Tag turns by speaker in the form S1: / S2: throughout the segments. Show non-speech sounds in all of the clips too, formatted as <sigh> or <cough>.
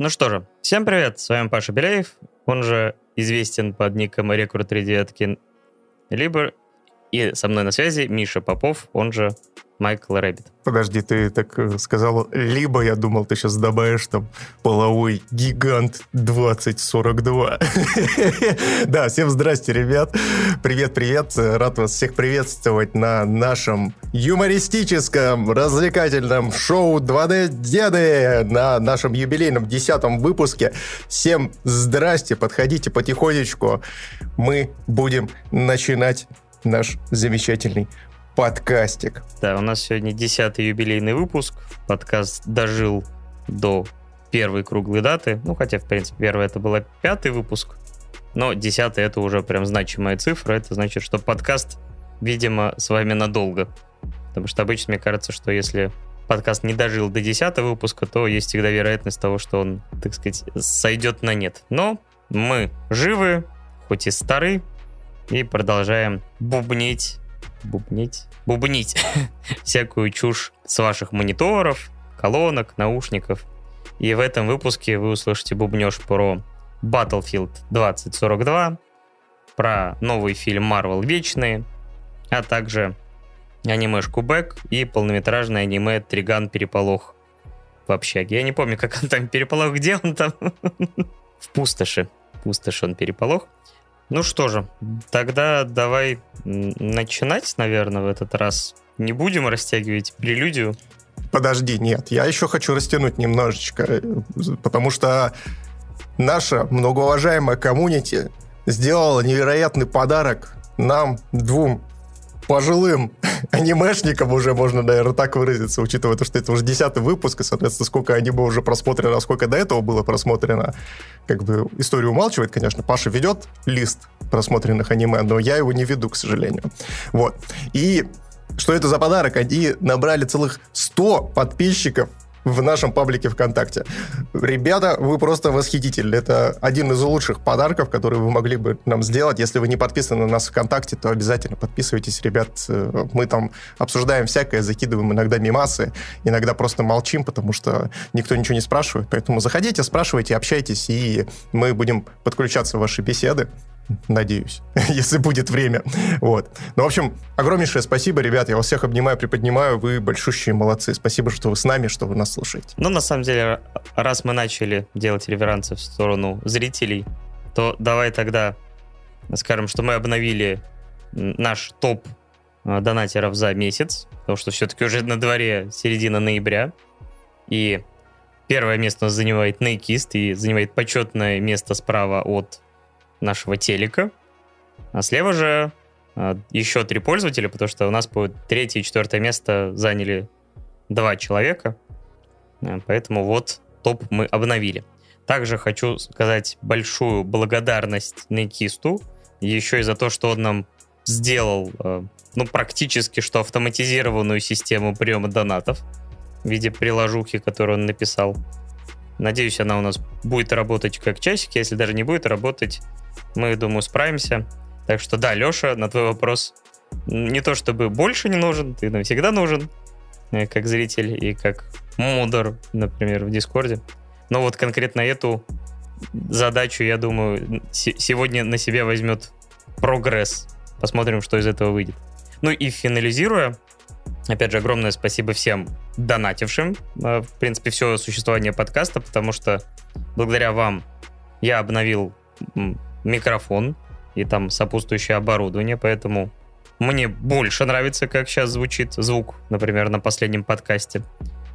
S1: Ну что же, всем привет, с вами Паша Беляев, он же известен под ником Рекрут Редиаткин, либо и со мной на связи Миша Попов, он же Майкл Рэббит.
S2: Подожди, ты так э, сказал, либо я думал, ты сейчас добавишь там половой гигант 2042. <laughs> Да, всем здрасте, ребят. Привет-привет. Рад вас всех приветствовать на нашем юмористическом, развлекательном шоу 2D Деды на нашем юбилейном десятом выпуске. Всем здрасте, подходите потихонечку. Мы будем начинать наш замечательный подкастик.
S1: Да, у нас сегодня десятый юбилейный выпуск. Подкаст дожил до первой круглой даты. Ну, хотя, в принципе, первый это был пятый выпуск. Но десятый это уже прям значимая цифра. Это значит, что подкаст, видимо, с вами надолго. Потому что обычно мне кажется, что если подкаст не дожил до десятого выпуска, то есть всегда вероятность того, что он, так сказать, сойдет на нет. Но мы живы, хоть и стары, и продолжаем бубнить бубнить, бубнить <laughs> всякую чушь с ваших мониторов, колонок, наушников. И в этом выпуске вы услышите бубнеж про Battlefield 2042, про новый фильм Marvel Вечные, а также анимешку Бэк и полнометражное аниме Триган Переполох в общаге. Я не помню, как он там переполох, где он там? <laughs> в пустоши. Пустошь он переполох. Ну что же, тогда давай начинать, наверное, в этот раз. Не будем растягивать прелюдию.
S2: Подожди, нет, я еще хочу растянуть немножечко, потому что наша многоуважаемая коммунити сделала невероятный подарок нам двум пожилым <laughs> анимешникам уже можно, наверное, так выразиться, учитывая то, что это уже десятый выпуск, и, соответственно, сколько аниме уже просмотрено, а сколько до этого было просмотрено. Как бы история умалчивает, конечно. Паша ведет лист просмотренных аниме, но я его не веду, к сожалению. Вот. И что это за подарок? Они набрали целых 100 подписчиков в нашем паблике ВКонтакте. Ребята, вы просто восхитительны. Это один из лучших подарков, которые вы могли бы нам сделать. Если вы не подписаны на нас ВКонтакте, то обязательно подписывайтесь, ребят. Мы там обсуждаем всякое, закидываем иногда мимасы, иногда просто молчим, потому что никто ничего не спрашивает. Поэтому заходите, спрашивайте, общайтесь, и мы будем подключаться в ваши беседы надеюсь, <laughs> если будет время. Вот. Ну, в общем, огромнейшее спасибо, ребят. Я вас всех обнимаю, приподнимаю. Вы большущие молодцы. Спасибо, что вы с нами, что вы нас слушаете.
S1: Ну, на самом деле, раз мы начали делать реверансы в сторону зрителей, то давай тогда скажем, что мы обновили наш топ э, донатеров за месяц, потому что все-таки уже на дворе середина ноября. И первое место занимает Нейкист и занимает почетное место справа от нашего телека. А слева же а, еще три пользователя, потому что у нас по третье и четвертое место заняли два человека. А, поэтому вот топ мы обновили. Также хочу сказать большую благодарность Некисту, еще и за то, что он нам сделал, а, ну, практически что автоматизированную систему приема донатов в виде приложухи, которую он написал. Надеюсь, она у нас будет работать как часики. Если даже не будет работать, мы, думаю, справимся. Так что да, Леша, на твой вопрос не то чтобы больше не нужен, ты навсегда нужен, э, как зритель и как модер, например, в Дискорде. Но вот конкретно эту задачу, я думаю, сегодня на себя возьмет прогресс. Посмотрим, что из этого выйдет. Ну и финализируя, опять же, огромное спасибо всем донатившим, э, в принципе, все существование подкаста, потому что благодаря вам я обновил микрофон и там сопутствующее оборудование, поэтому мне больше нравится, как сейчас звучит звук, например, на последнем подкасте,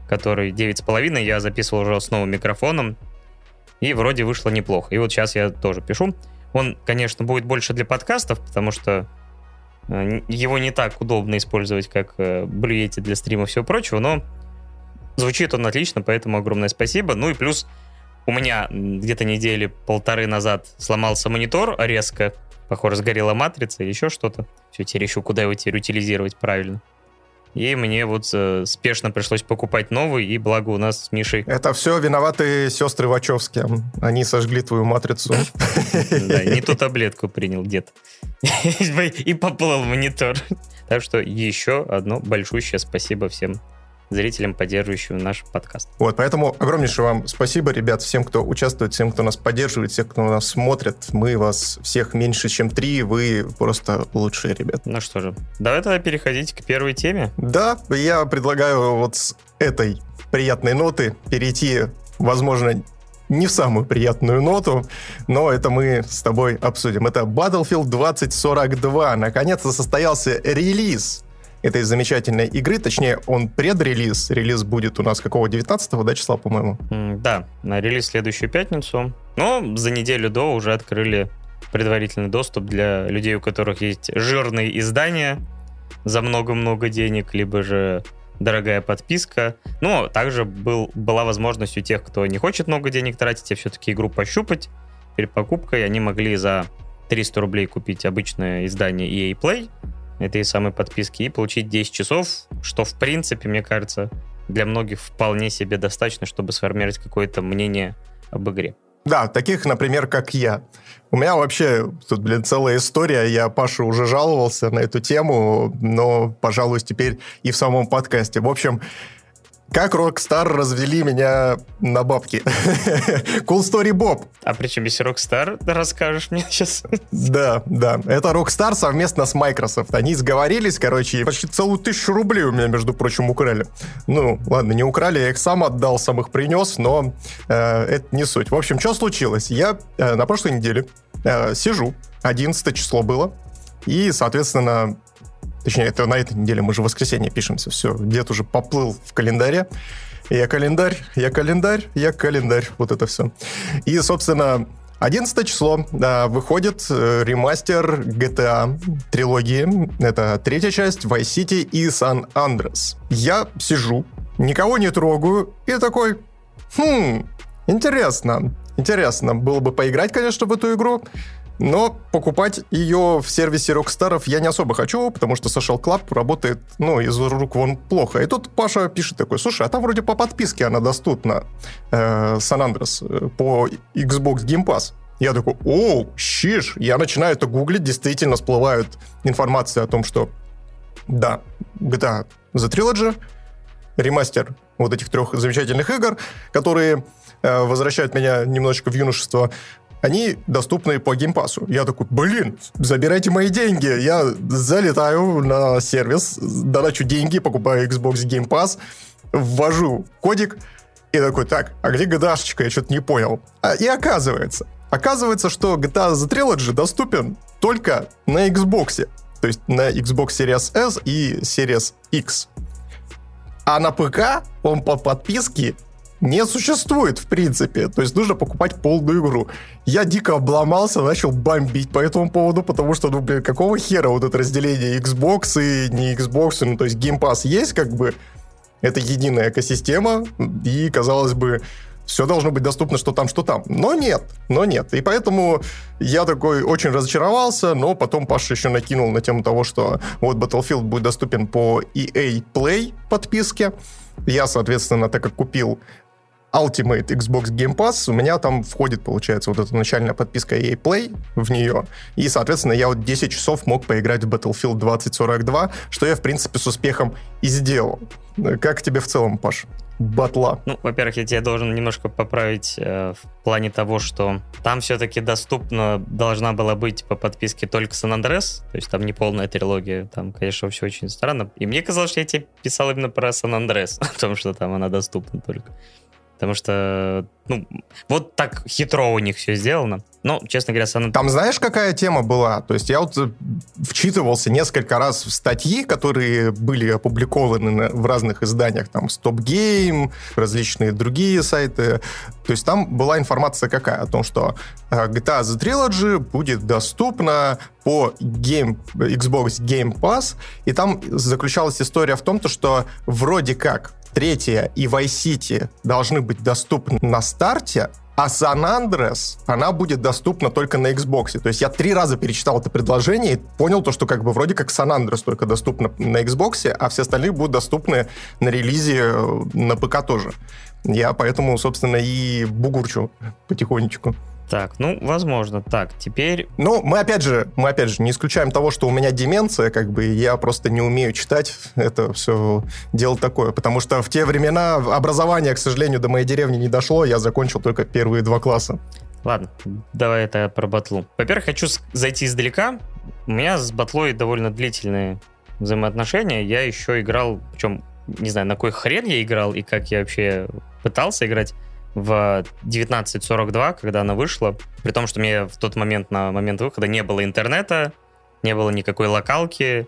S1: который 9,5 я записывал уже с новым микрофоном, и вроде вышло неплохо. И вот сейчас я тоже пишу. Он, конечно, будет больше для подкастов, потому что его не так удобно использовать, как э, Yeti для стрима и всего прочего, но звучит он отлично, поэтому огромное спасибо. Ну и плюс у меня где-то недели полторы назад сломался монитор резко. Похоже, сгорела матрица еще что-то. Все, теперь ищу, куда его теперь утилизировать правильно. И мне вот э, спешно пришлось покупать новый, и благо у нас с Мишей...
S2: Это все виноваты сестры Вачовски. Они сожгли твою матрицу.
S1: Да, не ту таблетку принял дед. <laughs> И поплыл монитор. Так что еще одно большущее спасибо всем зрителям, поддерживающим наш подкаст.
S2: Вот, поэтому огромнейшее вам спасибо, ребят, всем, кто участвует, всем, кто нас поддерживает, всем, кто нас смотрит. Мы вас всех меньше, чем три, вы просто лучшие ребят.
S1: Ну что же, давай тогда переходить к первой теме.
S2: Да, я предлагаю вот с этой приятной ноты перейти, возможно, не в самую приятную ноту, но это мы с тобой обсудим. Это Battlefield 2042. Наконец-то состоялся релиз этой замечательной игры. Точнее, он предрелиз. Релиз будет у нас какого? 19 да, числа, по-моему?
S1: Да, на релиз следующую пятницу. Но за неделю до уже открыли предварительный доступ для людей, у которых есть жирные издания за много-много денег, либо же дорогая подписка. Но также был, была возможность у тех, кто не хочет много денег тратить, а все-таки игру пощупать перед покупкой. Они могли за 300 рублей купить обычное издание EA Play, этой самой подписки, и получить 10 часов, что, в принципе, мне кажется, для многих вполне себе достаточно, чтобы сформировать какое-то мнение об игре.
S2: Да, таких, например, как я. У меня вообще тут, блин, целая история. Я Паша уже жаловался на эту тему, но, пожалуй, теперь и в самом подкасте. В общем, как Rockstar развели меня на бабки. <laughs> cool story Bob.
S1: А причем если Rockstar, расскажешь мне сейчас?
S2: Да, да. Это Rockstar совместно с Microsoft. Они сговорились, короче, и почти целую тысячу рублей у меня, между прочим, украли. Ну, ладно, не украли, я их сам отдал, сам их принес, но э, это не суть. В общем, что случилось? Я э, на прошлой неделе э, сижу, 11 число было, и, соответственно, Точнее, это на этой неделе, мы же в воскресенье пишемся, все, дед уже поплыл в календаре. Я календарь, я календарь, я календарь, вот это все. И, собственно, 11 число да, выходит э, ремастер GTA трилогии. Это третья часть, Vice City и San Andreas. Я сижу, никого не трогаю, и такой, хм, интересно, интересно. Было бы поиграть, конечно, в эту игру. Но покупать ее в сервисе Rockstar я не особо хочу, потому что Social Club работает, ну, из рук вон плохо. И тут Паша пишет такой, слушай, а там вроде по подписке она доступна, э, San Andreas, э, по Xbox Game Pass. Я такой, о, щиш! Я начинаю это гуглить, действительно всплывают информация о том, что да, GTA The Trilogy, ремастер вот этих трех замечательных игр, которые э, возвращают меня немножечко в юношество, они доступны по геймпасу. Я такой, блин, забирайте мои деньги. Я залетаю на сервис, дорачу деньги, покупаю Xbox Game Pass, ввожу кодик, и такой, так, а где gta Я что-то не понял. А, и оказывается, оказывается, что GTA The Trilogy доступен только на Xbox. То есть на Xbox Series S и Series X. А на ПК он по подписке не существует, в принципе. То есть нужно покупать полную игру. Я дико обломался, начал бомбить по этому поводу, потому что, ну, блин, какого хера вот это разделение Xbox и не Xbox, ну, то есть Game Pass есть, как бы, это единая экосистема, и, казалось бы, все должно быть доступно, что там, что там. Но нет, но нет. И поэтому я такой очень разочаровался, но потом Паша еще накинул на тему того, что вот Battlefield будет доступен по EA Play подписке. Я, соответственно, так как купил Ultimate Xbox Game Pass, у меня там входит, получается, вот эта начальная подписка EA Play в нее, и, соответственно, я вот 10 часов мог поиграть в Battlefield 2042, что я, в принципе, с успехом и сделал. Как тебе в целом, Паш? батла.
S1: Ну, во-первых, я тебя должен немножко поправить э, в плане того, что там все-таки доступно должна была быть по подписке только San Andreas, то есть там не полная трилогия, там, конечно, все очень странно. И мне казалось, что я тебе писал именно про San Andreas, <laughs> о том, что там она доступна только. Потому что, ну, вот так хитро у них все сделано. Но, честно говоря, Сан...
S2: Там знаешь, какая тема была? То есть я вот э, вчитывался несколько раз в статьи, которые были опубликованы в разных изданиях, там, Stop Game, различные другие сайты. То есть там была информация какая? О том, что э, GTA The Trilogy будет доступна по Game, Xbox Game Pass, и там заключалась история в том, то, что вроде как третья и Vice City должны быть доступны на старте, а San Andreas, она будет доступна только на Xbox. То есть я три раза перечитал это предложение и понял то, что как бы вроде как San Andreas только доступна на Xbox, а все остальные будут доступны на релизе э, на ПК тоже. Я поэтому, собственно, и бугурчу потихонечку.
S1: Так, ну, возможно. Так, теперь...
S2: Ну, мы опять же, мы опять же не исключаем того, что у меня деменция, как бы, я просто не умею читать. <laughs> Это все дело такое. Потому что в те времена образование, к сожалению, до моей деревни не дошло. Я закончил только первые два класса.
S1: Ладно, давай это про батлу. Во-первых, хочу зайти издалека. У меня с батлой довольно длительные взаимоотношения. Я еще играл, причем не знаю, на кой хрен я играл и как я вообще пытался играть в 1942, когда она вышла, при том, что мне в тот момент, на момент выхода, не было интернета, не было никакой локалки,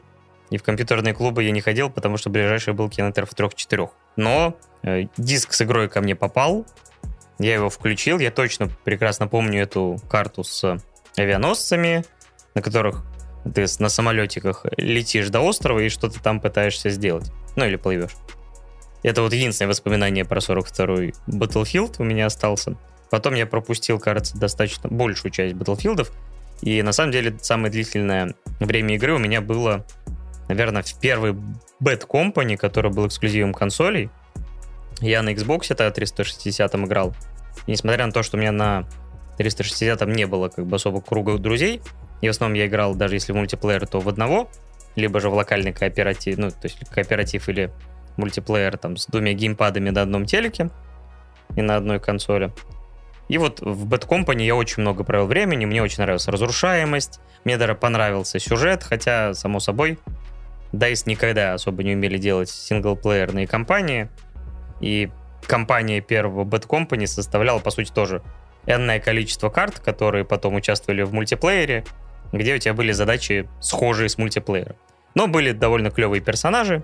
S1: и в компьютерные клубы я не ходил, потому что ближайший был кинотеатр в трех-четырех. Но э, диск с игрой ко мне попал, я его включил, я точно прекрасно помню эту карту с авианосцами, на которых ты на самолетиках летишь до острова и что-то там пытаешься сделать. Ну или плывешь. Это вот единственное воспоминание про 42-й Battlefield у меня остался. Потом я пропустил, кажется, достаточно большую часть Battlefield. И на самом деле самое длительное время игры у меня было, наверное, в первый Bad Company, который был эксклюзивом консолей. Я на Xbox это 360 играл. И несмотря на то, что у меня на 360 не было как бы особо круга друзей, и в основном я играл, даже если в мультиплеер, то в одного, либо же в локальный кооператив, ну, то есть кооператив или мультиплеер там с двумя геймпадами на одном телеке и на одной консоли. И вот в Bad Company я очень много провел времени, мне очень нравилась разрушаемость, мне даже понравился сюжет, хотя, само собой, DICE никогда особо не умели делать синглплеерные кампании, и компания первого Bad Company составляла, по сути, тоже энное количество карт, которые потом участвовали в мультиплеере, где у тебя были задачи схожие с мультиплеером. Но были довольно клевые персонажи,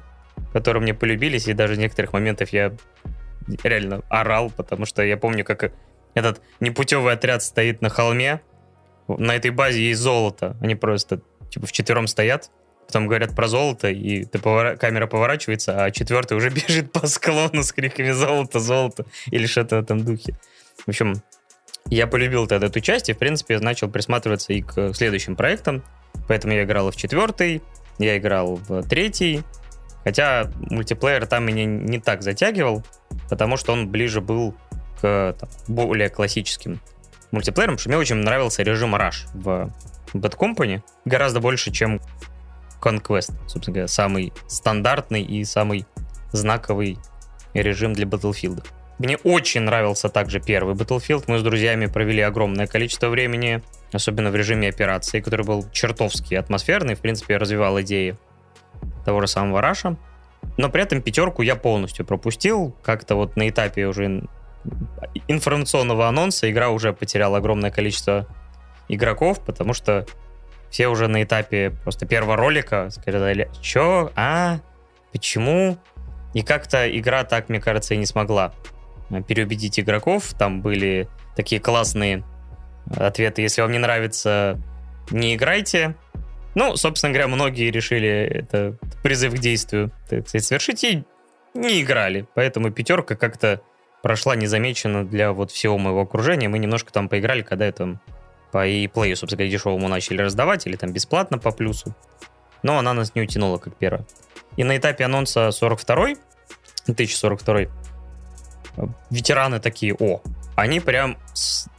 S1: которые мне полюбились, и даже некоторых моментах я реально орал, потому что я помню, как этот непутевый отряд стоит на холме, на этой базе есть золото, они просто типа в четвером стоят, потом говорят про золото, и ты повора... камера поворачивается, а четвертый уже <laughs> бежит по склону с криками «золото, золото» или что-то в этом духе. В общем, я полюбил тогда эту часть, и, в принципе, начал присматриваться и к следующим проектам, поэтому я играл в четвертый, я играл в третий, Хотя мультиплеер там меня не так затягивал, потому что он ближе был к там, более классическим мультиплеерам, потому что мне очень нравился режим Rush в Bad Company гораздо больше, чем Conquest, собственно говоря, самый стандартный и самый знаковый режим для Battlefield. Мне очень нравился также первый Battlefield. Мы с друзьями провели огромное количество времени, особенно в режиме операции, который был чертовски атмосферный, в принципе, развивал идеи того же самого Раша. Но при этом пятерку я полностью пропустил. Как-то вот на этапе уже информационного анонса игра уже потеряла огромное количество игроков, потому что все уже на этапе просто первого ролика сказали, чё, а, почему? И как-то игра так, мне кажется, и не смогла переубедить игроков. Там были такие классные ответы. Если вам не нравится, не играйте. Ну, собственно говоря, многие решили это призыв к действию, совершить и не играли. Поэтому пятерка как-то прошла незамеченно для вот всего моего окружения. Мы немножко там поиграли, когда это по e-play, собственно говоря, дешевому начали раздавать, или там бесплатно по плюсу. Но она нас не утянула, как первая. И на этапе анонса 42-й, 1042 ветераны такие, о, они прям,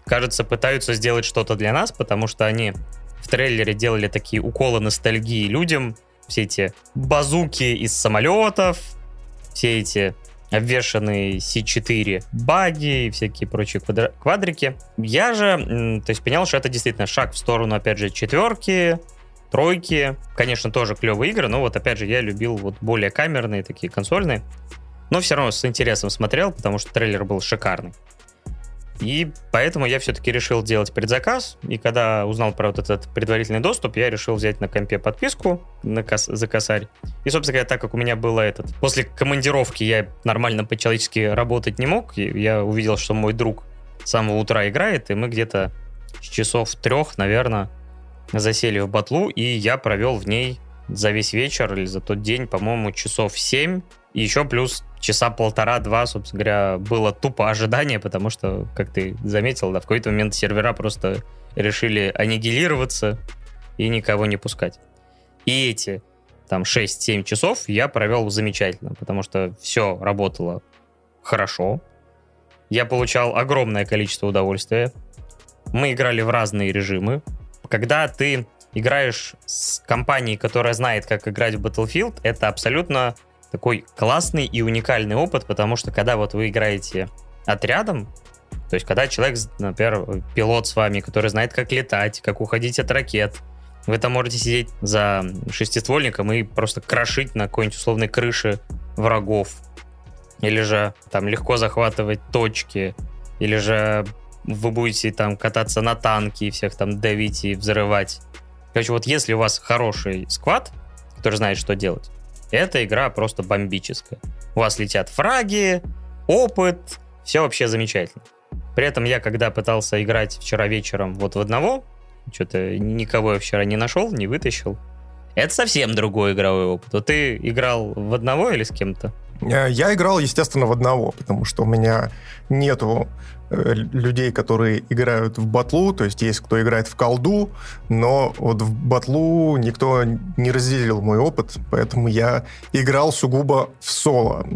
S1: кажется, пытаются сделать что-то для нас, потому что они трейлере делали такие уколы ностальгии людям, все эти базуки из самолетов, все эти обвешанные C4 баги и всякие прочие квадр- квадрики. Я же, то есть, понял, что это действительно шаг в сторону, опять же, четверки, тройки. Конечно, тоже клевые игры, но вот, опять же, я любил вот более камерные, такие консольные. Но все равно с интересом смотрел, потому что трейлер был шикарный. И поэтому я все-таки решил делать предзаказ. И когда узнал про вот этот предварительный доступ, я решил взять на компе подписку на кос- за косарь. И, собственно говоря, так как у меня было этот... После командировки я нормально по-человечески работать не мог. Я увидел, что мой друг с самого утра играет, и мы где-то с часов трех, наверное, засели в батлу, и я провел в ней за весь вечер или за тот день, по-моему, часов семь. И еще плюс часа полтора-два, собственно говоря, было тупо ожидание, потому что, как ты заметил, да, в какой-то момент сервера просто решили аннигилироваться и никого не пускать. И эти там 6-7 часов я провел замечательно, потому что все работало хорошо. Я получал огромное количество удовольствия. мы играли в разные режимы. Когда ты играешь с компанией, которая знает, как играть в Battlefield, это абсолютно такой классный и уникальный опыт, потому что когда вот вы играете отрядом, то есть когда человек, например, пилот с вами, который знает, как летать, как уходить от ракет, вы там можете сидеть за шестиствольником и просто крошить на какой-нибудь условной крыше врагов. Или же там легко захватывать точки. Или же вы будете там кататься на танке и всех там давить и взрывать. Короче, вот если у вас хороший сквад, который знает, что делать, эта игра просто бомбическая. У вас летят фраги, опыт, все вообще замечательно. При этом я, когда пытался играть вчера вечером вот в одного, что-то никого я вчера не нашел, не вытащил. Это совсем другой игровой опыт. Вот ты играл в одного или с кем-то?
S2: Э, я играл, естественно, в одного, потому что у меня нету э, людей, которые играют в батлу, то есть есть кто играет в колду, но вот в батлу никто не разделил мой опыт, поэтому я играл сугубо в соло.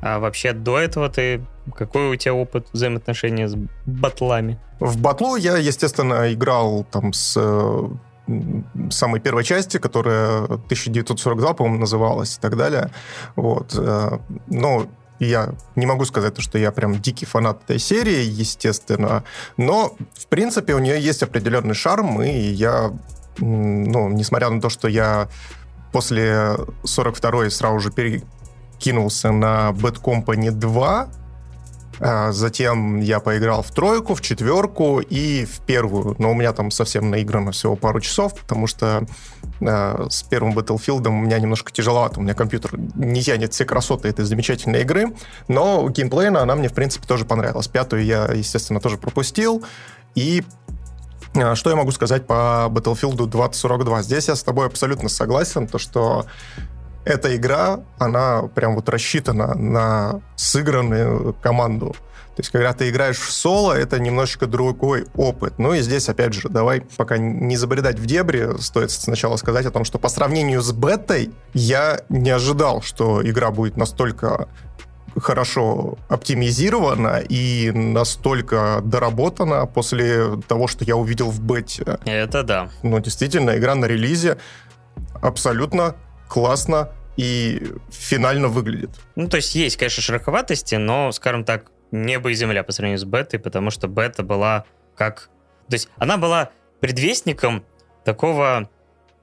S1: А вообще до этого ты... Какой у тебя опыт взаимоотношения с батлами?
S2: В батлу я, естественно, играл там с э, самой первой части, которая 1942, по-моему, называлась и так далее. Вот. Э, но я не могу сказать, что я прям дикий фанат этой серии, естественно, но, в принципе, у нее есть определенный шарм, и я, ну, несмотря на то, что я после 42-й сразу же пере, кинулся на Bad Company 2, а, Затем я поиграл в тройку, в четверку и в первую. Но у меня там совсем наиграно всего пару часов, потому что э, с первым Battlefield у меня немножко тяжеловато. У меня компьютер не тянет все красоты этой замечательной игры. Но геймплейно она мне, в принципе, тоже понравилась. Пятую я, естественно, тоже пропустил. И что я могу сказать по Battlefield 2042? Здесь я с тобой абсолютно согласен, то что эта игра, она прям вот рассчитана на сыгранную команду. То есть, когда ты играешь в соло, это немножечко другой опыт. Ну и здесь, опять же, давай пока не забредать в дебри, стоит сначала сказать о том, что по сравнению с бетой, я не ожидал, что игра будет настолько хорошо оптимизирована и настолько доработана после того, что я увидел в бете.
S1: Это да.
S2: Но действительно, игра на релизе абсолютно классно и финально выглядит.
S1: Ну, то есть есть, конечно, широковатости, но, скажем так, небо и земля по сравнению с бетой, потому что бета была как... То есть она была предвестником такого,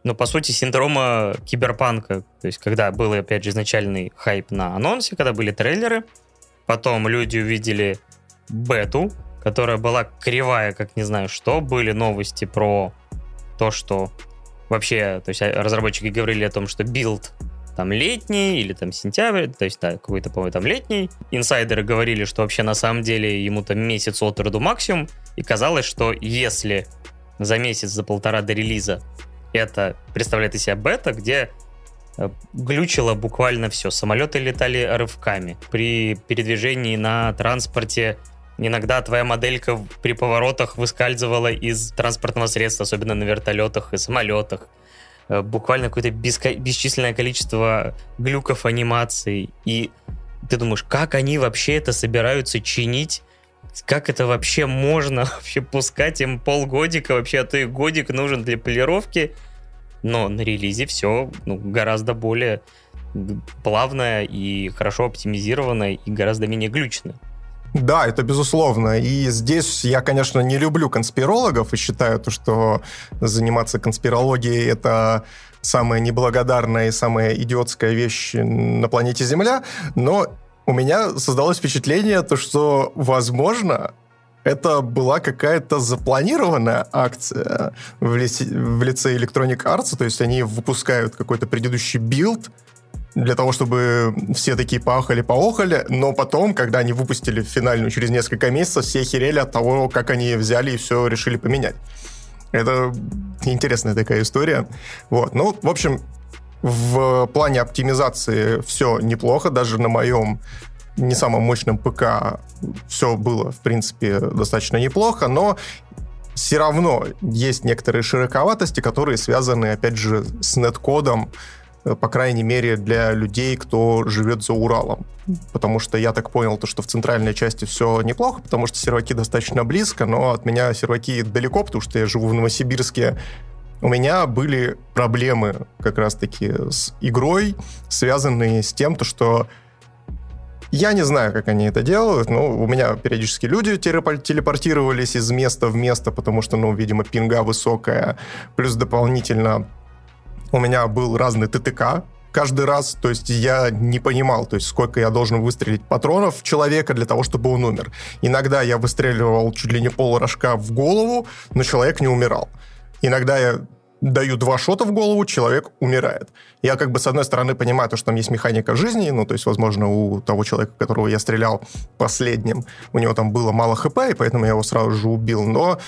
S1: ну, по сути, синдрома киберпанка. То есть когда был, опять же, изначальный хайп на анонсе, когда были трейлеры, потом люди увидели бету, которая была кривая, как не знаю что, были новости про то, что вообще, то есть а, разработчики говорили о том, что билд там летний или там сентябрь, то есть, да, какой-то, по-моему, там летний. Инсайдеры говорили, что вообще на самом деле ему там месяц от роду максимум, и казалось, что если за месяц, за полтора до релиза это представляет из себя бета, где э, глючило буквально все. Самолеты летали рывками. При передвижении на транспорте иногда твоя моделька при поворотах выскальзывала из транспортного средства, особенно на вертолетах и самолетах. Э, буквально какое-то беско- бесчисленное количество глюков анимаций. И ты думаешь, как они вообще это собираются чинить? Как это вообще можно <laughs> вообще пускать им полгодика? Вообще, а то и годик нужен для полировки. Но на релизе все ну, гораздо более плавное и хорошо оптимизированное и гораздо менее глючное.
S2: Да, это безусловно. И здесь я, конечно, не люблю конспирологов и считаю, то, что заниматься конспирологией — это самая неблагодарная и самая идиотская вещь на планете Земля, но у меня создалось впечатление, то, что, возможно, это была какая-то запланированная акция в лице, в лице Electronic Arts, то есть они выпускают какой-то предыдущий билд, для того, чтобы все такие поахали-поохали, но потом, когда они выпустили финальную через несколько месяцев, все охерели от того, как они взяли и все решили поменять. Это интересная такая история. Вот. Ну, в общем, в плане оптимизации все неплохо, даже на моем не самом мощном ПК все было, в принципе, достаточно неплохо, но все равно есть некоторые широковатости, которые связаны, опять же, с нет-кодом, по крайней мере, для людей, кто живет за Уралом. Потому что я так понял, то, что в центральной части все неплохо, потому что серваки достаточно близко, но от меня серваки далеко, потому что я живу в Новосибирске, у меня были проблемы как раз-таки с игрой, связанные с тем, то, что я не знаю, как они это делают, но у меня периодически люди телепортировались из места в место, потому что, ну, видимо, пинга высокая. Плюс дополнительно у меня был разный ТТК, каждый раз, то есть я не понимал, то есть сколько я должен выстрелить патронов человека для того, чтобы он умер. Иногда я выстреливал чуть ли не пол рожка в голову, но человек не умирал. Иногда я даю два шота в голову, человек умирает. Я как бы с одной стороны понимаю, то, что там есть механика жизни, ну, то есть, возможно, у того человека, которого я стрелял последним, у него там было мало хп, и поэтому я его сразу же убил, но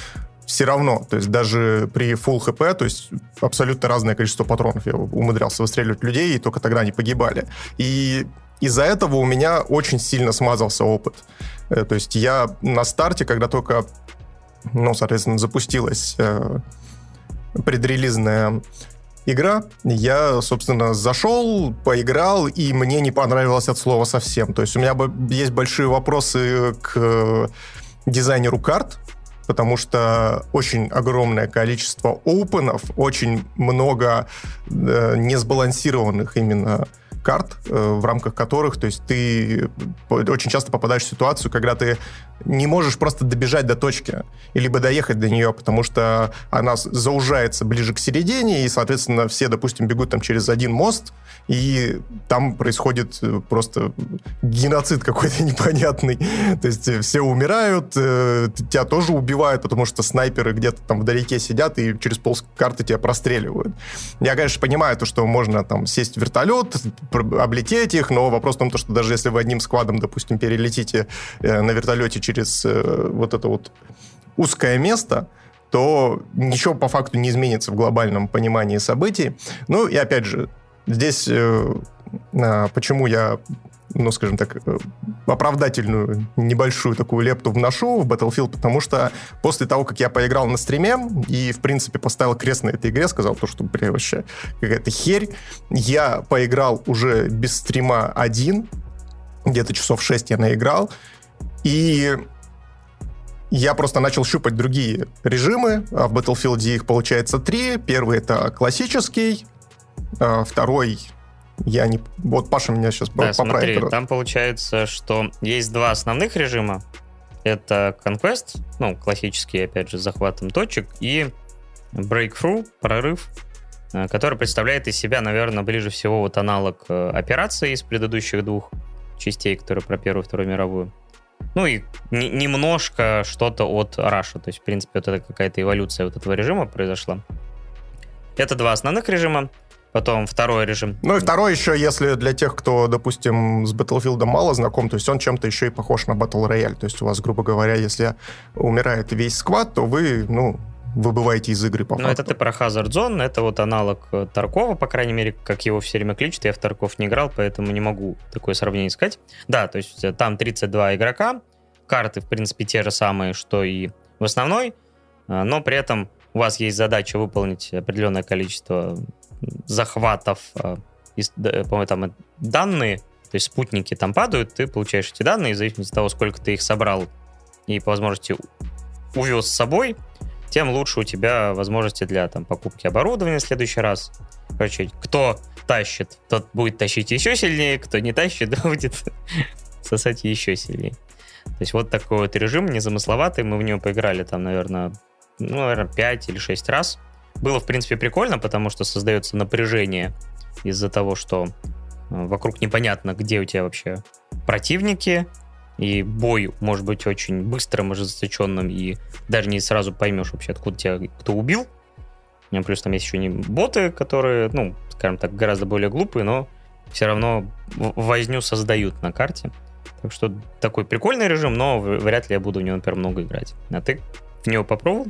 S2: все равно, то есть даже при full хп, то есть абсолютно разное количество патронов я умудрялся выстреливать людей, и только тогда они погибали. И из-за этого у меня очень сильно смазался опыт. Э, то есть я на старте, когда только, ну, соответственно, запустилась э, предрелизная игра. Я, собственно, зашел, поиграл, и мне не понравилось от слова совсем. То есть у меня есть большие вопросы к дизайнеру карт, потому что очень огромное количество опенов, очень много э, несбалансированных именно карт, э, в рамках которых, то есть ты очень часто попадаешь в ситуацию, когда ты не можешь просто добежать до точки, либо доехать до нее, потому что она заужается ближе к середине, и, соответственно, все, допустим, бегут там через один мост, и там происходит э, просто геноцид какой-то <laughs> непонятный. То есть э, все умирают, тебя тоже убивают, потому что снайперы где-то там вдалеке сидят и через пол карты тебя простреливают. Я, конечно, понимаю то, что можно там сесть в вертолет, облететь их, но вопрос в том, что даже если вы одним складом, допустим, перелетите на вертолете через вот это вот узкое место, то ничего по факту не изменится в глобальном понимании событий. Ну и опять же, Здесь э, а, почему я, ну, скажем так, э, оправдательную небольшую такую лепту вношу в Battlefield, потому что после того, как я поиграл на стриме и, в принципе, поставил крест на этой игре, сказал то, что, блин, вообще какая-то херь, я поиграл уже без стрима один, где-то часов 6 я наиграл, и я просто начал щупать другие режимы. А в Battlefield их получается три. Первый это классический, а, второй я не... Вот Паша меня сейчас
S1: да, поправит. Смотри, там получается, что есть два основных режима. Это Conquest, ну, классический, опять же, с захватом точек, и Breakthrough, прорыв, э, который представляет из себя, наверное, ближе всего вот аналог э, операции из предыдущих двух частей, которые про Первую и Вторую мировую. Ну и немножко что-то от Раша. То есть, в принципе, вот это какая-то эволюция вот этого режима произошла. Это два основных режима. Потом второй режим.
S2: Ну и второй еще, если для тех, кто, допустим, с Battlefield мало знаком, то есть он чем-то еще и похож на Battle Royale. То есть у вас, грубо говоря, если умирает весь сквад, то вы, ну, выбываете из игры по
S1: Ну, это ты про Hazard Zone, это вот аналог э, Таркова, по крайней мере, как его все время кличут. Я в Тарков не играл, поэтому не могу такое сравнение искать. Да, то есть э, там 32 игрока, карты, в принципе, те же самые, что и в основной, э, но при этом у вас есть задача выполнить определенное количество захватов, э, по-моему, там данные, то есть спутники там падают, ты получаешь эти данные, в зависимости от того, сколько ты их собрал и по возможности увез с собой, тем лучше у тебя возможности для там, покупки оборудования в следующий раз. Короче, кто тащит, тот будет тащить еще сильнее, кто не тащит, <laughs> будет сосать еще сильнее. То есть вот такой вот режим незамысловатый, мы в него поиграли там, наверное, ну, наверное, 5 или 6 раз. Было, в принципе, прикольно, потому что создается напряжение из-за того, что э, вокруг непонятно, где у тебя вообще противники, и бой может быть очень быстрым, ожесточенным, и даже не сразу поймешь вообще, откуда тебя кто убил. Плюс там есть еще не боты, которые, ну, скажем так, гораздо более глупые, но все равно возню создают на карте. Так что такой прикольный режим, но вряд ли я буду в него, например, много играть. А ты в него попробовал?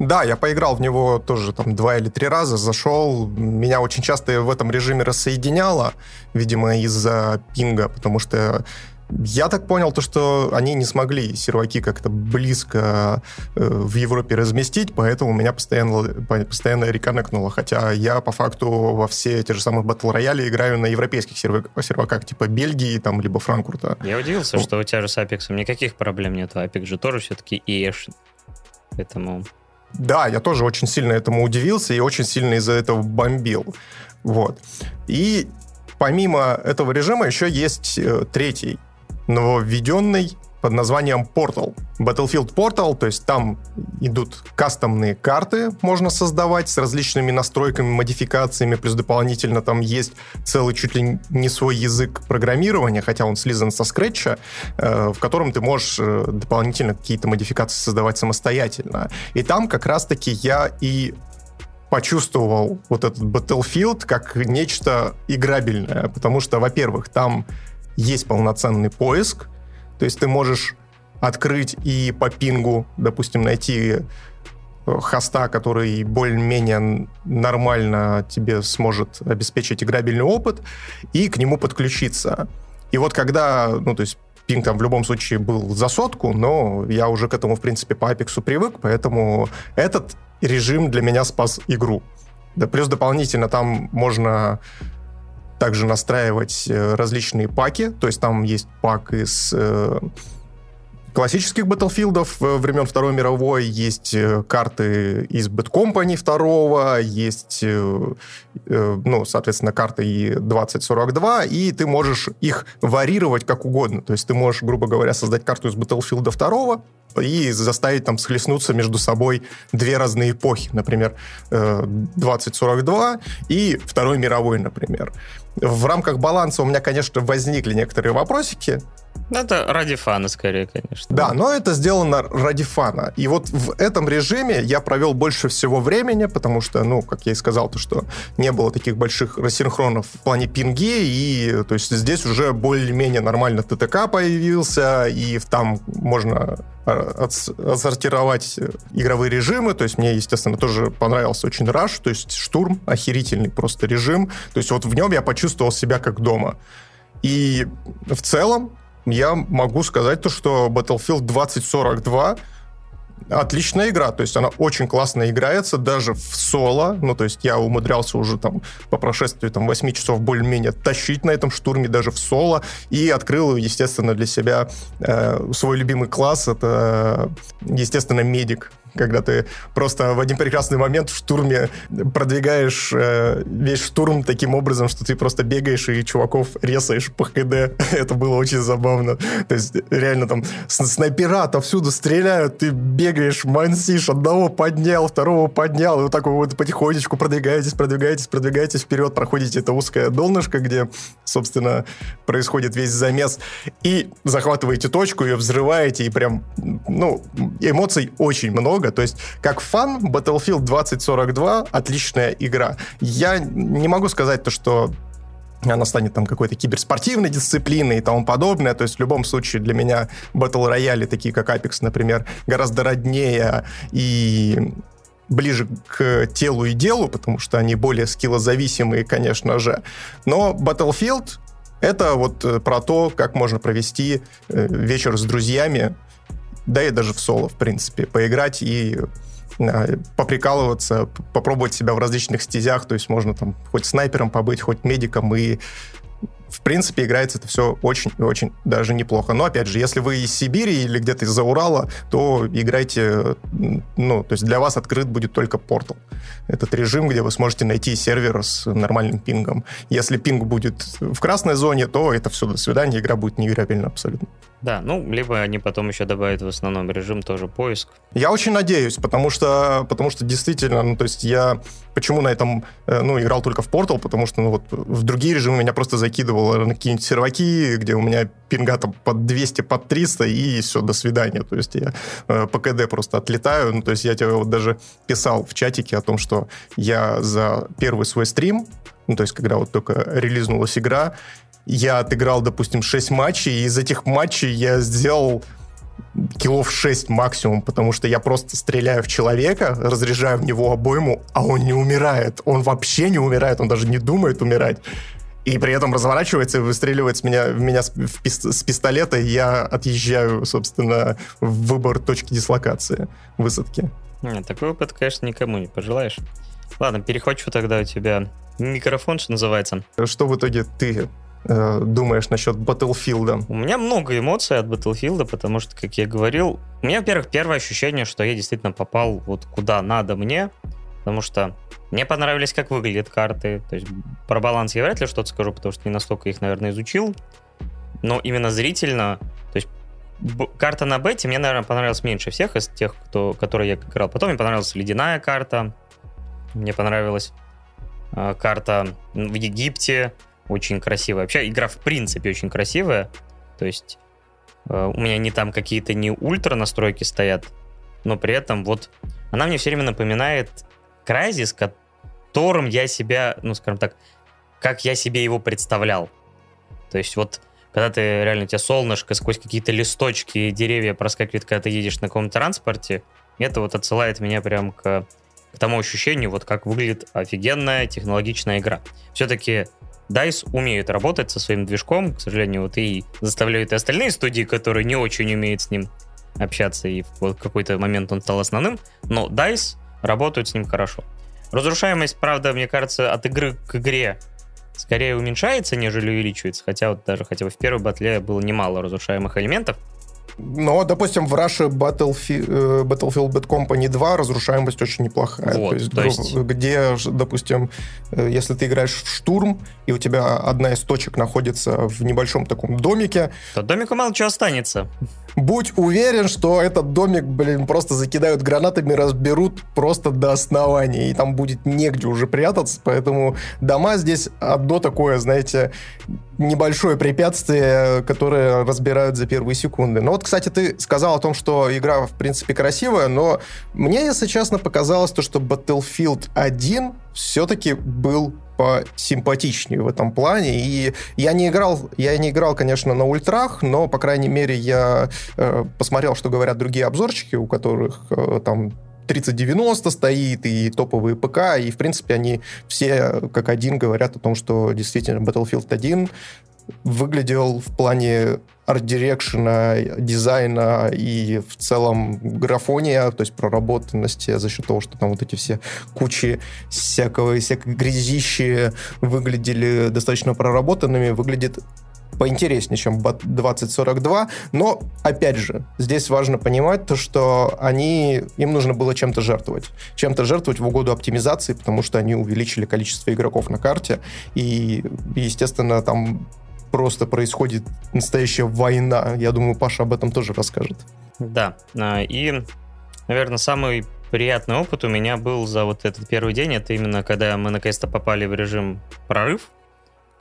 S2: Да, я поиграл в него тоже там два или три раза, зашел. Меня очень часто в этом режиме рассоединяло, видимо, из-за пинга, потому что Я так понял, то, что они не смогли серваки как-то близко э, в Европе разместить, поэтому меня постоянно, постоянно реконнектнуло. Хотя я по факту во все те же самые батл рояли играю на европейских серваках, типа Бельгии, там, либо Франкфурта.
S1: Я удивился, ну. что у тебя же с Apex никаких проблем нет. Apex же тоже все-таки ES. Поэтому...
S2: Да, я тоже очень сильно этому удивился и очень сильно из-за этого бомбил. Вот. И помимо этого режима еще есть э, третий нововведенный под названием Portal. Battlefield Portal, то есть там идут кастомные карты, можно создавать с различными настройками, модификациями, плюс дополнительно там есть целый чуть ли не свой язык программирования, хотя он слизан со скретча, э, в котором ты можешь э, дополнительно какие-то модификации создавать самостоятельно. И там как раз-таки я и почувствовал вот этот Battlefield как нечто играбельное, потому что, во-первых, там есть полноценный поиск, то есть ты можешь открыть и по пингу, допустим, найти э, хоста, который более-менее нормально тебе сможет обеспечить играбельный опыт, и к нему подключиться. И вот когда, ну, то есть пинг там в любом случае был за сотку, но я уже к этому, в принципе, по Apex привык, поэтому этот режим для меня спас игру. Да, плюс дополнительно там можно также настраивать э, различные паки, то есть там есть пак из э, классических батлфилдов э, времен Второй мировой, есть карты из Company второго, есть, ну, соответственно, карты и 2042, и ты можешь их варьировать как угодно. То есть ты можешь, грубо говоря, создать карту из Battlefield 2, и заставить там схлестнуться между собой две разные эпохи, например, 2042 и Второй мировой, например. В рамках баланса у меня, конечно, возникли некоторые вопросики.
S1: Это ради фана, скорее, конечно.
S2: Да, но это сделано ради фана. И вот в этом режиме я провел больше всего времени, потому что, ну, как я и сказал, то, что не было таких больших рассинхронов в плане пинги, и то есть здесь уже более-менее нормально ТТК появился, и там можно а, отсортировать игровые режимы, то есть мне, естественно, тоже понравился очень Rush, то есть штурм, охерительный просто режим, то есть вот в нем я почувствовал себя как дома. И в целом я могу сказать то, что Battlefield 2042 отличная игра, то есть она очень классно играется, даже в соло, ну, то есть я умудрялся уже там по прошествии там 8 часов более-менее тащить на этом штурме даже в соло, и открыл, естественно, для себя э, свой любимый класс, это, естественно, медик, когда ты просто в один прекрасный момент в штурме продвигаешь э, весь штурм таким образом, что ты просто бегаешь и чуваков резаешь по ХД. <laughs> Это было очень забавно. То есть реально там снайпера отовсюду стреляют, ты бегаешь, мансишь, одного поднял, второго поднял, и вот так вот потихонечку продвигаетесь, продвигаетесь, продвигаетесь вперед, проходите это узкое донышко, где, собственно, происходит весь замес, и захватываете точку, ее взрываете, и прям, ну, эмоций очень много, много. То есть, как фан, Battlefield 2042 отличная игра. Я не могу сказать то, что она станет там какой-то киберспортивной дисциплиной и тому подобное. То есть в любом случае для меня батл рояли, такие как Apex, например, гораздо роднее и ближе к телу и делу, потому что они более скиллозависимые, конечно же. Но Battlefield — это вот э, про то, как можно провести э, вечер с друзьями, да и даже в соло, в принципе, поиграть и э, поприкалываться, попробовать себя в различных стезях, то есть можно там хоть снайпером побыть, хоть медиком, и в принципе, играется это все очень и очень даже неплохо. Но, опять же, если вы из Сибири или где-то из-за Урала, то играйте, ну, то есть для вас открыт будет только портал. Этот режим, где вы сможете найти сервер с нормальным пингом. Если пинг будет в красной зоне, то это все, до свидания, игра будет неиграбельна абсолютно.
S1: Да, ну, либо они потом еще добавят в основном режим тоже поиск.
S2: Я очень надеюсь, потому что, потому что действительно, ну, то есть я почему на этом, э, ну, играл только в Portal, потому что, ну, вот в другие режимы меня просто закидывало на какие-нибудь серваки, где у меня пинга там под 200, под 300, и все, до свидания. То есть я э, по КД просто отлетаю. Ну, то есть я тебе вот даже писал в чатике о том, что я за первый свой стрим, ну, то есть когда вот только релизнулась игра, я отыграл, допустим, 6 матчей, и из этих матчей я сделал килов 6 максимум, потому что я просто стреляю в человека, разряжаю в него обойму, а он не умирает. Он вообще не умирает, он даже не думает умирать. и при этом разворачивается и выстреливает с меня, в меня с, с пистолета, и я отъезжаю, собственно, в выбор точки дислокации высадки.
S1: Нет, такой опыт, конечно, никому не пожелаешь. Ладно, перехвачу тогда у тебя микрофон, что называется.
S2: Что в итоге ты э, думаешь насчет Battlefield?
S1: У меня много эмоций от Battlefield, потому что, как я говорил, у меня, во-первых, первое ощущение, что я действительно попал вот куда надо мне, потому что мне понравились, как выглядят карты. То есть про баланс я вряд ли что-то скажу, потому что не настолько их, наверное, изучил. Но именно зрительно, то есть карта на бете мне, наверное, понравилась меньше всех из тех, кто, которые я играл. Потом мне понравилась ледяная карта. Мне понравилась э, карта в Египте. Очень красивая. Вообще, игра в принципе очень красивая. То есть э, у меня не там какие-то не ультра настройки стоят, но при этом вот она мне все время напоминает Crysis, которым я себя, ну, скажем так, как я себе его представлял. То есть вот когда ты реально, у тебя солнышко сквозь какие-то листочки и деревья проскакивает, когда ты едешь на каком-то транспорте, это вот отсылает меня прям к, к тому ощущению, вот как выглядит офигенная технологичная игра. Все-таки DICE умеют работать со своим движком, к сожалению, вот и заставляют и остальные студии, которые не очень умеют с ним общаться, и в какой-то момент он стал основным, но DICE работают с ним хорошо. Разрушаемость, правда, мне кажется, от игры к игре скорее уменьшается, нежели увеличивается, хотя вот даже хотя бы в первой батле было немало разрушаемых элементов,
S2: но, допустим, в Russia Battlefield, э, Battlefield Bad Company 2 разрушаемость очень неплохая.
S1: Вот,
S2: то есть,
S1: то есть...
S2: где, допустим, э, если ты играешь в штурм, и у тебя одна из точек находится в небольшом таком домике...
S1: То домику мало чего останется.
S2: Будь уверен, что этот домик, блин, просто закидают гранатами, разберут просто до основания, и там будет негде уже прятаться, поэтому дома здесь одно такое, знаете, небольшое препятствие, которое разбирают за первые секунды. Но вот, кстати, ты сказал о том, что игра, в принципе, красивая, но мне, если честно, показалось то, что Battlefield 1 все-таки был посимпатичнее в этом плане. И я не играл, я не играл, конечно, на ультрах, но, по крайней мере, я э, посмотрел, что говорят другие обзорчики, у которых э, там 3090 стоит, и топовые ПК, и, в принципе, они все как один говорят о том, что действительно Battlefield 1 выглядел в плане арт-дирекшена, дизайна и в целом графония, то есть проработанности за счет того, что там вот эти все кучи всякого, всякой грязищи выглядели достаточно проработанными, выглядит поинтереснее, чем 2042, но, опять же, здесь важно понимать то, что они, им нужно было чем-то жертвовать. Чем-то жертвовать в угоду оптимизации, потому что они увеличили количество игроков на карте, и, естественно, там просто происходит настоящая война. Я думаю, Паша об этом тоже расскажет.
S1: Да, а, и, наверное, самый приятный опыт у меня был за вот этот первый день. Это именно когда мы наконец-то попали в режим прорыв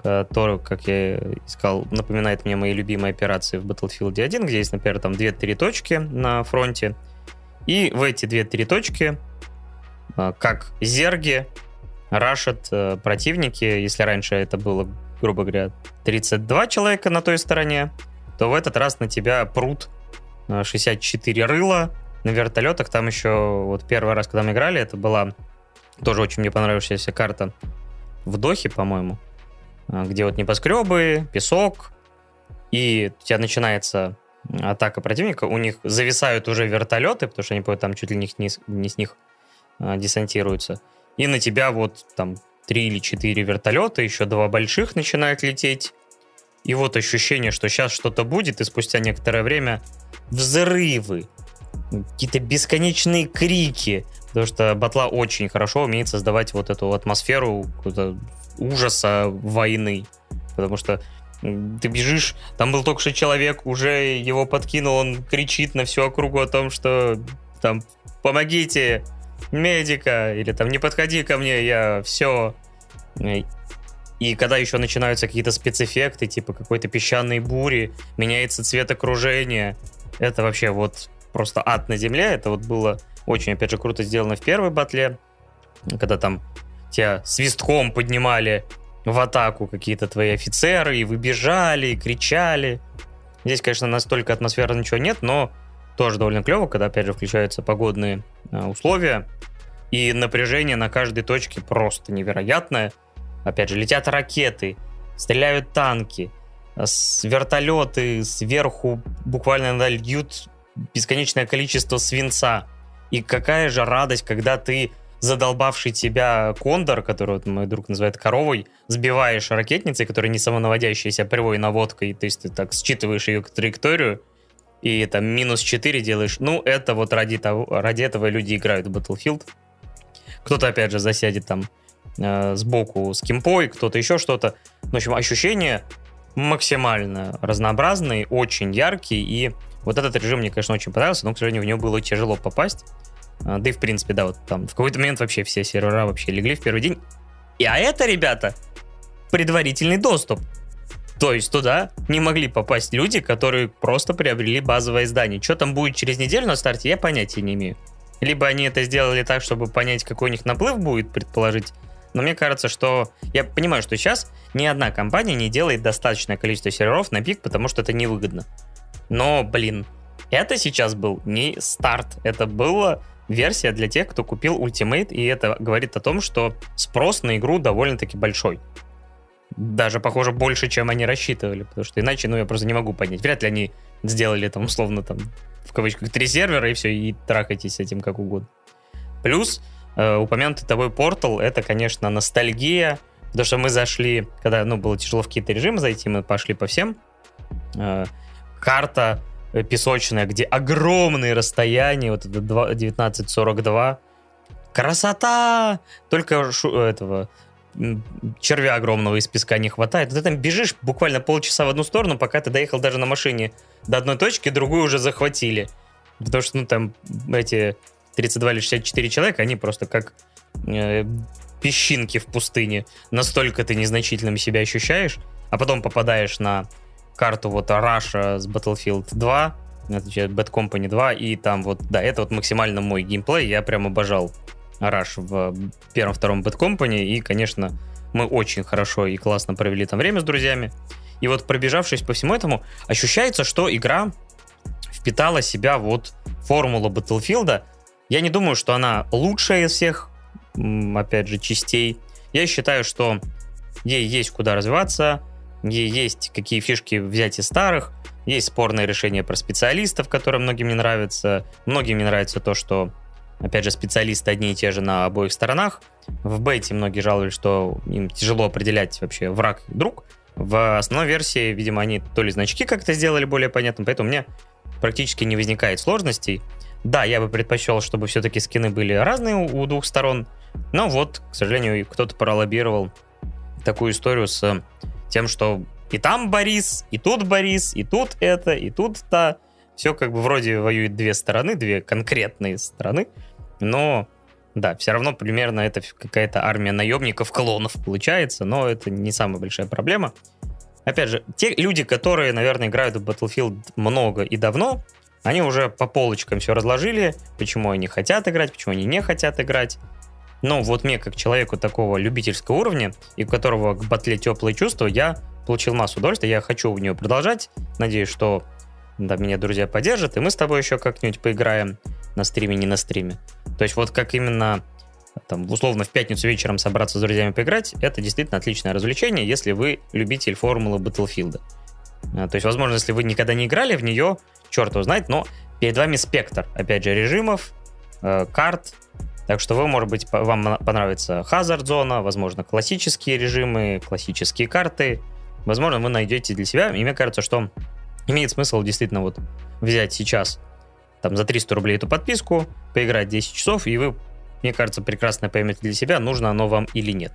S1: который, как я искал, напоминает мне мои любимые операции в Battlefield 1, где есть, например, там 2-3 точки на фронте. И в эти 2-3 точки, а, как зерги, рашат э, противники. Если раньше это было, грубо говоря, 32 человека на той стороне, то в этот раз на тебя прут 64 рыла на вертолетах. Там еще вот первый раз, когда мы играли, это была тоже очень мне понравившаяся карта в Дохе, по-моему. А, где вот небоскребы, песок, и у тебя начинается атака противника, у них зависают уже вертолеты, потому что они там чуть ли не, не, не с них а, десантируются, и на тебя вот там три или четыре вертолета, еще два больших начинают лететь, и вот ощущение, что сейчас что-то будет, и спустя некоторое время взрывы, какие-то бесконечные крики, потому что батла очень хорошо умеет создавать вот эту атмосферу ужаса войны. Потому что ты бежишь, там был только что человек, уже его подкинул, он кричит на всю округу о том, что там помогите, медика, или там не подходи ко мне, я все. И когда еще начинаются какие-то спецэффекты, типа какой-то песчаной бури, меняется цвет окружения, это вообще вот просто ад на земле. Это вот было очень, опять же, круто сделано в первой батле, когда там тебя свистком поднимали в атаку какие-то твои офицеры, и выбежали, и кричали. Здесь, конечно, настолько атмосферы ничего нет, но тоже довольно клево, когда, опять же, включаются погодные э, условия, и напряжение на каждой точке просто невероятное. Опять же, летят ракеты, стреляют танки, с вертолеты сверху буквально нальют бесконечное количество свинца. И какая же радость, когда ты задолбавший тебя кондор, который вот мой друг называет коровой, сбиваешь ракетницей, которая не самонаводящаяся, а прямой наводкой, то есть ты так считываешь ее траекторию, и там минус 4 делаешь. Ну, это вот ради, того, ради этого люди играют в Battlefield. Кто-то, опять же, засядет там э, сбоку с кемпой, кто-то еще что-то. В общем, ощущения максимально разнообразные, очень яркие, и вот этот режим мне, конечно, очень понравился, но, к сожалению, в него было тяжело попасть. А, да и, в принципе, да, вот там в какой-то момент вообще все сервера вообще легли в первый день. И а это, ребята, предварительный доступ. То есть туда не могли попасть люди, которые просто приобрели базовое издание. Что там будет через неделю на старте, я понятия не имею. Либо они это сделали так, чтобы понять, какой у них наплыв будет, предположить. Но мне кажется, что... Я понимаю, что сейчас ни одна компания не делает достаточное количество серверов на пик, потому что это невыгодно. Но, блин, это сейчас был не старт. Это была версия для тех, кто купил Ultimate, и это говорит о том, что спрос на игру довольно-таки большой даже, похоже, больше, чем они рассчитывали, потому что иначе, ну, я просто не могу понять. Вряд ли они сделали там, условно, там, в кавычках, три сервера, и все, и трахайтесь с этим как угодно. Плюс, э, упомянутый тобой портал, это, конечно, ностальгия, потому что мы зашли, когда, ну, было тяжело в какие-то режимы зайти, мы пошли по всем. Э, карта э, песочная, где огромные расстояния, вот это 1942. Красота! Только шу, этого червя огромного из песка не хватает. Ты там бежишь буквально полчаса в одну сторону, пока ты доехал даже на машине до одной точки, другую уже захватили. Потому что, ну, там эти 32 или 64 человека, они просто как э, песчинки в пустыне. Настолько ты незначительным себя ощущаешь, а потом попадаешь на карту вот Russia с Battlefield 2, отвечает Bad Company 2, и там вот, да, это вот максимально мой геймплей, я прям обожал Rush в первом-втором Bad Company, и, конечно, мы очень хорошо и классно провели там время с друзьями. И вот пробежавшись по всему этому, ощущается, что игра впитала себя вот формулу Battlefield. Я не думаю, что она лучшая из всех, опять же, частей. Я считаю, что ей есть куда развиваться, ей есть какие фишки взять из старых, есть спорные решения про специалистов, которые многим не нравятся. Многим не нравится то, что Опять же, специалисты одни и те же на обоих сторонах. В бете многие жалуются, что им тяжело определять вообще враг и друг. В основной версии, видимо, они то ли значки как-то сделали более понятным, поэтому мне практически не возникает сложностей. Да, я бы предпочел, чтобы все-таки скины были разные у, у двух сторон, но вот, к сожалению, кто-то пролоббировал такую историю с тем, что и там Борис, и тут Борис, и тут это, и тут то. Все как бы вроде воюют две стороны, две конкретные стороны но да, все равно примерно это какая-то армия наемников, клонов получается, но это не самая большая проблема. Опять же, те люди, которые, наверное, играют в Battlefield много и давно, они уже по полочкам все разложили, почему они хотят играть, почему они не хотят играть. Но вот мне, как человеку такого любительского уровня, и у которого к батле теплые чувства, я получил массу удовольствия, я хочу в нее продолжать. Надеюсь, что да, меня друзья поддержат, и мы с тобой еще как-нибудь поиграем на стриме, не на стриме. То есть вот как именно там, условно, в пятницу вечером собраться с друзьями поиграть, это действительно отличное развлечение, если вы любитель формулы Battlefield. А, то есть, возможно, если вы никогда не играли в нее, черт его знает, но перед вами спектр, опять же, режимов, э, карт, так что вы, может быть, вам понравится Hazard зона, возможно, классические режимы, классические карты. Возможно, вы найдете для себя. И мне кажется, что имеет смысл действительно вот взять сейчас там за 300 рублей эту подписку, поиграть 10 часов, и вы, мне кажется, прекрасно поймете для себя, нужно оно вам или нет.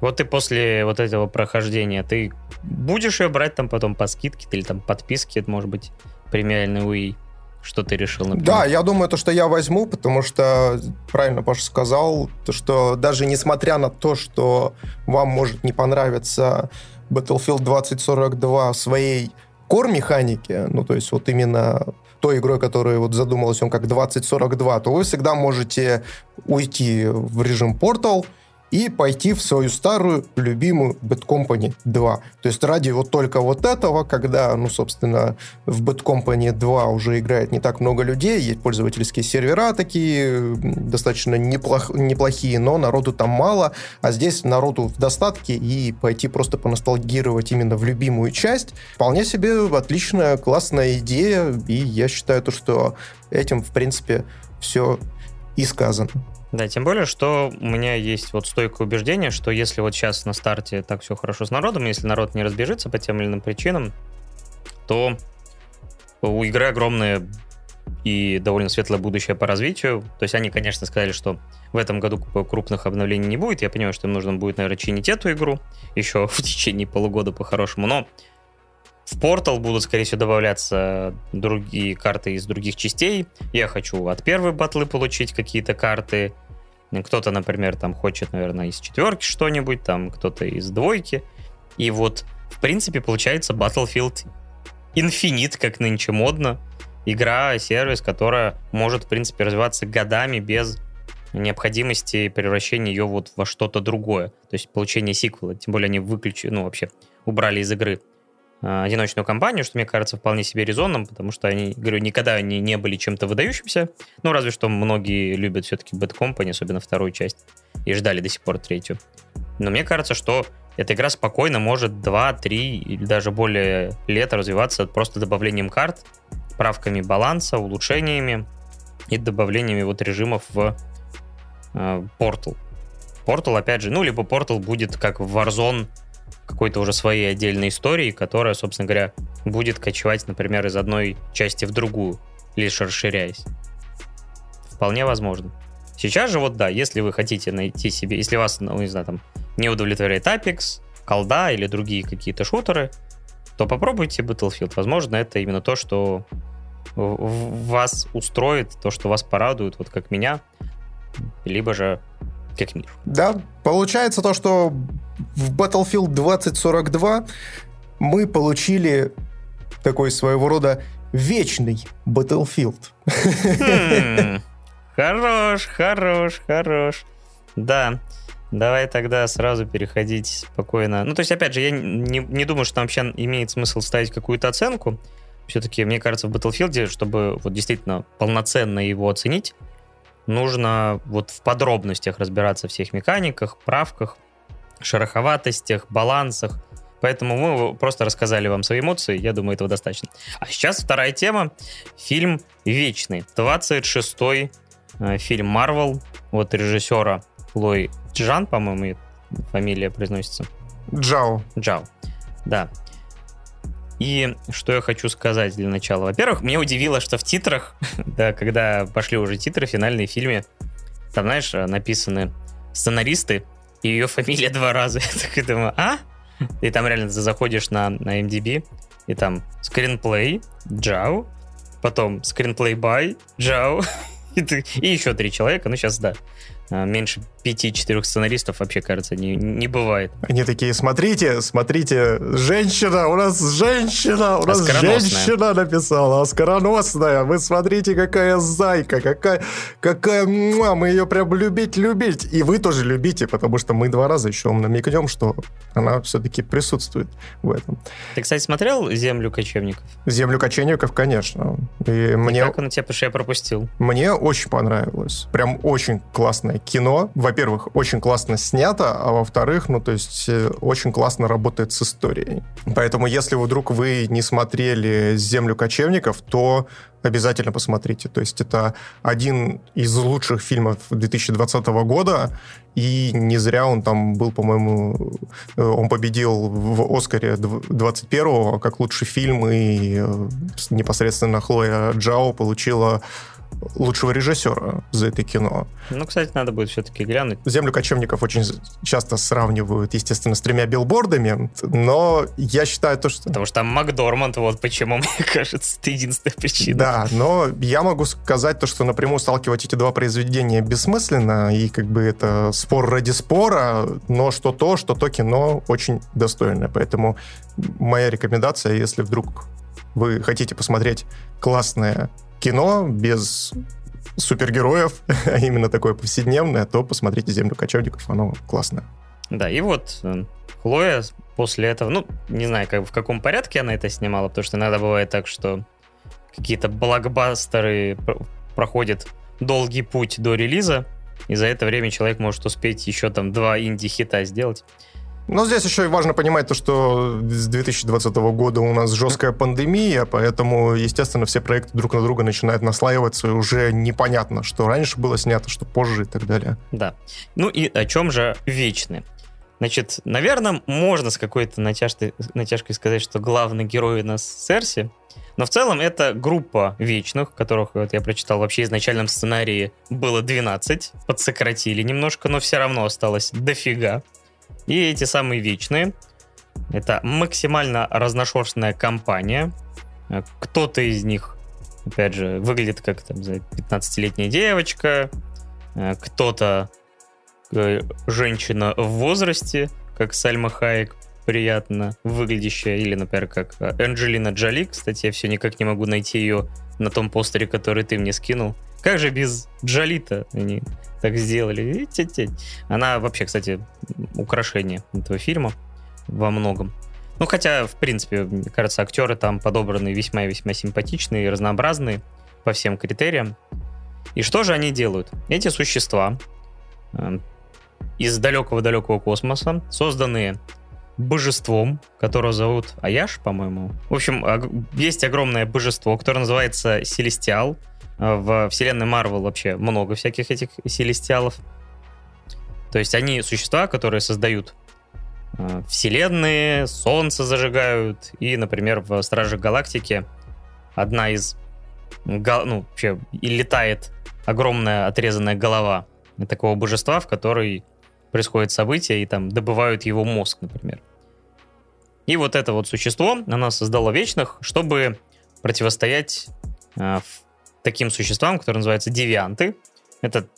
S1: Вот ты после вот этого прохождения, ты будешь ее брать там потом по скидке или там подписке, может быть, премиальный Wii? Что ты решил,
S2: например? Да, я думаю, то, что я возьму, потому что, правильно Паша сказал, то, что даже несмотря на то, что вам может не понравиться Battlefield 2042 своей core-механике, ну, то есть вот именно той игрой, которая вот задумалась он как 2042, то вы всегда можете уйти в режим Portal и пойти в свою старую любимую Bad Company 2. То есть ради вот только вот этого, когда, ну, собственно, в Bad Company 2 уже играет не так много людей, есть пользовательские сервера такие достаточно неплох, неплохие, но народу там мало, а здесь народу в достатке, и пойти просто поностальгировать именно в любимую часть, вполне себе отличная, классная идея, и я считаю то, что этим, в принципе, все и сказано.
S1: Да, тем более, что у меня есть вот стойкое убеждение, что если вот сейчас на старте так все хорошо с народом, если народ не разбежится по тем или иным причинам, то у игры огромное и довольно светлое будущее по развитию. То есть они, конечно, сказали, что в этом году крупных обновлений не будет. Я понимаю, что им нужно будет, наверное, чинить эту игру еще <laughs> в течение полугода по-хорошему. Но в портал будут, скорее всего, добавляться другие карты из других частей. Я хочу от первой батлы получить какие-то карты. Кто-то, например, там хочет, наверное, из четверки что-нибудь, там кто-то из двойки. И вот, в принципе, получается Battlefield Infinite, как нынче модно. Игра, сервис, которая может, в принципе, развиваться годами без необходимости превращения ее вот во что-то другое. То есть получение сиквела. Тем более они выключили, ну, вообще убрали из игры одиночную кампанию, что мне кажется вполне себе резонным, потому что они, говорю, никогда они не были чем-то выдающимся. Ну, разве что многие любят все-таки Bad Company, особенно вторую часть, и ждали до сих пор третью. Но мне кажется, что эта игра спокойно может 2, 3 или даже более лет развиваться просто добавлением карт, правками баланса, улучшениями и добавлениями вот режимов в э, Portal. Portal, опять же, ну, либо Portal будет как Warzone какой-то уже своей отдельной истории, которая, собственно говоря, будет кочевать, например, из одной части в другую, лишь расширяясь. Вполне возможно. Сейчас же вот да, если вы хотите найти себе, если вас, ну, не знаю, там, не удовлетворяет Apex, колда или другие какие-то шутеры, то попробуйте Battlefield. Возможно, это именно то, что вас устроит, то, что вас порадует, вот как меня, либо же как мир.
S2: Да, получается то, что в Battlefield 2042 мы получили такой своего рода вечный Battlefield.
S1: Хм, <laughs> хорош, хорош, хорош. Да, давай тогда сразу переходить спокойно. Ну, то есть, опять же, я не, не думаю, что там вообще имеет смысл ставить какую-то оценку. Все-таки, мне кажется, в Battlefield, чтобы вот действительно полноценно его оценить, нужно вот в подробностях разбираться в всех механиках, правках, шероховатостях, балансах. Поэтому мы просто рассказали вам свои эмоции, я думаю, этого достаточно. А сейчас вторая тема. Фильм «Вечный». 26-й э, фильм Марвел от режиссера Лой Джан, по-моему, фамилия произносится.
S2: Джао.
S1: Джао, да. И что я хочу сказать для начала. Во-первых, меня удивило, что в титрах, <laughs> да, когда пошли уже титры финальные фильме, там, знаешь, написаны сценаристы и ее фамилия <laughs> два раза. Я так думаю, а? И там реально ты заходишь на, на MDB, и там скринплей, Джао, потом скринплей by, Джао, <laughs> и, ты, и еще три человека, ну сейчас да, меньше пяти-четырех сценаристов вообще, кажется, не, не бывает.
S2: Они такие, смотрите, смотрите, женщина, у нас женщина, у нас женщина написала, оскароносная, вы смотрите, какая зайка, какая, какая, мы ее прям любить, любить. И вы тоже любите, потому что мы два раза еще намекнем, что она все-таки присутствует в этом.
S1: Ты, кстати, смотрел «Землю кочевников»?
S2: «Землю кочевников», конечно. И,
S1: и
S2: мне...
S1: как он тебе, потому что я пропустил?
S2: Мне очень понравилось. Прям очень классное кино. Во во-первых, очень классно снято, а во-вторых, ну, то есть, э, очень классно работает с историей. Поэтому, если вдруг вы не смотрели «Землю кочевников», то обязательно посмотрите. То есть это один из лучших фильмов 2020 года, и не зря он там был, по-моему, э, он победил в Оскаре 21-го как лучший фильм, и э, непосредственно Хлоя Джао получила лучшего режиссера за это кино.
S1: Ну, кстати, надо будет все-таки глянуть.
S2: «Землю кочевников» очень часто сравнивают, естественно, с тремя билбордами, но я считаю то, что...
S1: Потому что там Макдорманд, вот почему, <laughs> мне кажется, это единственная причина.
S2: Да, но я могу сказать то, что напрямую сталкивать эти два произведения бессмысленно, и как бы это спор ради спора, но что то, что то кино очень достойное. Поэтому моя рекомендация, если вдруг вы хотите посмотреть классное кино без супергероев, <laughs> а именно такое повседневное, то посмотрите «Землю кочевников», оно классное.
S1: Да, и вот э, Хлоя после этого, ну, не знаю, как, в каком порядке она это снимала, потому что иногда бывает так, что какие-то блокбастеры проходят долгий путь до релиза, и за это время человек может успеть еще там два инди-хита сделать.
S2: Но здесь еще важно понимать то, что с 2020 года у нас жесткая пандемия, поэтому, естественно, все проекты друг на друга начинают наслаиваться, и уже непонятно, что раньше было снято, что позже и так далее.
S1: Да. Ну и о чем же вечны? Значит, наверное, можно с какой-то натяжкой, натяжкой сказать, что главный герой у нас Серси, но в целом это группа вечных, которых вот я прочитал вообще в изначальном сценарии было 12, подсократили немножко, но все равно осталось дофига. И эти самые вечные, это максимально разношерстная компания. Кто-то из них, опять же, выглядит как там 15-летняя девочка, кто-то э, женщина в возрасте, как Сальма Хайек, приятно выглядящая, или, например, как Анджелина Джоли, кстати, я все никак не могу найти ее на том постере, который ты мне скинул. Как же без Джолита они так сделали? Она вообще, кстати, украшение этого фильма во многом. Ну, хотя, в принципе, мне кажется, актеры там подобраны весьма и весьма симпатичные и разнообразные по всем критериям. И что же они делают? Эти существа э, из далекого-далекого космоса, созданные божеством, которого зовут Аяш, по-моему. В общем, есть огромное божество, которое называется Селестиал. А, в вселенной Марвел вообще много всяких этих Селестиалов. То есть они существа, которые создают э, вселенные, солнце зажигают. И, например, в Стражах Галактики одна из... Ну, вообще, и летает огромная отрезанная голова такого божества, в которой происходит событие, и там добывают его мозг, например. И вот это вот существо, она создала вечных, чтобы противостоять э, таким существам, которые называются девианты. Это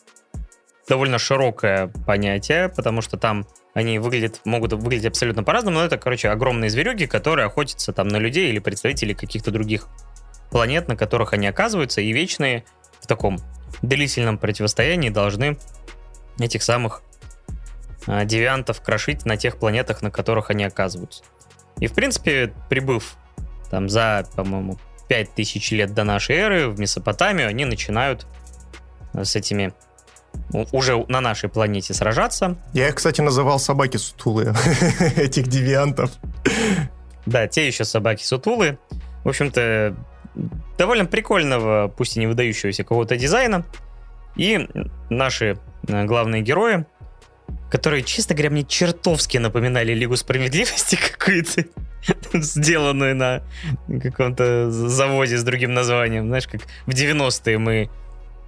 S1: довольно широкое понятие, потому что там они выглядят, могут выглядеть абсолютно по-разному, но это, короче, огромные зверюги, которые охотятся там на людей или представителей каких-то других планет, на которых они оказываются, и вечные в таком длительном противостоянии должны этих самых а, девиантов крошить на тех планетах, на которых они оказываются. И, в принципе, прибыв там за, по-моему, 5000 лет до нашей эры в Месопотамию, они начинают э, с этими уже на нашей планете сражаться.
S2: Я их, кстати, называл собаки сутулые, <laughs> этих девиантов.
S1: Да, те еще собаки сутулые. В общем-то, довольно прикольного, пусть и не выдающегося кого-то дизайна. И наши э, главные герои которые, честно говоря, мне чертовски напоминали Лигу Справедливости <laughs> какую-то, сделанную на каком-то заводе с другим названием. Знаешь, как в 90-е мы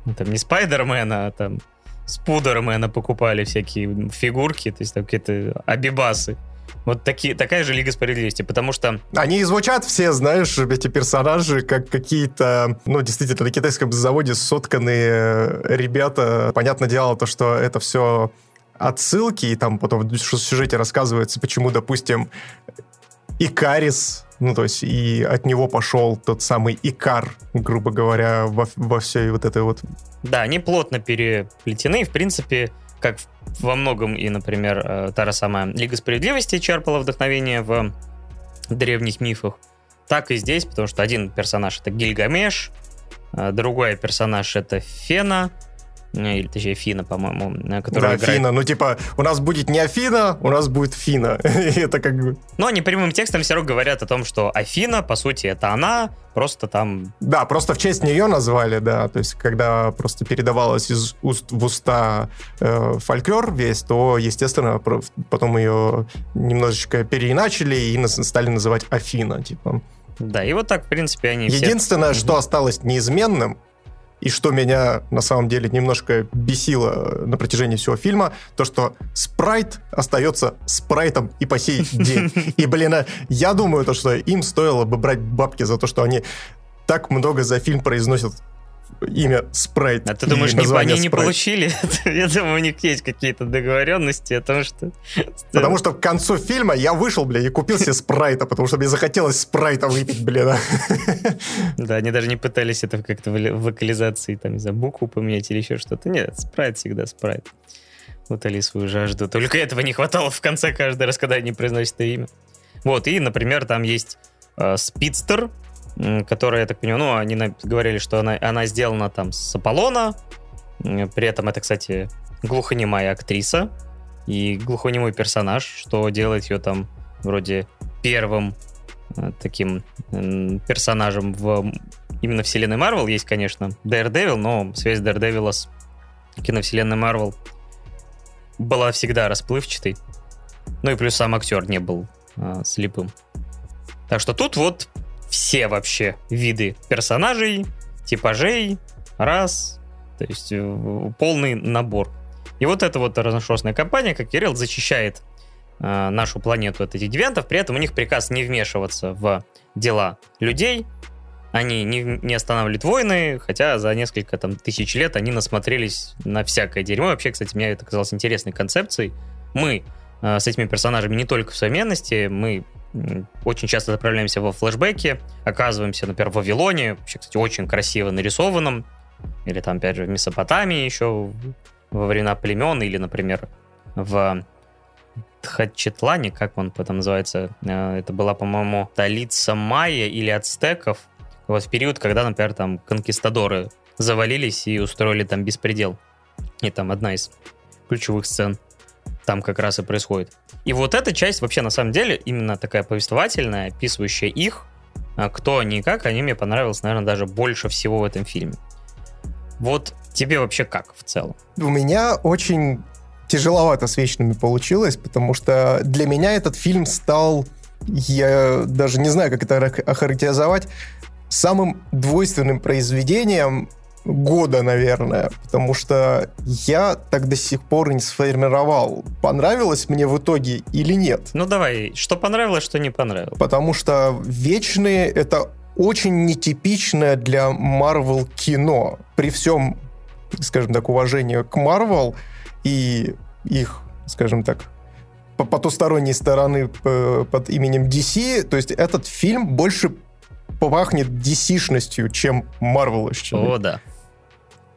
S1: ну, там не Спайдермена, а там Спудермена покупали всякие фигурки, то есть там какие-то абибасы. Вот такие, такая же Лига Справедливости, потому что...
S2: Они звучат все, знаешь, эти персонажи, как какие-то, ну, действительно, на китайском заводе сотканные ребята. Понятное дело, то, что это все отсылки, и там потом в сюжете рассказывается, почему, допустим, Икарис, ну, то есть и от него пошел тот самый Икар, грубо говоря, во, во всей вот этой вот...
S1: Да, они плотно переплетены, в принципе, как во многом и, например, э, та же самая Лига Справедливости черпала вдохновение в древних мифах, так и здесь, потому что один персонаж это Гильгамеш, э, другой персонаж это Фена, или точнее Фина, по-моему,
S2: которая да, играет... Фина, ну типа у нас будет не Афина, у нас будет Фина. <laughs> это как бы...
S1: Но они прямым текстом все равно говорят о том, что Афина, по сути, это она, просто там...
S2: Да, просто в честь нее назвали, да, то есть когда просто передавалось из уст в уста э, фольклор весь, то, естественно, потом ее немножечко переиначили и стали называть Афина, типа.
S1: Да, и вот так, в принципе, они
S2: Единственное, все... что осталось неизменным, и что меня на самом деле немножко бесило на протяжении всего фильма, то что спрайт остается спрайтом и по сей <laughs> день. И, блин, а я думаю, то, что им стоило бы брать бабки за то, что они так много за фильм произносят имя Спрайт.
S1: А ты думаешь, не, они не получили? <laughs> я думаю, у них есть какие-то договоренности о том, что... <laughs>
S2: Потому что к концу фильма я вышел, бля, и купил себе Спрайта, потому что мне захотелось Спрайта выпить, бля.
S1: Да, <laughs> они даже не пытались это как-то в локализации, там, не знаю, букву поменять или еще что-то. Нет, Спрайт всегда Спрайт. Утоли свою жажду. Только этого не хватало в конце каждый раз, когда они произносят это имя. Вот, и, например, там есть э, Спидстер, которая, я так понимаю, ну, они говорили, что она, она сделана там с Аполлона. При этом это, кстати, глухонемая актриса и глухонемой персонаж, что делает ее там вроде первым э, таким персонажем в именно вселенной Марвел. Есть, конечно, Daredevil, но связь Daredevil с киновселенной Марвел была всегда расплывчатой. Ну и плюс сам актер не был а, слепым. Так что тут вот все вообще виды персонажей, типажей, раз, то есть э, полный набор. И вот эта вот разношерстная компания, как Кирилл, защищает э, нашу планету от этих девиантов, при этом у них приказ не вмешиваться в дела людей, они не, не останавливают войны, хотя за несколько там, тысяч лет они насмотрелись на всякое дерьмо. Вообще, кстати, мне это казалось интересной концепцией. Мы э, с этими персонажами не только в современности, мы очень часто отправляемся во флешбеки, оказываемся, например, в Вавилоне, вообще, кстати, очень красиво нарисованном, или там, опять же, в Месопотамии еще во времена племен, или, например, в Тхачетлане, как он потом называется, э, это была, по-моему, столица майя или ацтеков, вот в период, когда, например, там конкистадоры завалились и устроили там беспредел. И там одна из ключевых сцен там как раз и происходит. И вот эта часть вообще на самом деле именно такая повествовательная, описывающая их, а кто они и как, они мне понравилось, наверное, даже больше всего в этом фильме. Вот тебе вообще как в целом?
S2: У меня очень тяжеловато с вечными получилось, потому что для меня этот фильм стал, я даже не знаю, как это охарактеризовать, самым двойственным произведением года, наверное, потому что я так до сих пор не сформировал, понравилось мне в итоге или нет.
S1: Ну давай, что понравилось, что не понравилось.
S2: Потому что «Вечные» — это очень нетипичное для Марвел кино. При всем, скажем так, уважении к Марвел и их, скажем так, по потусторонней стороны э, под именем DC, то есть этот фильм больше пахнет DC-шностью, чем Марвеловщиной.
S1: О, да.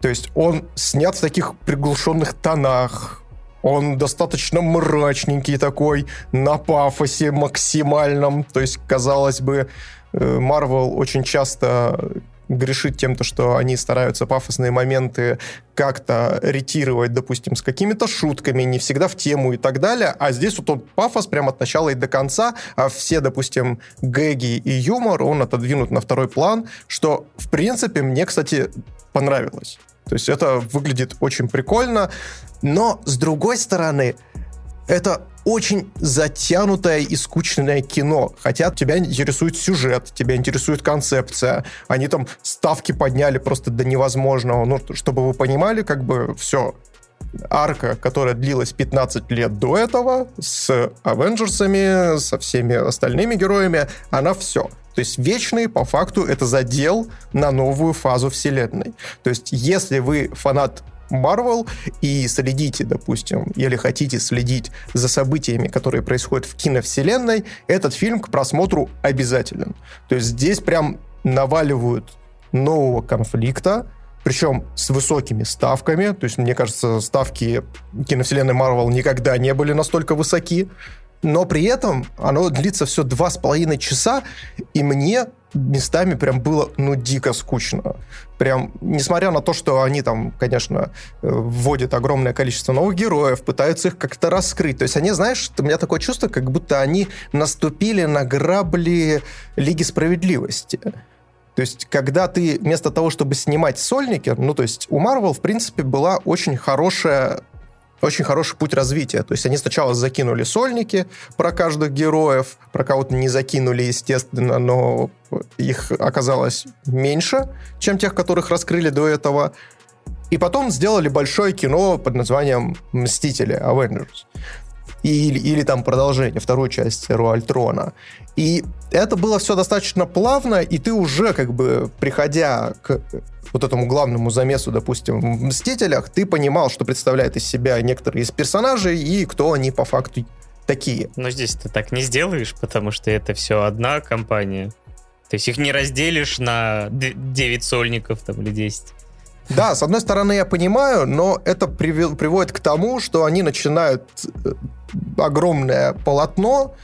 S2: То есть он снят в таких приглушенных тонах, он достаточно мрачненький такой, на пафосе максимальном. То есть, казалось бы, Марвел очень часто грешит тем, то, что они стараются пафосные моменты как-то ретировать, допустим, с какими-то шутками, не всегда в тему и так далее. А здесь вот он пафос прямо от начала и до конца, а все, допустим, гэги и юмор, он отодвинут на второй план, что, в принципе, мне, кстати, понравилось. То есть это выглядит очень прикольно, но, с другой стороны, это очень затянутое и скучное кино. Хотя тебя интересует сюжет, тебя интересует концепция. Они там ставки подняли просто до невозможного. Ну, чтобы вы понимали, как бы все, арка, которая длилась 15 лет до этого, с Авенджерсами, со всеми остальными героями, она все. То есть вечный, по факту, это задел на новую фазу вселенной. То есть если вы фанат Марвел и следите, допустим, или хотите следить за событиями, которые происходят в киновселенной, этот фильм к просмотру обязателен. То есть здесь прям наваливают нового конфликта, причем с высокими ставками. То есть, мне кажется, ставки киновселенной Марвел никогда не были настолько высоки. Но при этом оно длится все два с половиной часа, и мне местами прям было, ну, дико скучно. Прям, несмотря на то, что они там, конечно, э, вводят огромное количество новых героев, пытаются их как-то раскрыть. То есть они, знаешь, у меня такое чувство, как будто они наступили на грабли Лиги Справедливости. То есть, когда ты вместо того, чтобы снимать сольники, ну, то есть у Marvel, в принципе, была очень хорошая очень хороший путь развития. То есть они сначала закинули сольники про каждых героев, про кого-то не закинули, естественно, но их оказалось меньше, чем тех, которых раскрыли до этого. И потом сделали большое кино под названием «Мстители», Avengers. Или, или там продолжение, второй части Эру Альтрона. И это было все достаточно плавно, и ты уже как бы, приходя к вот этому главному замесу, допустим, в «Мстителях», ты понимал, что представляет из себя некоторые из персонажей и кто они по факту такие.
S1: Но здесь ты так не сделаешь, потому что это все одна компания. То есть их не разделишь на 9 сольников там, или 10.
S2: Да, с одной стороны, я понимаю, но это приводит к тому, что они начинают э, огромное полотно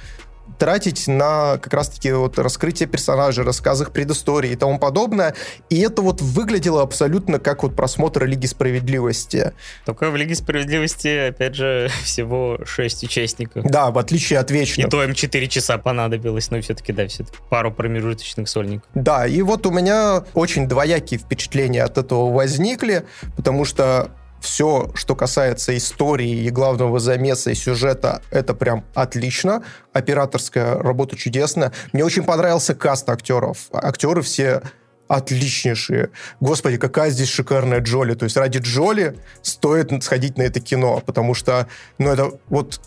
S2: тратить на как раз-таки вот раскрытие персонажей, их предыстории и тому подобное. И это вот выглядело абсолютно как вот просмотр Лиги Справедливости.
S1: Только в Лиге Справедливости, опять же, <laughs> всего 6 участников.
S2: Да, в отличие от Вечных.
S1: И то им 4 часа понадобилось, но все-таки, да, все-таки пару промежуточных сольников.
S2: Да, и вот у меня очень двоякие впечатления от этого возникли, потому что все, что касается истории и главного замеса и сюжета, это прям отлично. Операторская работа чудесная. Мне очень понравился каст актеров. Актеры все отличнейшие. Господи, какая здесь шикарная Джоли. То есть ради Джоли стоит сходить на это кино, потому что, ну, это вот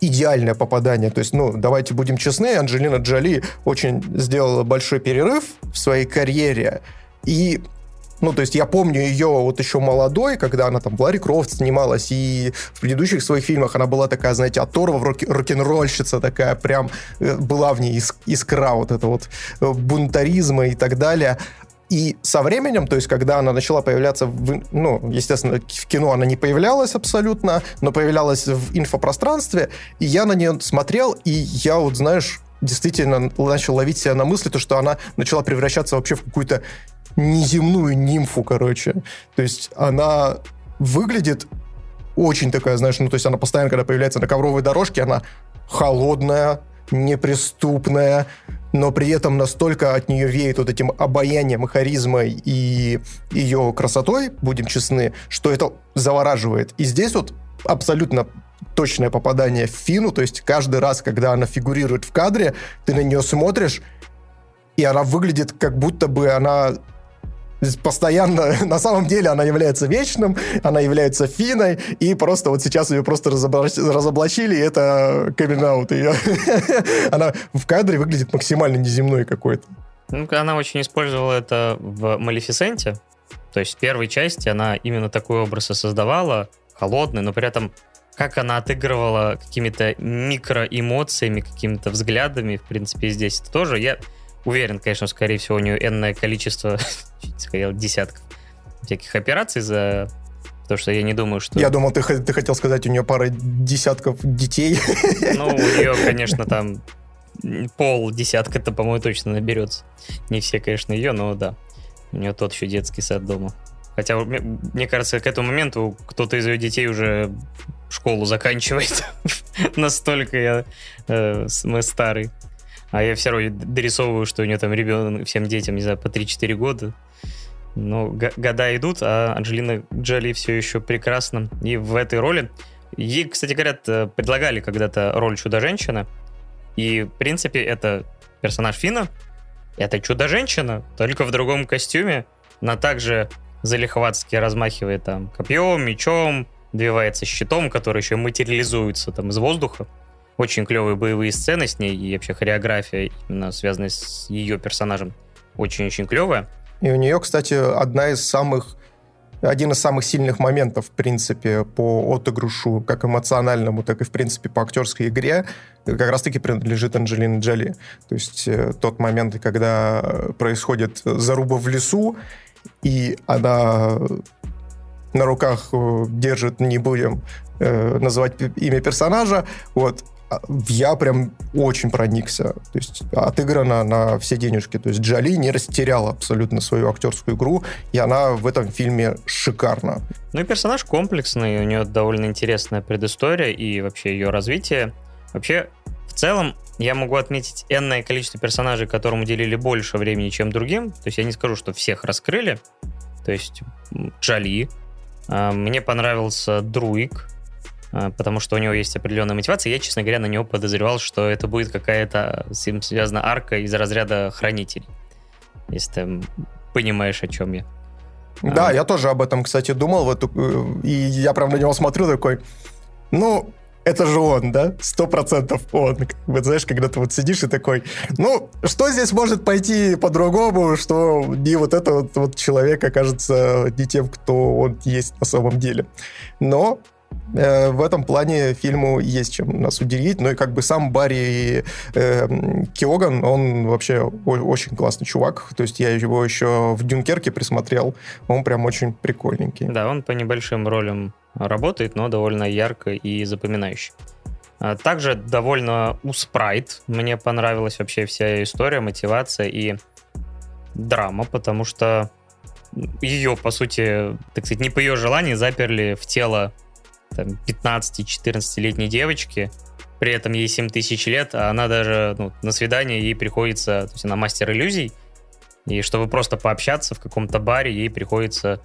S2: идеальное попадание. То есть, ну, давайте будем честны, Анджелина Джоли очень сделала большой перерыв в своей карьере. И ну, то есть я помню ее вот еще молодой, когда она там в Ларри Крофт снималась, и в предыдущих своих фильмах она была такая, знаете, оторва рок-н-ролльщица такая, прям э, была в ней искра вот это вот э, бунтаризма и так далее. И со временем, то есть когда она начала появляться, в, ну, естественно, в кино она не появлялась абсолютно, но появлялась в инфопространстве, и я на нее смотрел, и я вот, знаешь, действительно начал ловить себя на мысли, то, что она начала превращаться вообще в какую-то неземную нимфу, короче. То есть она выглядит очень такая, знаешь, ну, то есть она постоянно, когда появляется на ковровой дорожке, она холодная, неприступная, но при этом настолько от нее веет вот этим обаянием, харизмой и ее красотой, будем честны, что это завораживает. И здесь вот абсолютно точное попадание в Фину, то есть каждый раз, когда она фигурирует в кадре, ты на нее смотришь, и она выглядит как будто бы она постоянно, <laughs> на самом деле она является вечным, она является финой, и просто вот сейчас ее просто разоблачили, и это камин ее. <laughs> она в кадре выглядит максимально неземной какой-то.
S1: Ну, она очень использовала это в Малефисенте, то есть в первой части она именно такой образ и создавала, холодный, но при этом как она отыгрывала какими-то микроэмоциями, какими-то взглядами, в принципе, здесь это тоже. Я Уверен, конечно, скорее всего, у нее энное количество, <laughs> сказал, десятков всяких операций за то, что я не думаю, что...
S2: Я думал, ты, ты хотел сказать, у нее пара десятков детей. <laughs>
S1: Ну, у нее, <laughs> конечно, там пол десятка-то, по-моему, точно наберется. Не все, конечно, ее, но да. У нее тот еще детский сад дома. Хотя, мне кажется, к этому моменту кто-то из ее детей уже школу заканчивает. <laughs> Настолько я, э, мы старый. А я все равно дорисовываю, что у нее там ребенок, всем детям, не знаю, по 3-4 года. Но года идут, а Анджелина Джоли все еще прекрасна. И в этой роли... Ей, кстати говоря, предлагали когда-то роль Чудо-женщины. И, в принципе, это персонаж Фина. Это Чудо-женщина, только в другом костюме. Она также залихватски размахивает там копьем, мечом, добивается щитом, который еще материализуется там из воздуха. Очень клевые боевые сцены с ней и вообще хореография, именно связанная с ее персонажем, очень-очень клевая.
S2: И у нее, кстати, одна из самых один из самых сильных моментов, в принципе, по отыгрышу, как эмоциональному, так и, в принципе, по актерской игре, как раз-таки принадлежит Анджелине Джоли. То есть э, тот момент, когда происходит заруба в лесу, и она на руках э, держит, не будем э, называть имя персонажа, вот, а, я прям очень проникся. То есть отыграна на все денежки. То есть Джоли не растеряла абсолютно свою актерскую игру, и она в этом фильме шикарна.
S1: Ну и персонаж комплексный, у нее довольно интересная предыстория и вообще ее развитие. Вообще, в целом, я могу отметить энное количество персонажей, которым уделили больше времени, чем другим. То есть я не скажу, что всех раскрыли. То есть Джоли. А, мне понравился Друик, а, потому что у него есть определенная мотивация. Я, честно говоря, на него подозревал, что это будет какая-то с ним связана арка из разряда хранителей. Если ты понимаешь, о чем я.
S2: Да, а. я тоже об этом, кстати, думал. В эту, э, и я прям на него смотрю такой, ну, это же он, да? Сто процентов он. Вот знаешь, когда ты вот сидишь и такой, ну, что здесь может пойти по-другому, что не вот этот вот, человек окажется не тем, кто он есть на самом деле. Но в этом плане фильму есть чем нас удивить. Ну и как бы сам Барри э, Киоган, он вообще очень классный чувак. То есть я его еще в Дюнкерке присмотрел. Он прям очень прикольненький.
S1: Да, он по небольшим ролям работает, но довольно ярко и запоминающе. А также довольно у Спрайт мне понравилась вообще вся история, мотивация и драма, потому что ее, по сути, так сказать, не по ее желанию заперли в тело 15-14-летней девочки, при этом ей 7 тысяч лет, а она даже ну, на свидание ей приходится, то есть она мастер иллюзий, и чтобы просто пообщаться в каком-то баре, ей приходится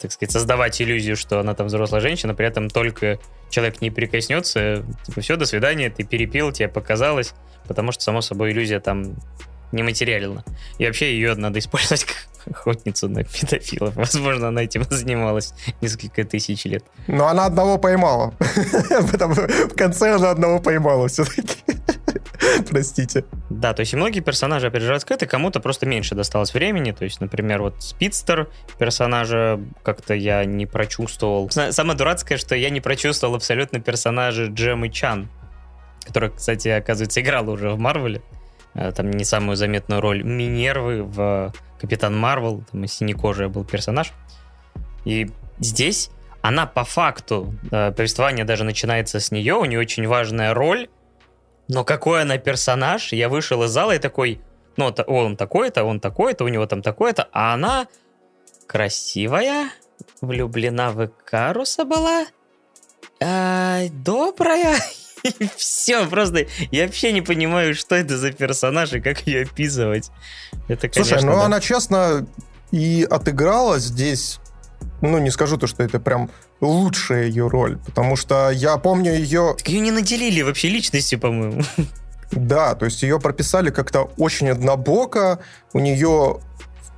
S1: так сказать, создавать иллюзию, что она там взрослая женщина, при этом только человек не прикоснется, типа, все, до свидания, ты перепил, тебе показалось, потому что, само собой, иллюзия там нематериальна. И вообще ее надо использовать <laughs> как охотницу на педофилов. Возможно, она этим занималась несколько тысяч лет.
S2: Но она одного поймала. <laughs> В конце она одного поймала все-таки. <laughs> Простите.
S1: Да, то есть и многие персонажи, опять же, раскрыты, кому-то просто меньше досталось времени. То есть, например, вот Спидстер персонажа как-то я не прочувствовал. Самое дурацкое, что я не прочувствовал абсолютно персонажа Джемы Чан, которая, кстати, оказывается, играла уже в Марвеле. Э, там не самую заметную роль Минервы в Капитан Марвел, там синекожая был персонаж. И здесь она по факту, э, повествование даже начинается с нее, у нее очень важная роль, но какой она персонаж, я вышел из зала и такой, ну, он такой-то, он такой-то, у него там такое-то, а она красивая, влюблена в Икаруса была, а, добрая, <laughs> все, просто я вообще не понимаю, что это за персонаж и как ее описывать.
S2: Это, конечно, Слушай, ну да. она честно и отыграла здесь ну, не скажу то, что это прям лучшая ее роль, потому что я помню ее...
S1: Так ее не наделили вообще личностью, по-моему. <laughs>
S2: Да, то есть ее прописали как-то очень однобоко, у нее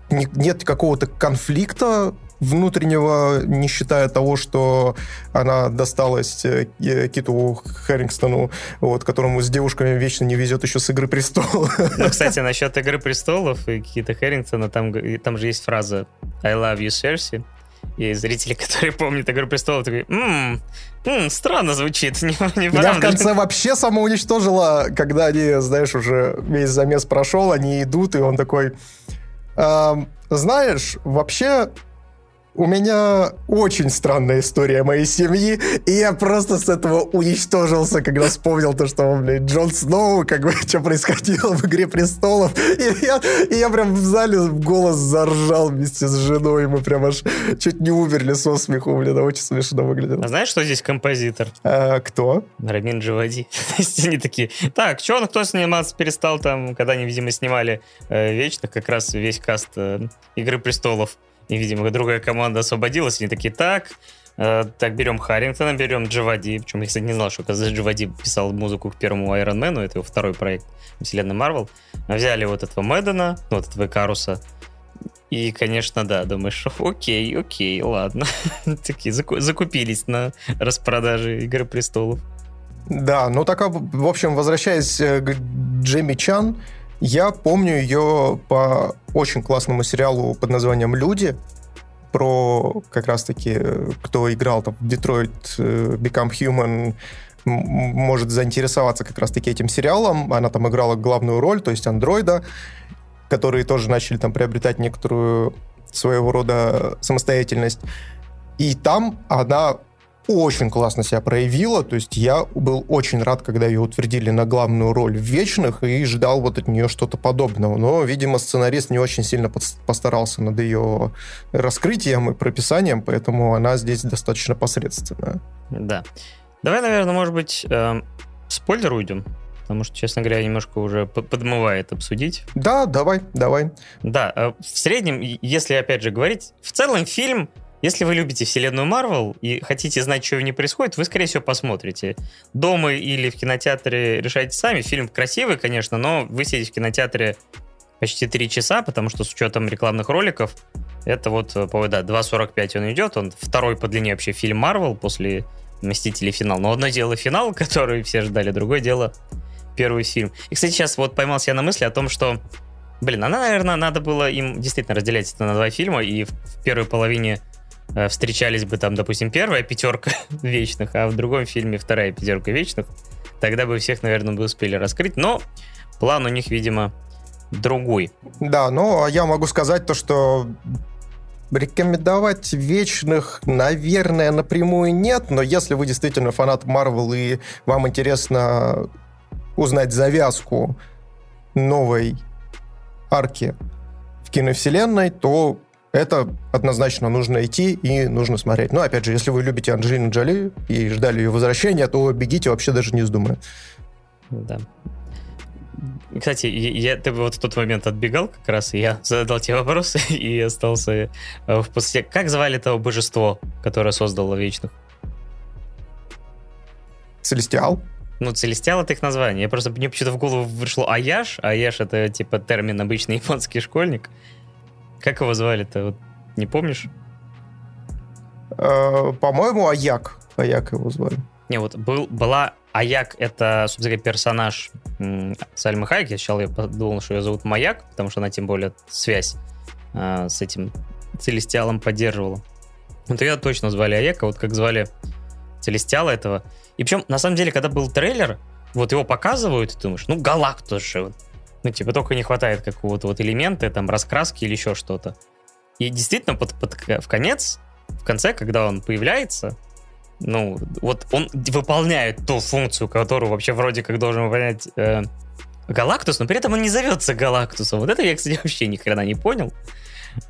S2: нет какого-то конфликта внутреннего, не считая того, что она досталась э, Киту Харрингстону, вот, которому с девушками вечно не везет еще с «Игры престолов».
S1: Ну, кстати, насчет «Игры престолов» и Кита Харрингтона, там, там же есть фраза «I love you, Cersei», и зрители, <laughs> которые помнят «Игру престолов», такие, ммм, м странно звучит, <laughs> не, не
S2: Меня в конце вообще самоуничтожило, когда они, знаешь, уже весь замес прошел, они идут, и он такой, эм, знаешь, вообще у меня очень странная история моей семьи, и я просто с этого уничтожился, когда вспомнил то, что, блядь, Джон Сноу, как бы, <laughs> что происходило в «Игре престолов». И я, и я прям в зале в голос заржал вместе с женой, мы прям аж чуть не умерли со смеху, блин, очень смешно выглядело.
S1: А знаешь, что здесь композитор?
S2: А, кто?
S1: Рамин Джавади. <laughs> То есть они такие, так, что он, кто сниматься перестал там, когда они, видимо, снимали э, Вечно, как раз весь каст э, «Игры престолов». И, видимо, другая команда освободилась, они такие, так, э, так, берем Харрингтона, берем Джавади. Причем я, кстати, не знал, что, оказывается, Джавади писал музыку к первому Iron Man, это его второй проект вселенной Марвел. Взяли вот этого Мэддена, ну, вот этого Каруса, и, конечно, да, думаешь, окей, окей, ладно. <laughs> Такие закупились на распродаже Игры Престолов.
S2: Да, ну так, в общем, возвращаясь э, к Джейми Чан, я помню ее по очень классному сериалу под названием «Люди», про как раз-таки, кто играл там в Detroit э, Become Human, может заинтересоваться как раз-таки этим сериалом. Она там играла главную роль, то есть андроида, которые тоже начали там приобретать некоторую своего рода самостоятельность. И там она очень классно себя проявила, то есть я был очень рад, когда ее утвердили на главную роль в «Вечных» и ждал вот от нее что-то подобного, но, видимо, сценарист не очень сильно постарался над ее раскрытием и прописанием, поэтому она здесь достаточно посредственная.
S1: Да. Давай, наверное, может быть, э, спойлер уйдем, потому что, честно говоря, немножко уже подмывает обсудить.
S2: Да, давай, давай.
S1: Да, э, в среднем, если опять же говорить, в целом фильм если вы любите вселенную Марвел и хотите знать, что в ней происходит, вы, скорее всего, посмотрите. Дома или в кинотеатре решайте сами. Фильм красивый, конечно, но вы сидите в кинотеатре почти 3 часа, потому что с учетом рекламных роликов это вот, по да, 2.45 он идет, он второй по длине вообще фильм Марвел после Мстители финал. Но одно дело финал, <laughs> который все ждали, другое дело первый фильм. И, кстати, сейчас вот поймался я на мысли о том, что, блин, она, наверное, надо было им действительно разделять это на два фильма, и в первой половине э, встречались бы там, допустим, первая пятерка <laughs> вечных, а в другом фильме вторая пятерка вечных. Тогда бы всех, наверное, бы успели раскрыть. Но план у них, видимо, другой.
S2: Да, но я могу сказать то, что Рекомендовать вечных, наверное, напрямую нет, но если вы действительно фанат Марвел и вам интересно узнать завязку новой арки в киновселенной, то это однозначно нужно идти и нужно смотреть. Но, опять же, если вы любите Анджелину Джоли и ждали ее возвращения, то бегите вообще даже не вздумая.
S1: Да. Кстати, я, ты вот в тот момент отбегал как раз, и я задал тебе вопрос <laughs> и остался э, в пустоте. Как звали того божество, которое создало Вечных?
S2: Целестиал.
S1: Ну, Целестиал это их название. Я просто мне почему-то в голову вышло Аяш. Аяш это типа термин обычный <laughs> японский школьник. Как его звали-то? Вот, не помнишь?
S2: Э, по-моему, Аяк. Аяк его звали.
S1: Не, вот был, была Аяк, это, собственно говоря, персонаж Сальмы Хайек. Я сначала я подумал, что ее зовут Маяк, потому что она тем более связь э, с этим Целестиалом поддерживала. Вот ее точно звали Аяка, вот как звали Целестиала этого. И причем, на самом деле, когда был трейлер, вот его показывают, и ты думаешь, ну, Галактус же. Ну, типа, только не хватает какого-то вот элемента, там, раскраски или еще что-то. И действительно, под, под, в конец, в конце, когда он появляется, ну, вот он выполняет ту функцию, которую вообще вроде как должен выполнять э, Галактус, но при этом он не зовется Галактусом. Вот это я, кстати, <laughs> вообще ни хрена не понял.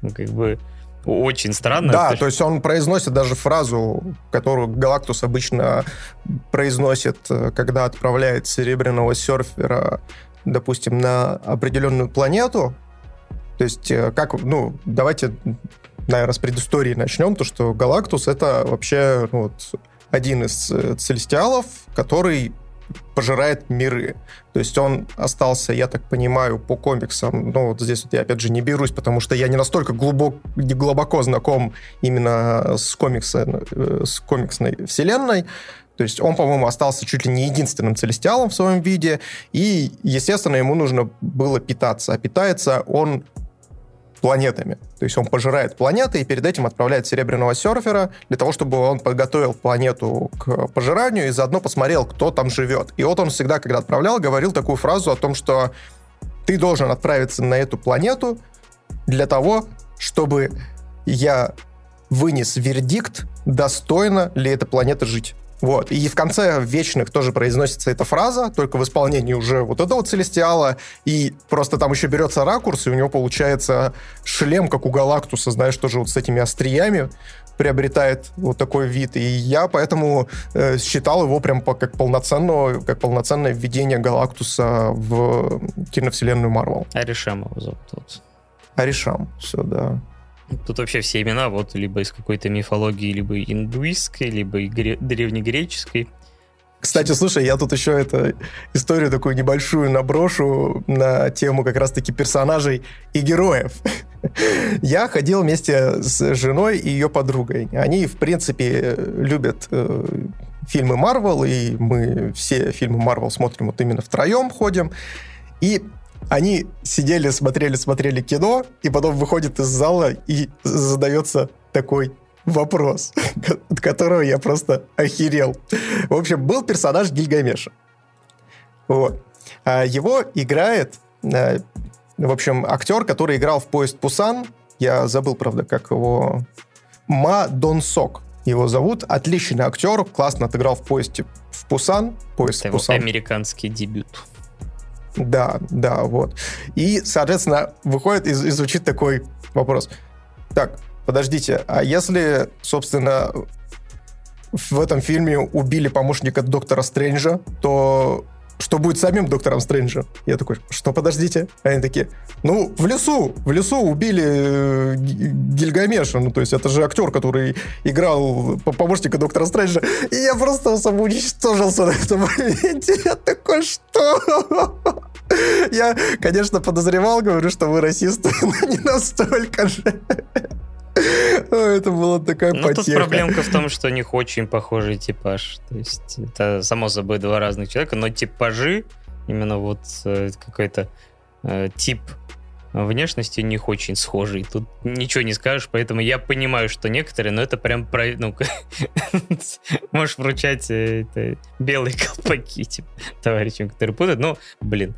S1: Ну, как бы очень странно.
S2: Да, то, то есть он произносит даже фразу, которую Галактус обычно произносит, э, когда отправляет серебряного серфера, допустим, на определенную планету. То есть, э, как, ну, давайте наверное, с предыстории начнем, то, что Галактус — это вообще ну, вот, один из э, целестиалов, который пожирает миры. То есть он остался, я так понимаю, по комиксам, ну вот здесь вот я опять же не берусь, потому что я не настолько глубок, глубоко знаком именно с, комикса, э, с комиксной вселенной, то есть он, по-моему, остался чуть ли не единственным целестиалом в своем виде, и, естественно, ему нужно было питаться. А питается он планетами. То есть он пожирает планеты и перед этим отправляет серебряного серфера для того, чтобы он подготовил планету к пожиранию и заодно посмотрел, кто там живет. И вот он всегда, когда отправлял, говорил такую фразу о том, что ты должен отправиться на эту планету для того, чтобы я вынес вердикт, достойно ли эта планета жить. Вот. И в конце «Вечных» тоже произносится эта фраза, только в исполнении уже вот этого Целестиала, и просто там еще берется ракурс, и у него получается шлем, как у Галактуса, знаешь, тоже вот с этими остриями приобретает вот такой вид. И я поэтому э, считал его прям по, как, полноценного, как полноценное введение Галактуса в киновселенную Марвел.
S1: Аришам его зовут.
S2: Аришам, все, да.
S1: Тут вообще все имена вот либо из какой-то мифологии, либо индуистской, либо древнегреческой.
S2: Кстати, слушай, я тут еще эту историю такую небольшую наброшу на тему как раз-таки персонажей и героев. <laughs> Я ходил вместе с женой и ее подругой. Они, в принципе, любят э, фильмы Марвел, и мы все фильмы Марвел смотрим вот именно втроем ходим. И они сидели, смотрели, смотрели кино, и потом выходит из зала и задается такой вопрос, <laughs> от которого я просто охерел. В общем, был персонаж Гильгамеша. Вот. А его играет, э, в общем, актер, который играл в «Поезд Пусан». Я забыл, правда, как его... Ма Дон Сок его зовут. Отличный актер, классно отыграл в «Поезде в Пусан».
S1: Поезд Это Пусан. американский дебют.
S2: Да, да, вот. И, соответственно, выходит и, звучит такой вопрос. Так, подождите, а если, собственно, в этом фильме убили помощника доктора Стрэнджа, то что будет с самим доктором Стрэнджем? Я такой, что, подождите? Они такие, ну, в лесу, в лесу убили э, Гильгамеша, ну, то есть это же актер, который играл помощника доктора Стрэнджа, и я просто самоуничтожился на этом моменте. <laughs> Я такой, что? <laughs> Я, конечно, подозревал, говорю, что вы расисты, <laughs> но не настолько же. Это была такая
S1: Ну,
S2: потеха.
S1: тут проблемка в том, что у них очень похожий типаж. То есть это, само собой, два разных человека, но типажи, именно вот э, какой-то э, тип внешности у них очень схожий. Тут ничего не скажешь, поэтому я понимаю, что некоторые, но это прям про... Ну, <laughs> можешь вручать э, это, белые колпаки типа, товарищам, которые путают. Ну, блин,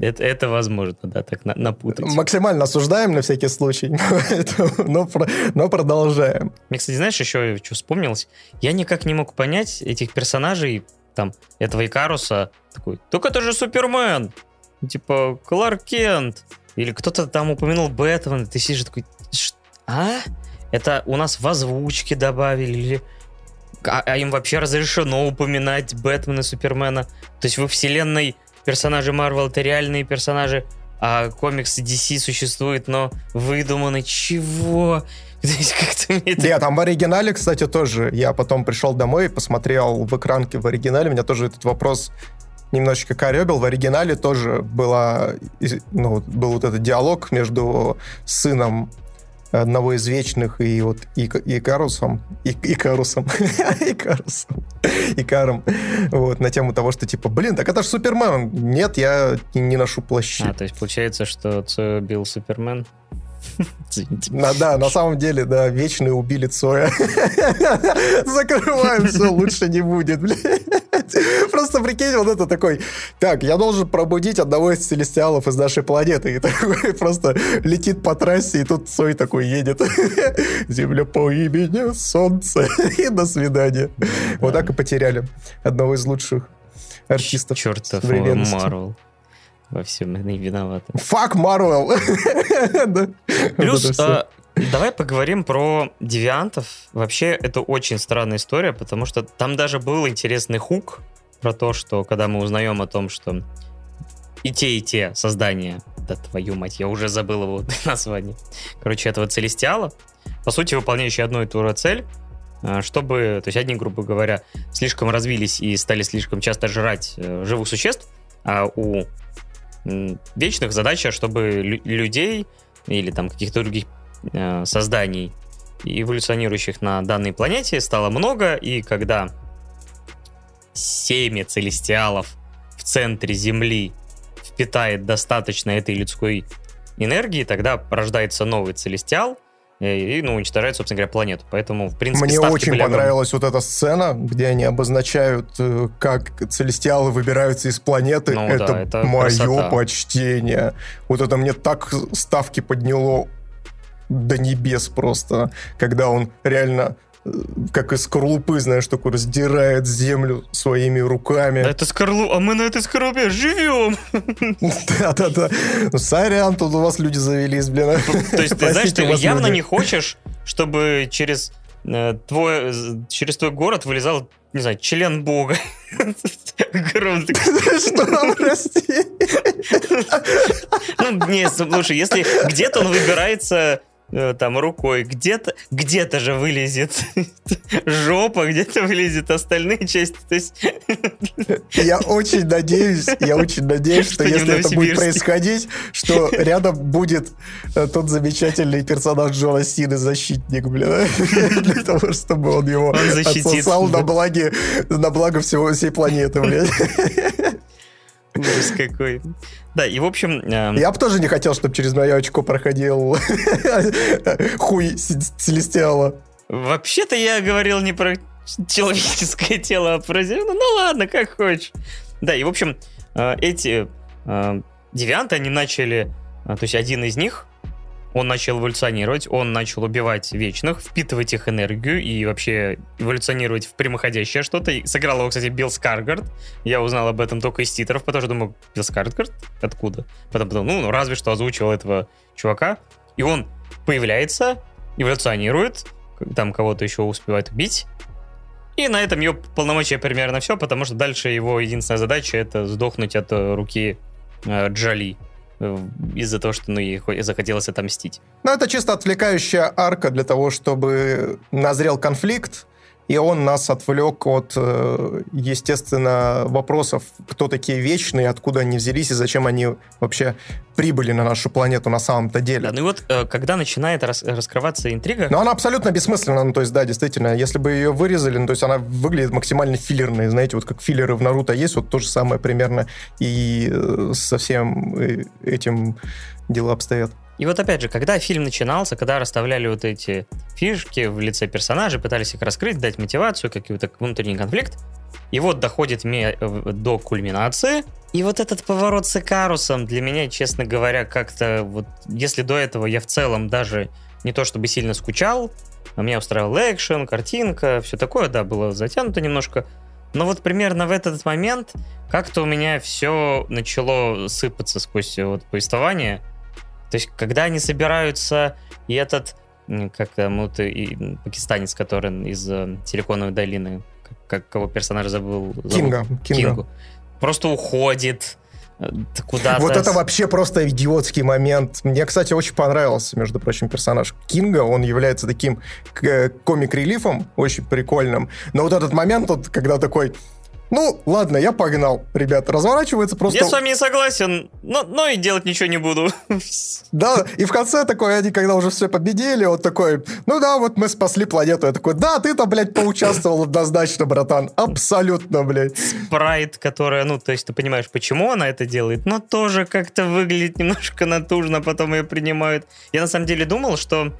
S1: это, это возможно, да, так на, напутать.
S2: Максимально осуждаем на всякий случай, <laughs> но, но, продолжаем.
S1: Мне, кстати, знаешь, еще что вспомнилось? Я никак не мог понять этих персонажей, там, этого Икаруса, такой, только это же Супермен! Типа, Кларк Кент! Или кто-то там упомянул Бэтмен, ты сидишь такой, а? Это у нас в озвучке добавили, или... А, а им вообще разрешено упоминать Бэтмена и Супермена? То есть во вселенной персонажи Марвел это реальные персонажи, а комиксы DC существуют, но выдуманы. Чего? <laughs>
S2: Нет, там в оригинале, кстати, тоже. Я потом пришел домой и посмотрел в экранке в оригинале. Меня тоже этот вопрос немножечко коребил. В оригинале тоже была, ну, был вот этот диалог между сыном одного из вечных и вот и, Икарусом, и, Икарусом, Икарусом, <laughs> Икаром, вот, на тему того, что типа, блин, так это же Супермен. Нет, я не ношу плащи.
S1: А, то есть получается, что Цоя убил Супермен? <laughs>
S2: На, да, на самом деле, да, вечные убили Цоя. <laughs> Закрываем, все, лучше не будет, блядь. <laughs> Просто прикинь, вот это такой, так, я должен пробудить одного из целестиалов из нашей планеты. И такой <laughs> просто летит по трассе, и тут Цой такой едет. <laughs> Земля по имени Солнце. И до свидания. Вот так и потеряли одного из лучших артистов.
S1: Чертов Марвел во всем и виноваты.
S2: Фак Марвел!
S1: Плюс, а, давай поговорим про девиантов. Вообще, это очень странная история, потому что там даже был интересный хук про то, что когда мы узнаем о том, что и те, и те создания, да твою мать, я уже забыл его <laughs> название, короче, этого целестиала, по сути, выполняющие одну и ту же цель, а, чтобы, то есть одни, грубо говоря, слишком развились и стали слишком часто жрать э, живых существ, а у вечных задача, чтобы людей или там каких-то других э, созданий, эволюционирующих на данной планете, стало много, и когда семя целестиалов в центре Земли впитает достаточно этой людской энергии, тогда рождается новый целестиал — и, ну, уничтожает, собственно говоря, планету. Поэтому, в принципе,
S2: Мне очень понравилась вот эта сцена, где они обозначают, э, как целестиалы выбираются из планеты. Ну, это, да, это мое красота. почтение. Вот это мне так ставки подняло до небес просто, когда он реально как из скорлупы, знаешь, такой раздирает землю своими руками.
S1: Да это скорлупа, а мы на этой скорлупе живем. <laughs>
S2: Да-да-да. Ну, сорян, тут у вас люди завелись, блин.
S1: То есть ты знаешь, ты явно не хочешь, чтобы через э, твой, через твой город вылезал, не знаю, член бога. <laughs> <laughs>
S2: Что, прости?
S1: Ну, не, слушай, если где-то он выбирается Э, там рукой, где-то где-то же вылезет <laughs> жопа, где-то вылезет остальные части. То есть... <laughs>
S2: Я очень надеюсь, я очень надеюсь, что, что если это будет происходить, что рядом будет э, тот замечательный персонаж Джона Сины, защитник, блин, <laughs> для того, чтобы он его он отсосал на благо, на благо всего, всей планеты, блин.
S1: Ужас какой. Да, и в общем...
S2: Э... Я бы тоже не хотел, чтобы через мое очко проходил <laughs> хуй Целестиала.
S1: Вообще-то я говорил не про человеческое тело, а про землю. Ну ладно, как хочешь. Да, и в общем, э, эти э, девианты, они начали... Э, то есть один из них он начал эволюционировать, он начал убивать вечных, впитывать их энергию и вообще эволюционировать в прямоходящее что-то. Сыграл его, кстати, Билл Скаргард. Я узнал об этом только из титров, потому что думаю, Билл Скаргард? Откуда? Потом подумал, ну, разве что озвучивал этого чувака. И он появляется, эволюционирует, там кого-то еще успевает убить. И на этом ее полномочия примерно все, потому что дальше его единственная задача это сдохнуть от руки э, Джоли. Э, из-за того, что ну, ей захотелось отомстить.
S2: Ну, это чисто отвлекающая арка для того, чтобы назрел конфликт, и он нас отвлек от, э, естественно, вопросов, кто такие вечные, откуда они взялись и зачем они вообще прибыли на нашу планету на самом-то деле.
S1: Да, ну и вот э, когда начинает рас- раскрываться интрига...
S2: Но она абсолютно бессмысленна, ну то есть да, действительно, если бы ее вырезали, ну то есть она выглядит максимально филлерной, знаете, вот как филлеры в Наруто есть, вот то же самое примерно и э, со всем этим дела обстоят.
S1: И вот опять же, когда фильм начинался, когда расставляли вот эти фишки в лице персонажей, пытались их раскрыть, дать мотивацию, какой-то внутренний конфликт, и вот доходит ми- до культминации, и вот этот поворот с Икарусом для меня, честно говоря, как-то вот, если до этого я в целом даже не то чтобы сильно скучал, а меня устраивал экшен, картинка, все такое, да, было затянуто немножко, но вот примерно в этот момент как-то у меня все начало сыпаться сквозь вот повествование, то есть, когда они собираются, и этот, как там, вот, и пакистанец, который из э, Силиконовой долины, как, кого персонаж забыл? забыл?
S2: Кинга. Кинга.
S1: Кингу. Просто уходит э, куда-то.
S2: Вот это вообще просто идиотский момент. Мне, кстати, очень понравился, между прочим, персонаж Кинга. Он является таким э, комик-релифом, очень прикольным. Но вот этот момент, вот, когда такой ну, ладно, я погнал, ребят. Разворачивается просто...
S1: Я с вами не согласен, но, но и делать ничего не буду. <laughs>
S2: Да, и в конце такой, они когда уже все победили, вот такой, ну да, вот мы спасли планету. Я такой, да, ты-то, блядь, поучаствовал однозначно, братан. Абсолютно, блядь.
S1: Спрайт, которая, ну, то есть ты понимаешь, почему она это делает, но тоже как-то выглядит немножко натужно, потом ее принимают. Я на самом деле думал, что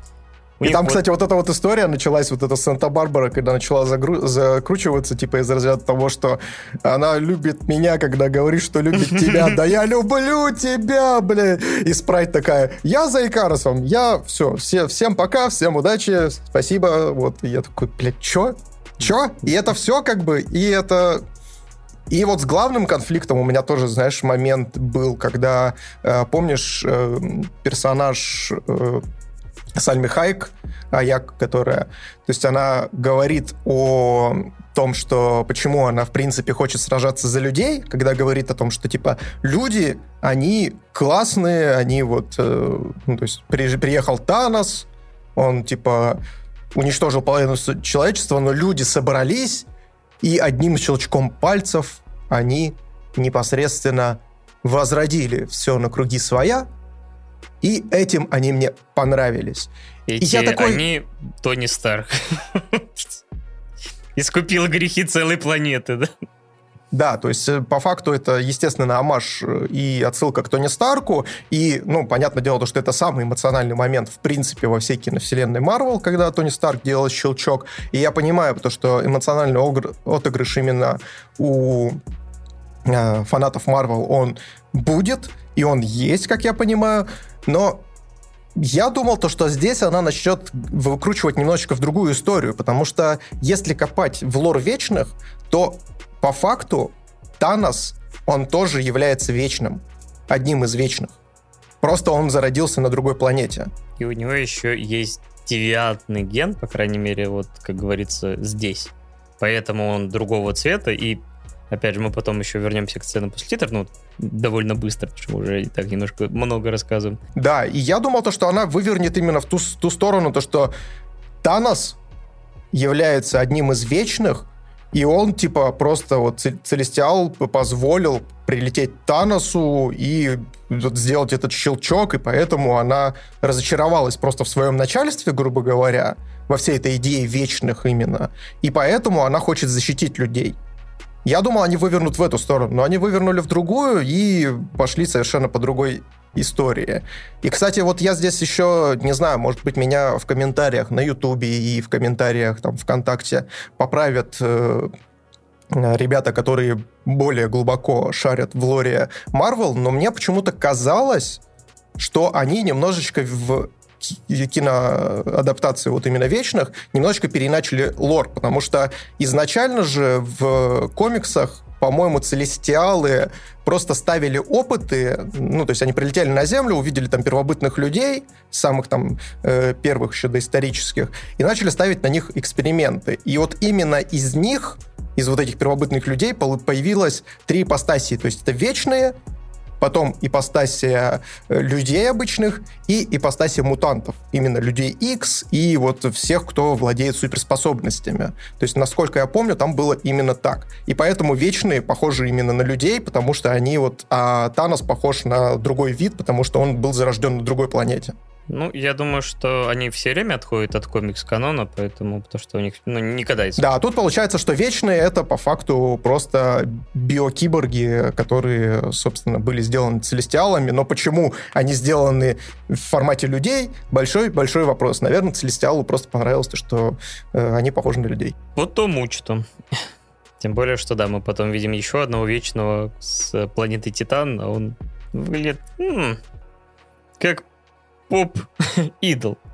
S2: и там, вот... кстати, вот эта вот история началась, вот эта Санта-Барбара, когда начала загру... закручиваться, типа, из разряда того, что она любит меня, когда говорит, что любит <laughs> тебя. Да я люблю тебя, бля. И Спрайт такая, я за Икаросом, я все, все, всем пока, всем удачи, спасибо. Вот, и я такой, блядь, чё? Чё? И это все как бы, и это и вот с главным конфликтом у меня тоже, знаешь, момент был, когда, э, помнишь, э, персонаж э, Сальми Хайк, Аяк, которая... То есть она говорит о том, что почему она, в принципе, хочет сражаться за людей, когда говорит о том, что, типа, люди, они классные, они вот... Э, ну, то есть при, приехал Танос, он, типа, уничтожил половину человечества, но люди собрались, и одним щелчком пальцев они непосредственно возродили все на круги своя, и этим они мне понравились.
S1: Эти, и я такой... Они Тони Старк. Искупил грехи целой планеты, да?
S2: Да, то есть э, по факту это, естественно, амаш э, и отсылка к Тони Старку, и, ну, понятное дело, что это самый эмоциональный момент, в принципе, во всей киновселенной Марвел, когда Тони Старк делал щелчок, и я понимаю, потому что эмоциональный отыгрыш именно у э, фанатов Марвел, он будет, и он есть, как я понимаю, но я думал, то, что здесь она начнет выкручивать немножечко в другую историю, потому что если копать в лор вечных, то по факту Танос, он тоже является вечным, одним из вечных. Просто он зародился на другой планете.
S1: И у него еще есть девиантный ген, по крайней мере, вот, как говорится, здесь. Поэтому он другого цвета, и Опять же, мы потом еще вернемся к сценам после титров, ну, довольно быстро, потому что уже так немножко много рассказываем.
S2: Да, и я думал то, что она вывернет именно в ту, ту сторону, то, что Танос является одним из вечных, и он, типа, просто вот Целестиал позволил прилететь Таносу и сделать этот щелчок, и поэтому она разочаровалась просто в своем начальстве, грубо говоря, во всей этой идее вечных именно. И поэтому она хочет защитить людей. Я думал, они вывернут в эту сторону, но они вывернули в другую и пошли совершенно по другой истории. И, кстати, вот я здесь еще, не знаю, может быть, меня в комментариях на Ютубе и в комментариях там ВКонтакте поправят э, ребята, которые более глубоко шарят в лоре Марвел, но мне почему-то казалось, что они немножечко в киноадаптации вот именно вечных немножечко переначали лор, потому что изначально же в комиксах по-моему, целестиалы просто ставили опыты, ну, то есть они прилетели на Землю, увидели там первобытных людей, самых там э, первых еще доисторических, и начали ставить на них эксперименты. И вот именно из них, из вот этих первобытных людей появилось три ипостасии, то есть это вечные, потом ипостаси э, людей обычных и ипостаси мутантов. Именно людей X и вот всех, кто владеет суперспособностями. То есть, насколько я помню, там было именно так. И поэтому Вечные похожи именно на людей, потому что они вот... А Танос похож на другой вид, потому что он был зарожден на другой планете.
S1: Ну, я думаю, что они все время отходят от комикс-канона, поэтому, потому что у них ну, никогда...
S2: Да, тут получается, что Вечные — это по факту просто биокиборги, которые, собственно, были сделаны целестиалами, но почему они сделаны в формате людей? Большой-большой вопрос. Наверное, целестиалу просто понравилось то, что э, они похожи на людей.
S1: Вот то мучто. <laughs> Тем более, что да, мы потом видим еще одного вечного с планеты Титан, а он выглядит м-м, как поп-идол. <laughs>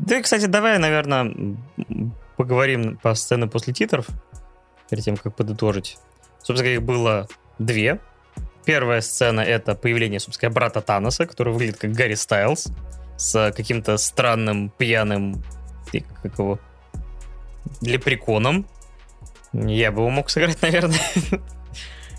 S1: Да и, кстати, давай, наверное, поговорим по сцене после титров, перед тем, как подытожить. Собственно, их было две. Первая сцена — это появление, собственно, брата Таноса, который выглядит как Гарри Стайлз, с каким-то странным, пьяным, как его, лепреконом. Я бы его мог сыграть, <laughs> наверное.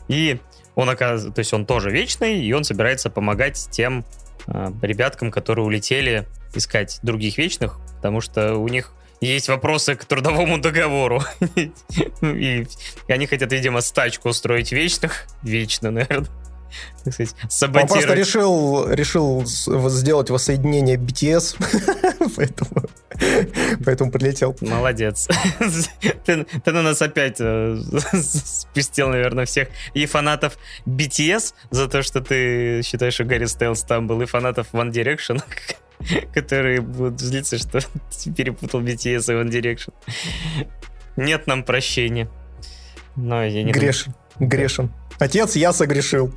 S1: И он оказывается, то есть он тоже вечный, и он собирается помогать тем ребяткам, которые улетели искать других вечных, потому что у них есть вопросы к трудовому договору. <laughs> И они хотят, видимо, стачку устроить вечных. Вечно, наверное.
S2: Он просто решил, решил сделать воссоединение BTS, <laughs> поэтому, <laughs> поэтому прилетел.
S1: Молодец. <laughs> Ты, ты на нас опять э, <laughs> спустил, наверное, всех и фанатов BTS за то, что ты считаешь, что Гарри Стейлс там был, и фанатов One Direction, которые будут злиться, что ты перепутал BTS и One Direction. Нет нам прощения.
S2: Но я не Грешен. Грешен. Отец, я согрешил.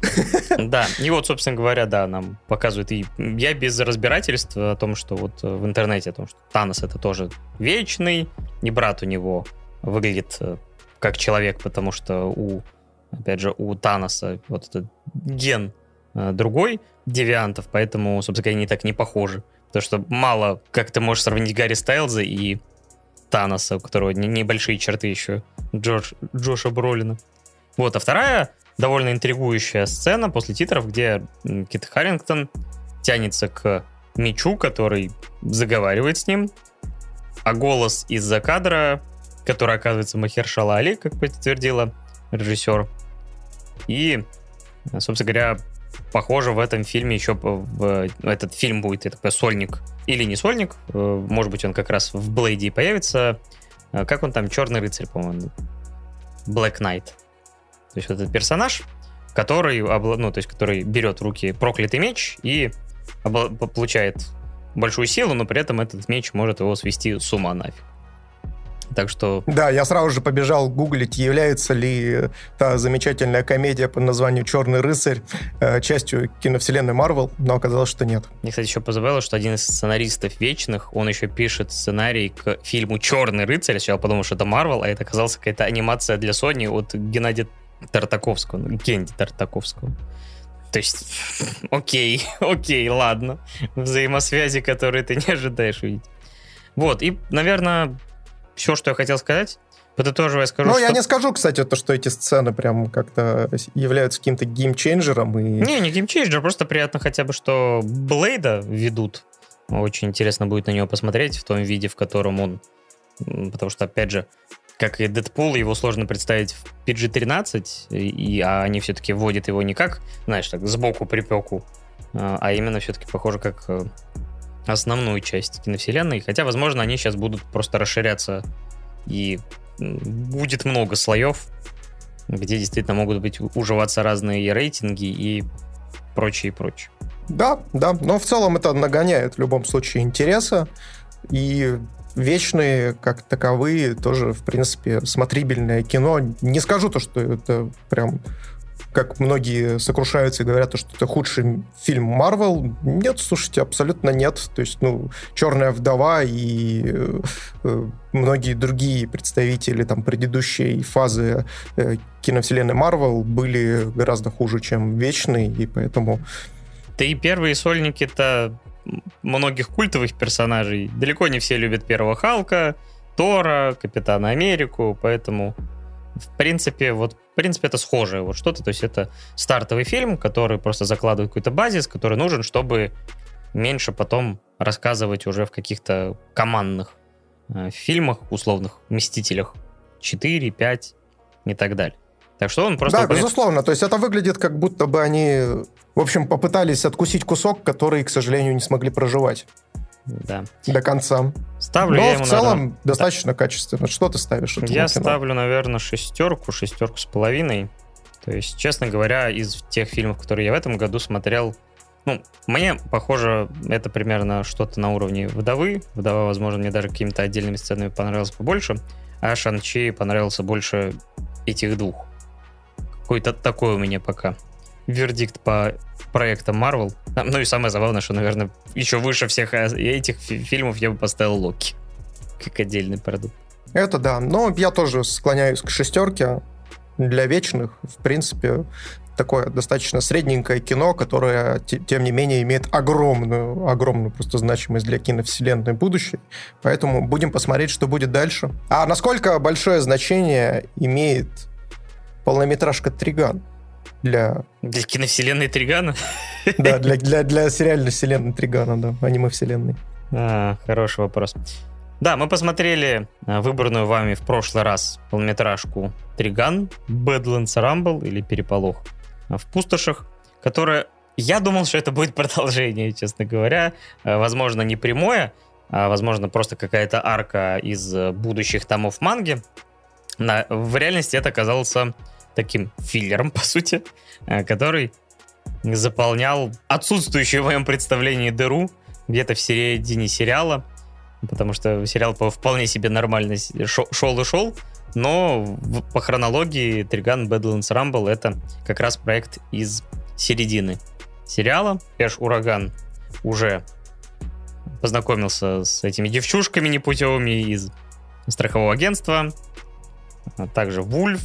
S1: Да, и вот, собственно говоря, да, нам показывают. И я без разбирательства о том, что вот в интернете, о том, что Танос это тоже вечный, и брат у него выглядит э, как человек, потому что у, опять же, у Таноса вот этот ген э, другой девиантов, поэтому, собственно говоря, они так не похожи. Потому что мало, как ты можешь сравнить Гарри Стайлза и Таноса, у которого небольшие черты еще Джордж, Джоша Бролина. Вот, а вторая довольно интригующая сцена после титров, где Кит Харрингтон тянется к мечу, который заговаривает с ним, а голос из-за кадра, который оказывается Махершала Али, как подтвердила режиссер. И, собственно говоря, похоже, в этом фильме еще в, этот фильм будет, это сольник или не сольник, э, может быть, он как раз в Блейде появится. Э, как он там, Черный рыцарь, по-моему, Black Knight. То есть этот персонаж, который, ну, то есть, который берет в руки проклятый меч и получает большую силу, но при этом этот меч может его свести с ума нафиг. Так что...
S2: Да, я сразу же побежал гуглить, является ли та замечательная комедия под названием «Черный рыцарь» э, частью киновселенной Марвел, но оказалось, что нет.
S1: Мне, кстати, еще позабавило, что один из сценаристов «Вечных», он еще пишет сценарий к фильму «Черный рыцарь». Сначала подумал, что это Марвел, а это оказалась какая-то анимация для Sony от Геннадия Тартаковского, ну, Генди Тартаковского. То есть, <laughs> окей, <laughs> окей, ладно. Взаимосвязи, которые ты не ожидаешь увидеть. Вот, и, наверное, все, что я хотел сказать. Подытоживая, скажу,
S2: Ну, что... я не скажу, кстати, то, что эти сцены прям как-то являются каким-то геймчейнджером. И...
S1: Не, не геймчейнджер, просто приятно хотя бы, что Блейда ведут. Очень интересно будет на него посмотреть в том виде, в котором он... Потому что, опять же, как и Дэдпул, его сложно представить в PG-13, и, а они все-таки вводят его не как, знаешь, так, сбоку припеку, а, а именно все-таки похоже как э, основную часть киновселенной. Хотя, возможно, они сейчас будут просто расширяться, и будет много слоев, где действительно могут быть уживаться разные рейтинги и прочее, и прочее.
S2: Да, да, но в целом это нагоняет в любом случае интереса, и вечные, как таковые, тоже, в принципе, смотрибельное кино. Не скажу то, что это прям как многие сокрушаются и говорят, что это худший фильм Марвел. Нет, слушайте, абсолютно нет. То есть, ну, «Черная вдова» и э, многие другие представители там предыдущей фазы э, киновселенной Марвел были гораздо хуже, чем «Вечный», и поэтому...
S1: Да и первые сольники-то многих культовых персонажей. Далеко не все любят первого Халка, Тора, Капитана Америку, поэтому, в принципе, вот в принципе, это схожее вот что-то. То есть это стартовый фильм, который просто закладывает какой-то базис, который нужен, чтобы меньше потом рассказывать уже в каких-то командных э, фильмах, условных «Мстителях» 4, 5 и так далее. Так что он просто...
S2: Да, безусловно. То есть это выглядит, как будто бы они, в общем, попытались откусить кусок, который, к сожалению, не смогли проживать.
S1: Да.
S2: До конца.
S1: Ставлю
S2: Но
S1: я
S2: в
S1: ему,
S2: целом
S1: наверное,
S2: достаточно качественно. Что ты ставишь?
S1: Я
S2: кино?
S1: ставлю, наверное, шестерку, шестерку с половиной. То есть, честно говоря, из тех фильмов, которые я в этом году смотрел, ну, мне, похоже, это примерно что-то на уровне «Вдовы». «Вдова», возможно, мне даже какими-то отдельными сценами понравилась побольше, а «Шанчи» понравился больше этих двух. Какой-то такой у меня пока вердикт по проектам Marvel. А, Ну и самое забавное, что, наверное, еще выше всех э, этих фи- фильмов я бы поставил Локи. Как отдельный продукт.
S2: Это да. Но я тоже склоняюсь к шестерке. Для вечных, в принципе, такое достаточно средненькое кино, которое, те- тем не менее, имеет огромную, огромную просто значимость для киновселенной будущей. Поэтому будем посмотреть, что будет дальше. А насколько большое значение имеет полнометражка «Триган» для,
S1: Для киновселенной Тригана?
S2: да, для, для, для сериальной вселенной Тригана, да, аниме-вселенной.
S1: А, хороший вопрос. Да, мы посмотрели а, выбранную вами в прошлый раз полнометражку Триган, Badlands Rumble или Переполох а, в пустошах, которая... Я думал, что это будет продолжение, честно говоря. А, Возможно, не прямое, а возможно, просто какая-то арка из будущих томов манги. На- в реальности это оказался таким филлером, <laughs> по сути, э, который заполнял отсутствующую в моем представлении дыру где-то в середине сериала, потому что сериал по вполне себе нормально шел и шел, но по хронологии Триган Badlands Rumble это как раз проект из середины сериала. Эш Ураган уже познакомился с этими девчушками непутевыми из страхового агентства, а также Вульф,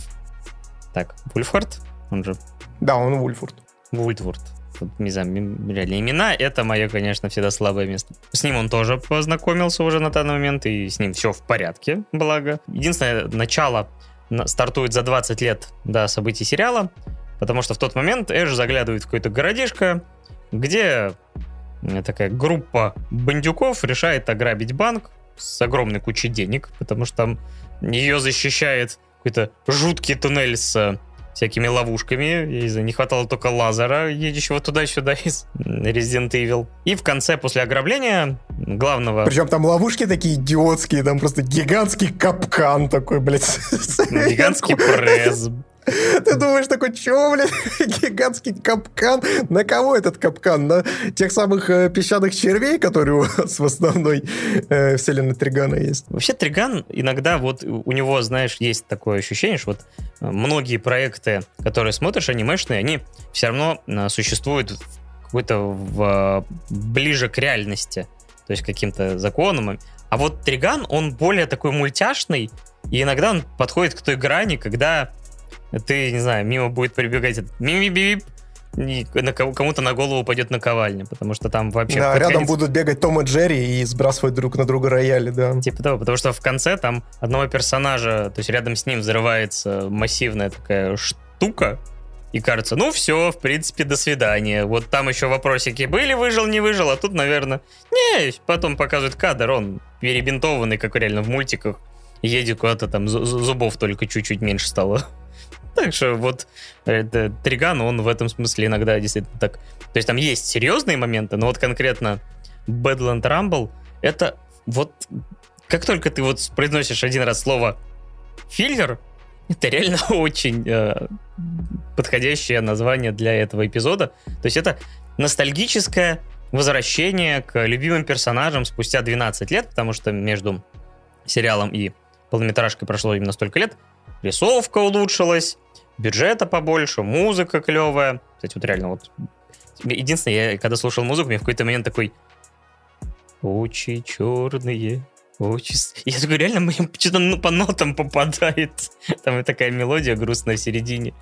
S1: так, Вульфхард, он же
S2: Да, он Вульфурд.
S1: Вультворд. Тут, Не знаю, реально имена. Это мое, конечно, всегда слабое место. С ним он тоже познакомился уже на данный момент, и с ним все в порядке, благо. Единственное, начало на- стартует за 20 лет до событий сериала, потому что в тот момент Эш заглядывает в какое-то городишко, где э, такая группа бандюков решает ограбить банк с огромной кучей денег, потому что там ее защищает какой-то жуткий туннель с э, всякими ловушками. Я не знаю, не хватало только лазера, едущего туда-сюда из Resident Evil. И в конце, после ограбления главного...
S2: Причем там ловушки такие идиотские, там просто гигантский капкан такой, блядь.
S1: Гигантский пресс.
S2: Ты думаешь такой, чего, блядь, <laughs> гигантский капкан? На кого этот капкан? На тех самых э, песчаных червей, которые у вас в основной э, вселенной Тригана есть?
S1: Вообще Триган иногда вот у него, знаешь, есть такое ощущение, что вот э, многие проекты, которые смотришь анимешные, они все равно э, существуют какой-то в, э, ближе к реальности, то есть каким-то законам. А вот Триган, он более такой мультяшный, и иногда он подходит к той грани, когда ты, не знаю, мимо будет прибегать этот ми и на кому-то на голову упадет наковальня, потому что там вообще...
S2: Да, рядом
S1: конец-
S2: будут бегать Том и Джерри и сбрасывать друг на друга рояли, да.
S1: Типа того, потому что в конце там одного персонажа, то есть рядом с ним взрывается массивная такая штука, и кажется, ну все, в принципе, до свидания. Вот там еще вопросики были, выжил, не выжил, а тут, наверное, не, потом показывает кадр, он перебинтованный, как реально в мультиках, едет куда-то там, зу- зу- зубов только чуть-чуть меньше стало. Так что вот это, Триган, он в этом смысле иногда действительно так... То есть там есть серьезные моменты, но вот конкретно Badland Rumble, это вот как только ты вот произносишь один раз слово филлер, это реально <laughs> очень э, подходящее название для этого эпизода. То есть это ностальгическое возвращение к любимым персонажам спустя 12 лет, потому что между сериалом и полнометражкой прошло именно столько лет. Рисовка улучшилась, бюджета побольше, музыка клевая. Кстати, вот реально вот... Единственное, я когда слушал музыку, мне в какой-то момент такой... Очи черные, очи... с-». Я такой, реально, мне что-то ну, по нотам попадает. <laughs> Там и такая мелодия грустная в середине.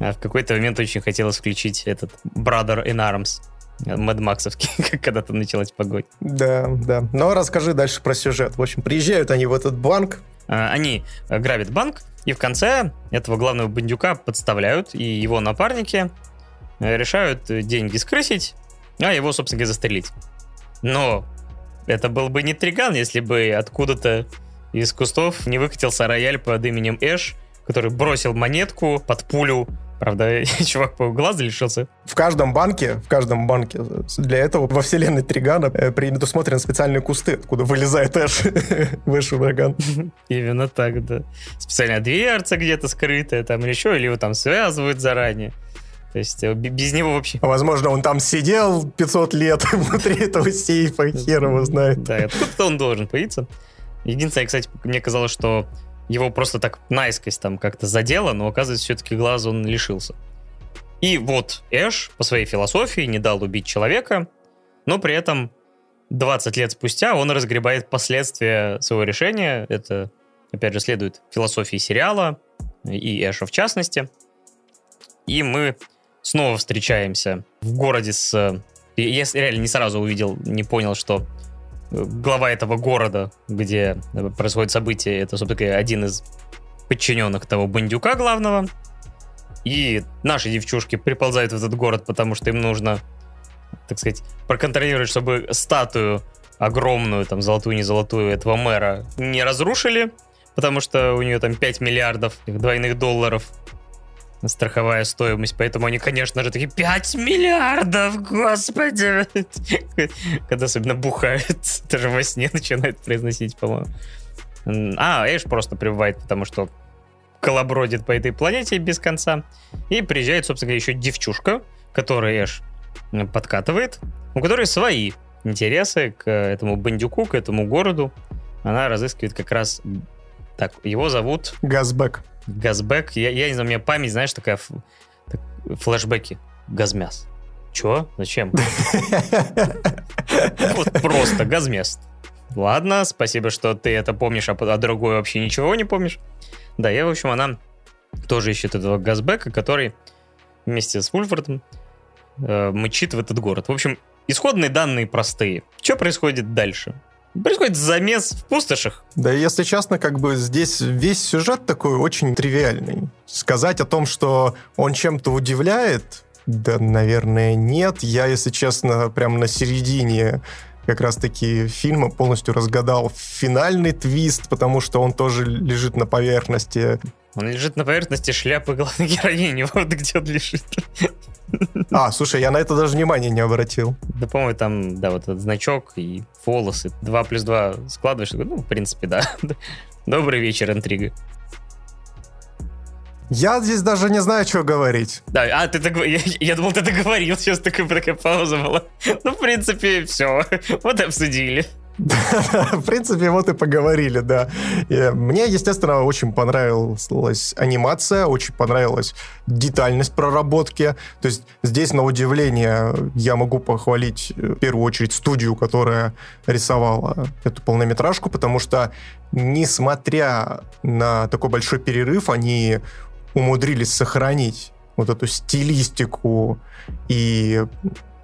S1: А в какой-то момент очень хотелось включить этот Brother in Arms. Мэд Максовский, <laughs> когда там началась погода.
S2: Да, да. Но расскажи дальше про сюжет. В общем, приезжают они в этот банк,
S1: они грабят банк, и в конце этого главного бандюка подставляют, и его напарники решают деньги скрысить, а его, собственно говоря, застрелить. Но это был бы не Триган, если бы откуда-то из кустов не выкатился рояль под именем Эш, который бросил монетку под пулю Правда, <laughs> чувак по глазу лишился.
S2: В каждом банке, в каждом банке для этого во вселенной Тригана э, предусмотрены специальные кусты, откуда вылезает Эш, <laughs> Эш ураган. <laughs>
S1: Именно так, да. Специальная дверца где-то скрытая там или еще, или его там связывают заранее. То есть э, без него вообще...
S2: Возможно, он там сидел 500 лет внутри этого сейфа, хер его знает.
S1: Да, откуда-то он должен появиться. Единственное, кстати, мне казалось, что его просто так наискось там как-то задело, но оказывается, все-таки глаз он лишился. И вот Эш по своей философии не дал убить человека, но при этом 20 лет спустя он разгребает последствия своего решения. Это, опять же, следует философии сериала и Эша в частности. И мы снова встречаемся в городе с... Я реально не сразу увидел, не понял, что глава этого города, где происходит событие, это, собственно, один из подчиненных того бандюка главного. И наши девчушки приползают в этот город, потому что им нужно, так сказать, проконтролировать, чтобы статую огромную, там, золотую, не золотую, этого мэра не разрушили, потому что у нее там 5 миллиардов двойных долларов страховая стоимость, поэтому они, конечно же, такие 5 миллиардов, господи! <laughs> Когда особенно бухают, <laughs> даже во сне начинают произносить, по-моему. А, Эш просто прибывает, потому что колобродит по этой планете без конца. И приезжает, собственно говоря, еще девчушка, которая Эш подкатывает, у которой свои интересы к этому бандюку, к этому городу. Она разыскивает как раз... Так, его зовут...
S2: Газбек.
S1: Газбек. Я, я не знаю, у меня память, знаешь, такая так, флешбеки. Газмяс. Чё? Зачем? <laughs> Вот просто газмяс. Ладно, спасибо, что ты это помнишь, а, а другой вообще ничего не помнишь. Да, я, в общем, она тоже ищет этого Газбека, который вместе с Вульфордом э, мчит в этот город. В общем, исходные данные простые. Что происходит дальше? Происходит замес в пустошах.
S2: Да, если честно, как бы здесь весь сюжет такой очень тривиальный. Сказать о том, что он чем-то удивляет, да, наверное, нет. Я, если честно, прям на середине как раз-таки фильма полностью разгадал финальный твист, потому что он тоже лежит на поверхности.
S1: Он лежит на поверхности шляпы главной героини, <laughs> вот где он лежит.
S2: А, слушай, я на это даже внимания не обратил.
S1: Да, по-моему, там, да, вот этот значок и волосы. Два плюс два складываешь. Ну, в принципе, да. <laughs> Добрый вечер, интрига.
S2: Я здесь даже не знаю, что говорить.
S1: Да, а ты так... Я, я думал, ты договорил. <laughs> Сейчас такая, такая пауза была. Ну, в принципе, все. Вот и обсудили. <laughs>
S2: В принципе, вот и поговорили, да. Мне, естественно, очень понравилась анимация, очень понравилась детальность проработки. То есть здесь, на удивление, я могу похвалить э, в первую очередь студию, которая рисовала эту полнометражку, потому что, несмотря на такой большой перерыв, они умудрились сохранить вот эту стилистику и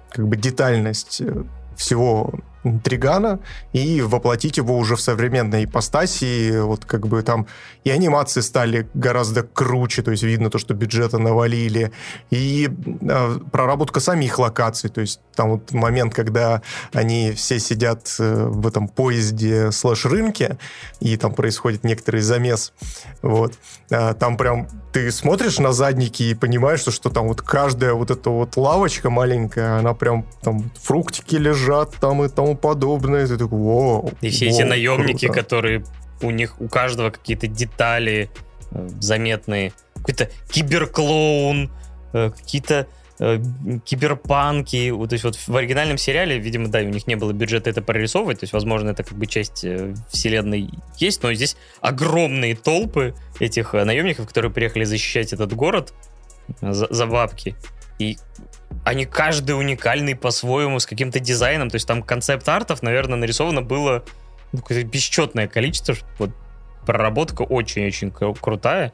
S2: как бы детальность э, всего Тригана и воплотить его уже в современной ипостаси. Вот как бы там и анимации стали гораздо круче, то есть видно то, что бюджета навалили, и э, проработка самих локаций, то есть там вот момент, когда они все сидят э, в этом поезде слэш-рынке, и там происходит некоторый замес, вот, э, там прям ты смотришь на задники и понимаешь, что, что там вот каждая вот эта вот лавочка маленькая, она прям там фруктики лежат там и тому подобное. Ты такой, вау.
S1: И все
S2: вау,
S1: эти наемники, круто. которые у них у каждого какие-то детали э, заметные. Какой-то киберклоун, э, какие-то э, киберпанки. Вот, то есть вот в оригинальном сериале, видимо, да, у них не было бюджета это прорисовывать, то есть, возможно, это как бы часть вселенной есть, но здесь огромные толпы этих наемников, которые приехали защищать этот город за, за бабки. И они каждый уникальный по-своему, с каким-то дизайном. То есть там концепт-артов, наверное, нарисовано было ну, какое-то бесчетное количество. Вот проработка очень-очень крутая.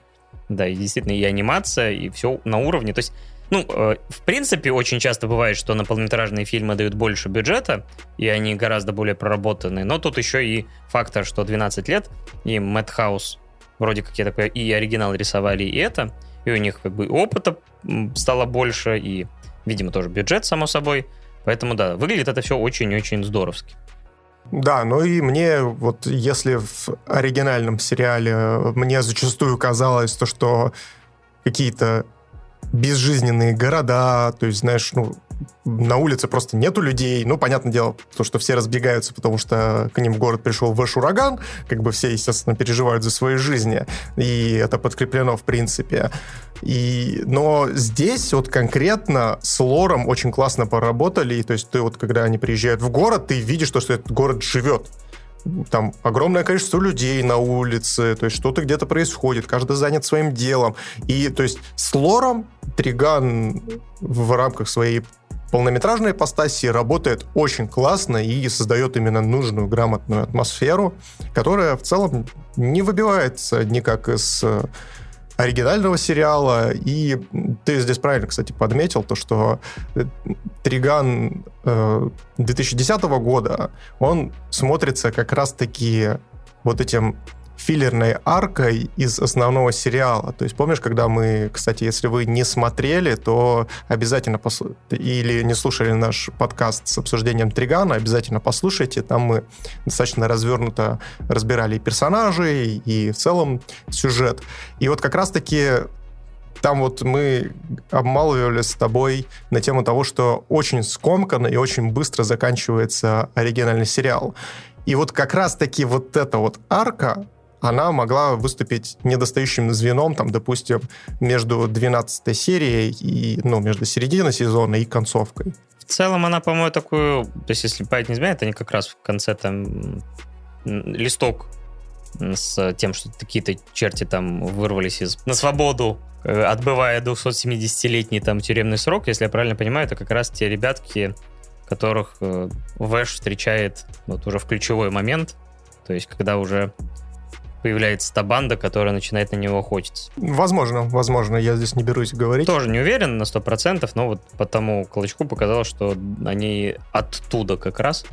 S1: Да, и действительно, и анимация, и все на уровне. То есть Ну, э, в принципе, очень часто бывает, что на полнометражные фильмы дают больше бюджета, и они гораздо более проработанные. Но тут еще и фактор, что 12 лет, и Мэтт вроде как я такой и оригинал рисовали, и это, и у них как бы опыта стало больше, и, видимо, тоже бюджет, само собой. Поэтому, да, выглядит это все очень-очень здоровски.
S2: Да, ну и мне вот если в оригинальном сериале мне зачастую казалось то, что какие-то безжизненные города, то есть, знаешь, ну, на улице просто нету людей. Ну, понятное дело, то, что все разбегаются, потому что к ним в город пришел ваш ураган, как бы все, естественно, переживают за свои жизни, и это подкреплено в принципе. И, но здесь вот конкретно с лором очень классно поработали, то есть ты вот, когда они приезжают в город, ты видишь то, что этот город живет там огромное количество людей на улице, то есть что-то где-то происходит, каждый занят своим делом. И то есть с лором Триган в рамках своей полнометражной ипостаси работает очень классно и создает именно нужную, грамотную атмосферу, которая в целом не выбивается никак из оригинального сериала. И ты здесь правильно, кстати, подметил то, что э, Триган 2010 э, года, он смотрится как раз-таки вот этим филлерной аркой из основного сериала. То есть помнишь, когда мы, кстати, если вы не смотрели, то обязательно послу... или не слушали наш подкаст с обсуждением Тригана, обязательно послушайте. Там мы достаточно развернуто разбирали персонажей, и в целом сюжет. И вот как раз-таки там вот мы обмалывались с тобой на тему того, что очень скомканно и очень быстро заканчивается оригинальный сериал. И вот как раз-таки вот эта вот арка, она могла выступить недостающим звеном, там, допустим, между 12 серией и, ну, между серединой сезона и концовкой.
S1: В целом она, по-моему, такую, то есть если память не изменяет, они как раз в конце там листок с тем, что какие-то черти там вырвались из, на свободу, э, отбывая 270-летний там тюремный срок, если я правильно понимаю, это как раз те ребятки, которых э, Вэш встречает вот уже в ключевой момент, то есть когда уже появляется та банда, которая начинает на него охотиться.
S2: Возможно, возможно, я здесь не берусь говорить.
S1: Тоже не уверен на 100%, но вот по тому клочку показалось, что они оттуда как раз.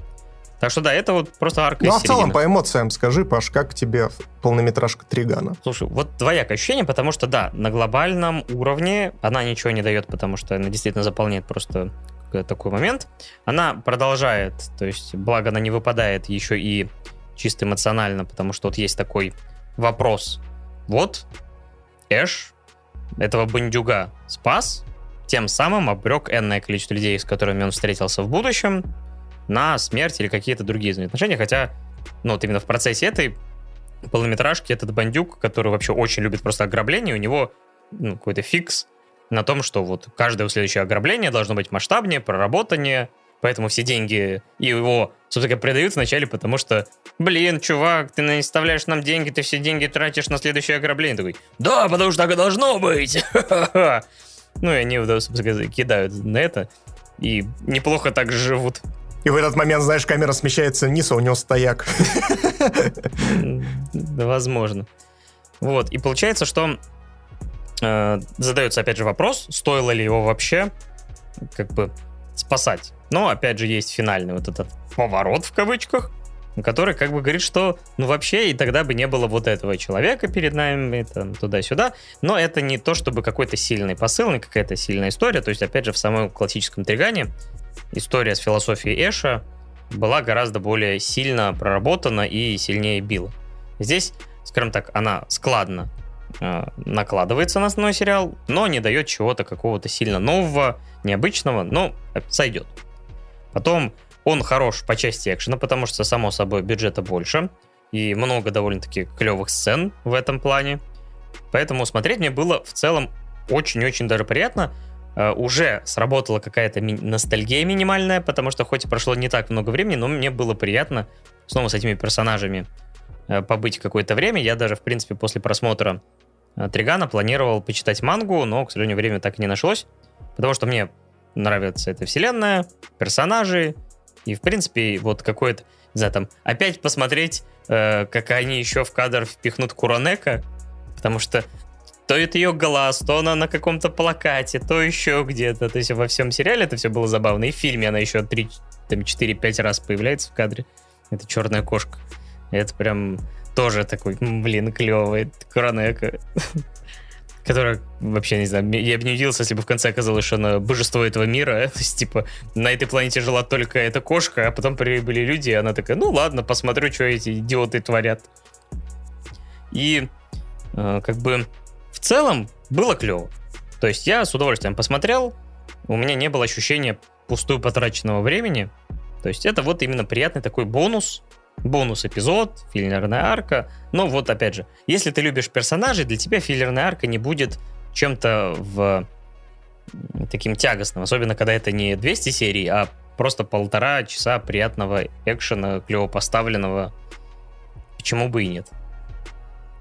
S1: Так что да, это вот просто арка
S2: Ну а в целом по эмоциям скажи, Паш, как тебе полнометражка Тригана?
S1: Слушай, вот двоякое ощущение, потому что да, на глобальном уровне она ничего не дает, потому что она действительно заполняет просто такой момент. Она продолжает, то есть, благо она не выпадает еще и чисто эмоционально, потому что вот есть такой вопрос. Вот Эш этого бандюга спас, тем самым обрек энное количество людей, с которыми он встретился в будущем, на смерть или какие-то другие отношения, хотя, ну, вот именно в процессе этой полнометражки этот бандюк, который вообще очень любит просто ограбление, у него ну, какой-то фикс на том, что вот каждое следующее ограбление должно быть масштабнее, проработаннее, Поэтому все деньги его, собственно говоря, продают вначале, потому что, блин, чувак, ты не оставляешь нам деньги, ты все деньги тратишь на следующее ограбление. Такой, да, потому что так и должно быть. <laughs> Ну, и они, собственно говоря, кидают на это. И неплохо так живут.
S2: И в этот момент, знаешь, камера смещается вниз, а у него стояк.
S1: Возможно. Вот, и получается, что э, задается опять же вопрос, стоило ли его вообще как бы спасать. Но, опять же, есть финальный вот этот поворот в кавычках, который как бы говорит, что ну вообще и тогда бы не было вот этого человека перед нами, там, туда-сюда. Но это не то, чтобы какой-то сильный посыл, не какая-то сильная история. То есть, опять же, в самом классическом Тригане история с философией Эша была гораздо более сильно проработана и сильнее била. Здесь, скажем так, она складно накладывается на основной сериал, но не дает чего-то какого-то сильно нового, необычного, но сойдет. Потом он хорош по части экшена, потому что, само собой, бюджета больше. И много довольно-таки клевых сцен в этом плане. Поэтому смотреть мне было в целом очень-очень даже приятно. Uh, уже сработала какая-то ми- ностальгия минимальная, потому что хоть и прошло не так много времени, но мне было приятно снова с этими персонажами uh, побыть какое-то время. Я даже, в принципе, после просмотра Тригана планировал почитать мангу, но, к сожалению, время так и не нашлось, потому что мне нравится эта вселенная, персонажи, и, в принципе, вот какое-то, не знаю, там, опять посмотреть, э, как они еще в кадр впихнут Куронека, потому что то это ее глаз, то она на каком-то плакате, то еще где-то. То есть во всем сериале это все было забавно. И в фильме она еще 3, там, 4-5 раз появляется в кадре. Это черная кошка. Это прям тоже такой, блин, клевый. Куранека. <laughs> Которая, вообще, не знаю, я бы не удивился, если бы в конце оказалось, что она божество этого мира. <laughs> То есть, типа, на этой планете жила только эта кошка, а потом прибыли люди, и она такая, ну ладно, посмотрю, что эти идиоты творят. И, э, как бы, в целом, было клево. То есть, я с удовольствием посмотрел, у меня не было ощущения пустую потраченного времени. То есть, это вот именно приятный такой бонус, бонус-эпизод, филлерная арка. Но вот опять же, если ты любишь персонажей, для тебя филлерная арка не будет чем-то в таким тягостным, особенно когда это не 200 серий, а просто полтора часа приятного экшена, клево поставленного. Почему бы и нет?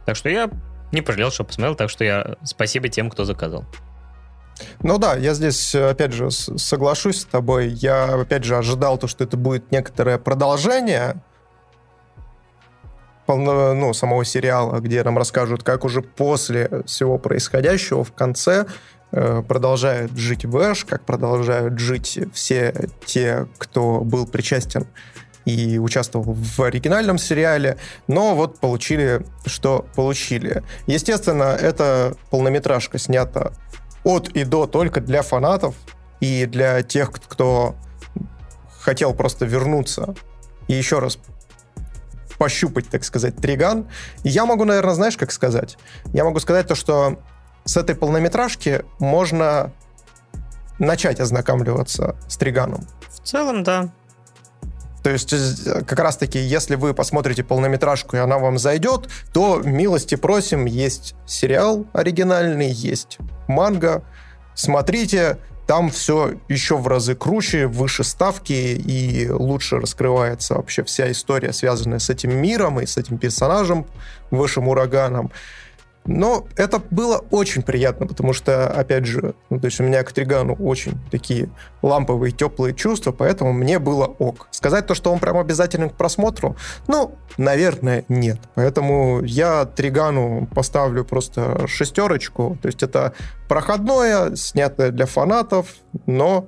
S1: Так что я не пожалел, что посмотрел, так что я спасибо тем, кто заказал.
S2: Ну да, я здесь, опять же, соглашусь с тобой. Я, опять же, ожидал то, что это будет некоторое продолжение, полно, ну, самого сериала, где нам расскажут, как уже после всего происходящего в конце э, продолжает жить Вэш, как продолжают жить все те, кто был причастен и участвовал в оригинальном сериале, но вот получили, что получили. Естественно, эта полнометражка снята от и до только для фанатов и для тех, кто хотел просто вернуться и еще раз пощупать, так сказать, триган. И я могу, наверное, знаешь, как сказать? Я могу сказать то, что с этой полнометражки можно начать ознакомливаться с триганом.
S1: В целом, да.
S2: То есть, э, как раз-таки, если вы посмотрите полнометражку, и она вам зайдет, то милости просим, есть сериал оригинальный, есть манга. Смотрите, там все еще в разы круче, выше ставки и лучше раскрывается вообще вся история, связанная с этим миром и с этим персонажем, высшим ураганом. Но это было очень приятно, потому что, опять же, ну, то есть у меня к Тригану очень такие ламповые, теплые чувства, поэтому мне было ок. Сказать то, что он прям обязателен к просмотру, ну, наверное, нет. Поэтому я Тригану поставлю просто шестерочку. То есть это проходное, снятое для фанатов, но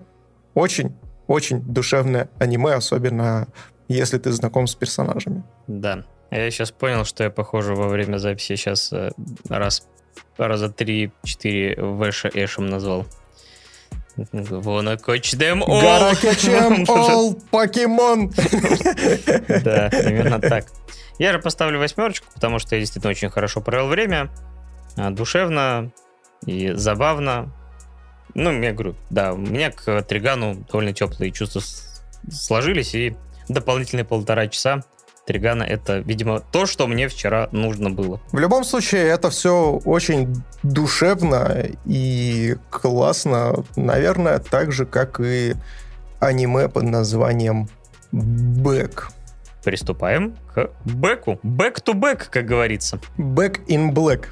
S2: очень очень душевное аниме, особенно если ты знаком с персонажами.
S1: Да, я сейчас понял, что я, похоже, во время записи сейчас э, раз раза 3-4 Выше Эшем назвал. Wanna catch them all.
S2: Gotta catch them all, покемон. <laughs>
S1: Да, именно так. Я же поставлю восьмерочку, потому что я действительно очень хорошо провел время. А, душевно и забавно. Ну, я говорю, да, у меня к Тригану довольно теплые чувства сложились, и дополнительные полтора часа Тригана это, видимо, то, что мне вчера нужно было.
S2: В любом случае, это все очень душевно и классно. Наверное, так же, как и аниме под названием «Бэк».
S1: Приступаем к бэку. Back to back, как говорится.
S2: Back in black.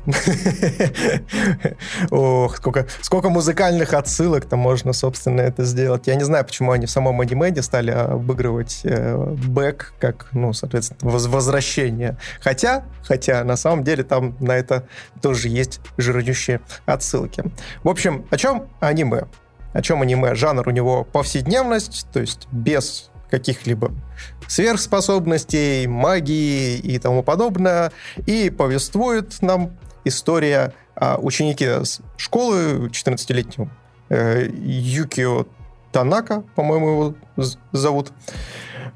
S2: Ох, сколько, сколько музыкальных отсылок-то можно, собственно, это сделать. Я не знаю, почему они в самом аниме стали обыгрывать э, как, ну, соответственно, возвращение. Хотя, хотя, на самом деле там на это тоже есть жирнющие отсылки. В общем, о чем аниме? О чем аниме? Жанр у него повседневность, то есть без каких-либо сверхспособностей, магии и тому подобное. И повествует нам история о ученике школы 14-летнем э, Юкио Танака, по-моему, его зовут.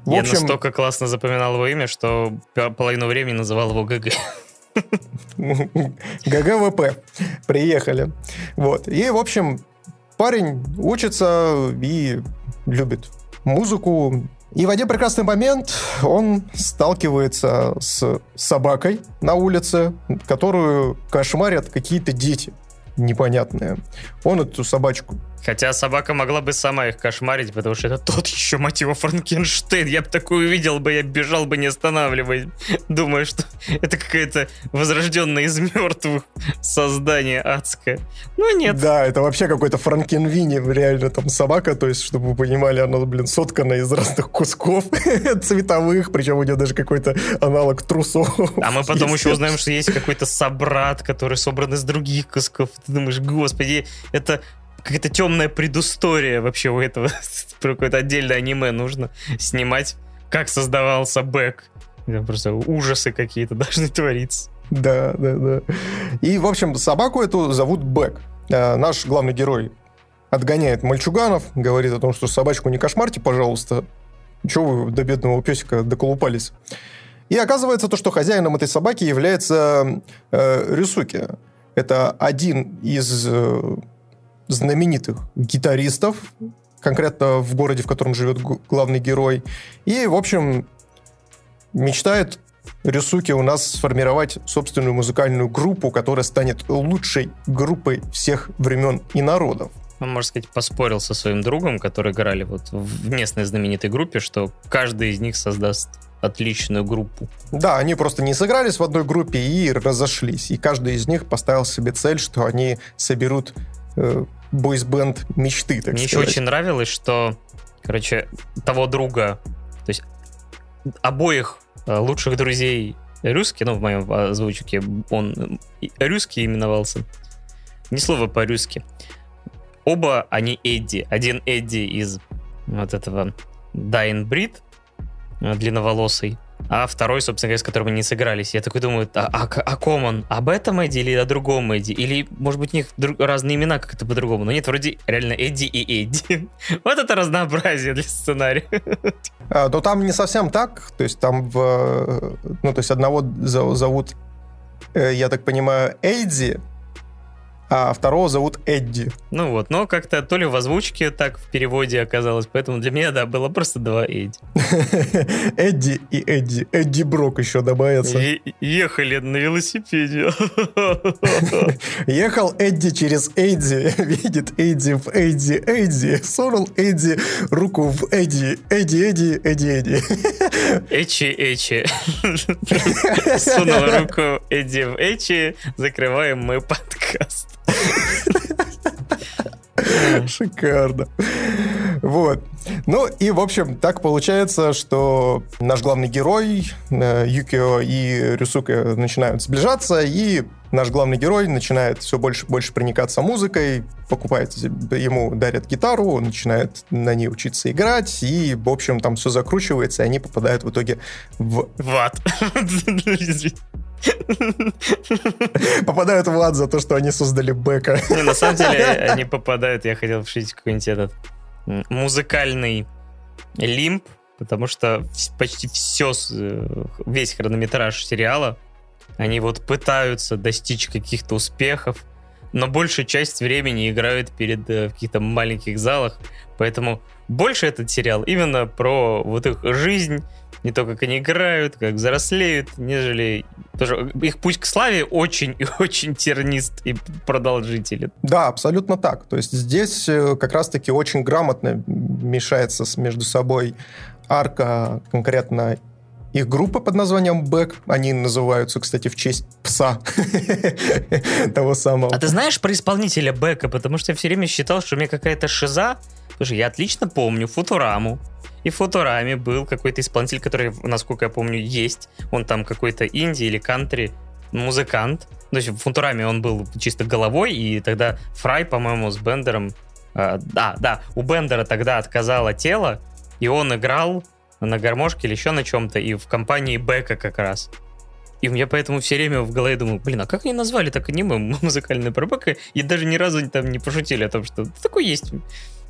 S1: В Я общем... настолько классно запоминал его имя, что половину времени называл его ГГ. <laughs>
S2: GGWP. Приехали. Вот. И, в общем, парень учится и любит музыку. И в один прекрасный момент он сталкивается с собакой на улице, которую кошмарят какие-то дети непонятные. Он эту собачку
S1: Хотя собака могла бы сама их кошмарить, потому что это тот еще, мать его, Франкенштейн. Я бы такую увидел бы, я бежал бы, не останавливаясь. Думаю, что это какое-то возрожденное из мертвых создание адское. Ну нет.
S2: Да, это вообще какой-то Франкенвини, реально там собака, то есть, чтобы вы понимали, она, блин, соткана из разных кусков <laughs> цветовых, причем у нее даже какой-то аналог трусов.
S1: А мы потом еще узнаем, что есть какой-то собрат, который собран из других кусков. Ты думаешь, господи, это какая-то темная предыстория вообще у этого. <laughs> Про какое-то отдельное аниме нужно снимать, как создавался Бэк. Просто ужасы какие-то <laughs> должны твориться.
S2: Да, да, да. И, в общем, собаку эту зовут Бэк. А, наш главный герой отгоняет мальчуганов, говорит о том, что собачку не кошмарьте, пожалуйста. Чего вы до бедного песика доколупались? И оказывается то, что хозяином этой собаки является э, Рюсуки. Это один из э, знаменитых гитаристов, конкретно в городе, в котором живет главный герой. И, в общем, мечтает Рисуки у нас сформировать собственную музыкальную группу, которая станет лучшей группой всех времен и народов.
S1: Он, можно сказать, поспорил со своим другом, который играли вот в местной знаменитой группе, что каждый из них создаст отличную группу.
S2: Да, они просто не сыгрались в одной группе и разошлись. И каждый из них поставил себе цель, что они соберут э, бойсбенд мечты, так
S1: Мне
S2: сказать.
S1: еще очень нравилось, что, короче, того друга, то есть обоих э, лучших друзей русский, ну, в моем озвучке он русский именовался, ни слова по-русски. Оба они Эдди. Один Эдди из вот этого Dying Breed, э, длинноволосый, а второй, собственно говоря, с которым они сыгрались. Я такой думаю, а, а, о ком он? Об этом Эдди или о другом Эдди? Или, может быть, у них друг, разные имена как-то по-другому? Но нет, вроде реально Эдди и Эдди. <laughs> вот это разнообразие для сценария.
S2: а, но там не совсем так. То есть там в... Ну, то есть одного зовут, э, я так понимаю, Эдди, а второго зовут Эдди.
S1: Ну вот, но как-то то ли в озвучке так в переводе оказалось, поэтому для меня, да, было просто два Эдди. <laughs>
S2: Эдди и Эдди. Эдди Брок еще добавится.
S1: ехали на велосипеде. <laughs>
S2: Ехал Эдди через Эдди, <laughs> видит Эдди в Эдди, Эдди, сунул Эдди руку в Эдди, Эдди, Эдди, Эдди, Эдди.
S1: Эчи, Эчи. Сунул руку Эдди в Эчи, закрываем мы подкаст.
S2: Шикарно. Вот. Ну и, в общем, так получается, что наш главный герой э, Юкио и Рюсука начинают сближаться, и наш главный герой начинает все больше больше проникаться музыкой, покупает ему, дарят гитару, он начинает на ней учиться играть, и, в общем, там все закручивается, и они попадают в итоге в...
S1: В ад. <laughs>
S2: Попадают в ад за то, что они создали Бека.
S1: Не, на самом деле они попадают, я хотел вшить какой-нибудь этот музыкальный лимп, потому что почти все, э, весь хронометраж сериала, они вот пытаются достичь каких-то успехов, но большую часть времени играют перед э, в каких-то маленьких залах, поэтому больше этот сериал именно про вот их жизнь, не то, как они играют, как взрослеют, нежели... Потому что их путь к славе очень и <laughs> очень тернист и продолжителен.
S2: Да, абсолютно так. То есть здесь э, как раз-таки очень грамотно мешается между собой арка конкретно их группа под названием Бэк. Они называются, кстати, в честь пса <laughs> того самого.
S1: А ты знаешь про исполнителя Бэка? Потому что я все время считал, что у меня какая-то шиза. Слушай, я отлично помню Футураму. И в Футураме был какой-то исполнитель, который, насколько я помню, есть. Он там какой-то инди или кантри музыкант. То есть в Футураме он был чисто головой, и тогда Фрай, по-моему, с Бендером... Э, да, да, у Бендера тогда отказало тело, и он играл на гармошке или еще на чем-то, и в компании Бека как раз. И у меня поэтому все время в голове думаю, блин, а как они назвали так аниме музыкальное про Бека, и даже ни разу там не пошутили о том, что такой есть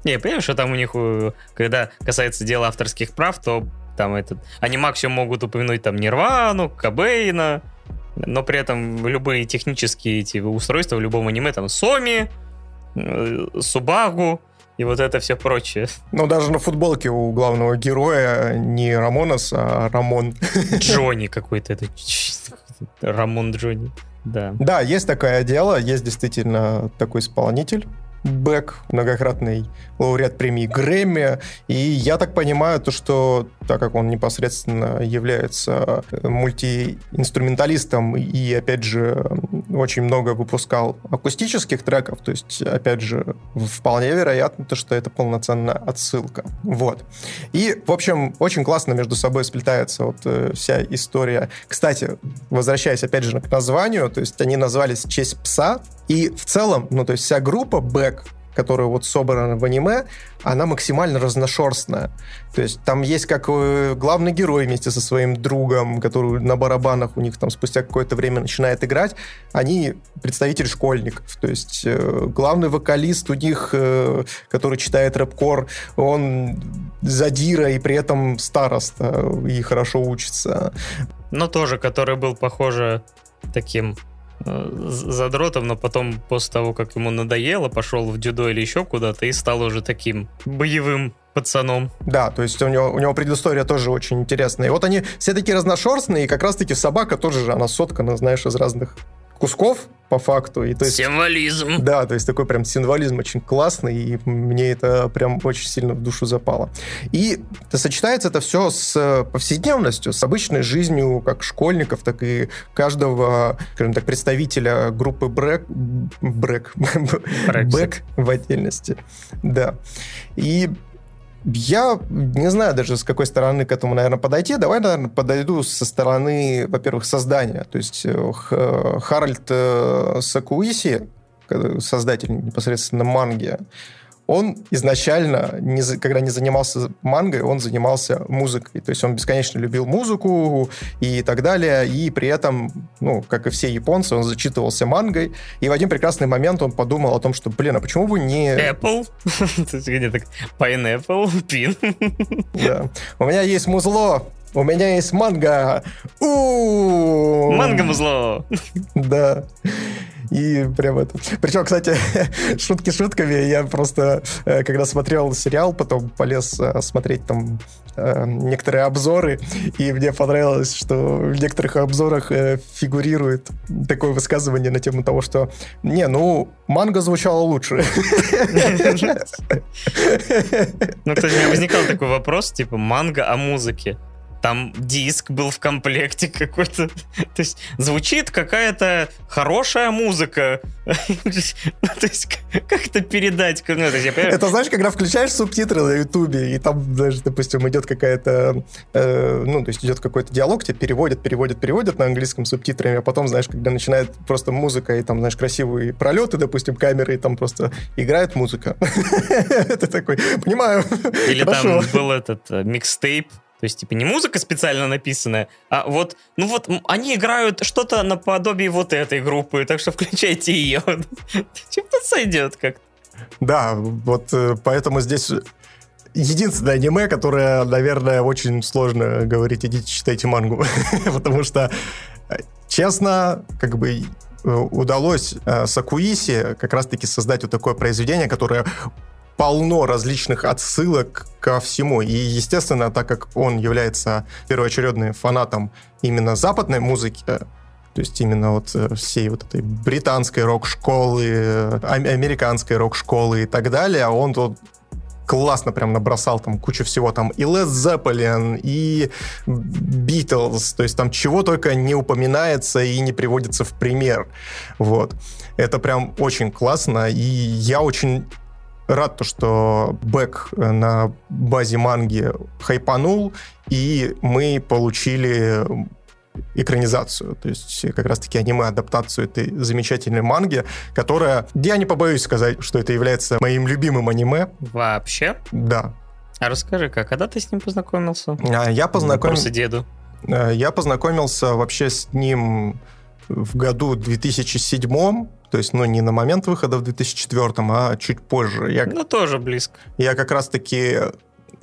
S1: не, понимаешь, что там у них, э, когда касается дела авторских прав, то там этот, они максимум могут упомянуть там Нирвану, Кобейна, но при этом любые технические эти устройства в любом аниме, там Соми, э, Субагу, и вот это все прочее.
S2: Ну, даже на футболке у главного героя не Рамонос, а Рамон.
S1: Джонни какой-то. Это... Рамон Джонни. Да.
S2: Да, есть такое дело, есть действительно такой исполнитель. Бэк, многократный лауреат премии Грэмми. И я так понимаю, то, что так как он непосредственно является мультиинструменталистом и, опять же, очень много выпускал акустических треков, то есть, опять же, вполне вероятно, то, что это полноценная отсылка. Вот. И, в общем, очень классно между собой сплетается вот э, вся история. Кстати, возвращаясь, опять же, к названию, то есть они назвались в честь пса, и в целом, ну, то есть вся группа Back которая вот собрана в аниме, она максимально разношерстная. То есть там есть как э, главный герой вместе со своим другом, который на барабанах у них там спустя какое-то время начинает играть, они представитель школьников. То есть э, главный вокалист у них, э, который читает рэп-кор, он задира и при этом староста и хорошо учится.
S1: Но тоже, который был, похоже, таким задротом, но потом, после того, как ему надоело, пошел в дюдо или еще куда-то и стал уже таким боевым пацаном.
S2: Да, то есть у него, у него предыстория тоже очень интересная. И вот они все такие разношерстные, и как раз-таки собака тоже же, она соткана, знаешь, из разных кусков, по факту. И, то есть,
S1: Символизм.
S2: Да, то есть такой прям символизм очень классный, и мне это прям очень сильно в душу запало. И сочетается это все с повседневностью, с обычной жизнью как школьников, так и каждого, скажем так, представителя группы Брэк, Брэк, <laughs> Бэк в отдельности. Да. И я не знаю даже, с какой стороны к этому, наверное, подойти. Давай, наверное, подойду со стороны, во-первых, создания. То есть э, Харальд э, Сакуиси, создатель непосредственно манги, он изначально, не, когда не занимался мангой, он занимался музыкой. То есть он бесконечно любил музыку и так далее. И при этом, ну, как и все японцы, он зачитывался мангой. И в один прекрасный момент он подумал о том, что, блин, а почему бы не...
S1: Apple? <laughs> Pineapple? Пин?
S2: Да. У меня есть музло, у меня есть манго.
S1: Манго музло.
S2: Да. И прям это... Причем, кстати, <laughs> шутки шутками, я просто, э, когда смотрел сериал, потом полез э, смотреть там э, некоторые обзоры, и мне понравилось, что в некоторых обзорах фигурирует такое высказывание на тему того, что не, ну, манга звучала лучше. <laughs>
S1: Ну, кстати, у меня возникал такой вопрос, типа, манга о музыке там диск был в комплекте <laughs> какой-то. То есть звучит какая-то хорошая музыка. <laughs> То есть как это передать? Ну,
S2: это знаешь, когда включаешь субтитры на Ютубе, и там даже, допустим, идет какая-то, э, ну, то есть идет какой-то диалог, тебе переводят, переводят, переводят на английском субтитрами, а потом, знаешь, когда начинает просто музыка, и там, знаешь, красивые пролеты, допустим, камеры, и там просто играет музыка. <laughs> Это такой, понимаю.
S1: Или там был этот э, микстейп, то есть, типа, не музыка специально написанная, а вот, ну вот, они играют что-то наподобие вот этой группы, так что включайте ее. <laughs> Типа, сойдет как
S2: Да, вот э, поэтому здесь единственное аниме, которое, наверное, очень сложно говорить, идите читайте мангу. <laughs> Потому что, э, честно, как бы э, удалось Сакуиси как раз-таки создать вот такое произведение, которое полно различных отсылок ко всему. И, естественно, так как он является первоочередным фанатом именно западной музыки, то есть именно вот э, всей вот этой британской рок-школы, э, американской рок-школы и так далее, он тут классно прям набросал там кучу всего, там и Led Zeppelin, и Beatles, то есть там чего только не упоминается и не приводится в пример, вот. Это прям очень классно, и я очень рад, то, что бэк э, на базе манги хайпанул, и мы получили экранизацию, то есть как раз-таки аниме-адаптацию этой замечательной манги, которая, я не побоюсь сказать, что это является моим любимым аниме.
S1: Вообще?
S2: Да.
S1: А расскажи, как, когда ты с ним познакомился?
S2: А, я познакомился...
S1: деду.
S2: Э, я познакомился вообще с ним в году 2007 то есть, ну, не на момент выхода в 2004, а чуть позже.
S1: Я, ну, тоже близко.
S2: Я как раз-таки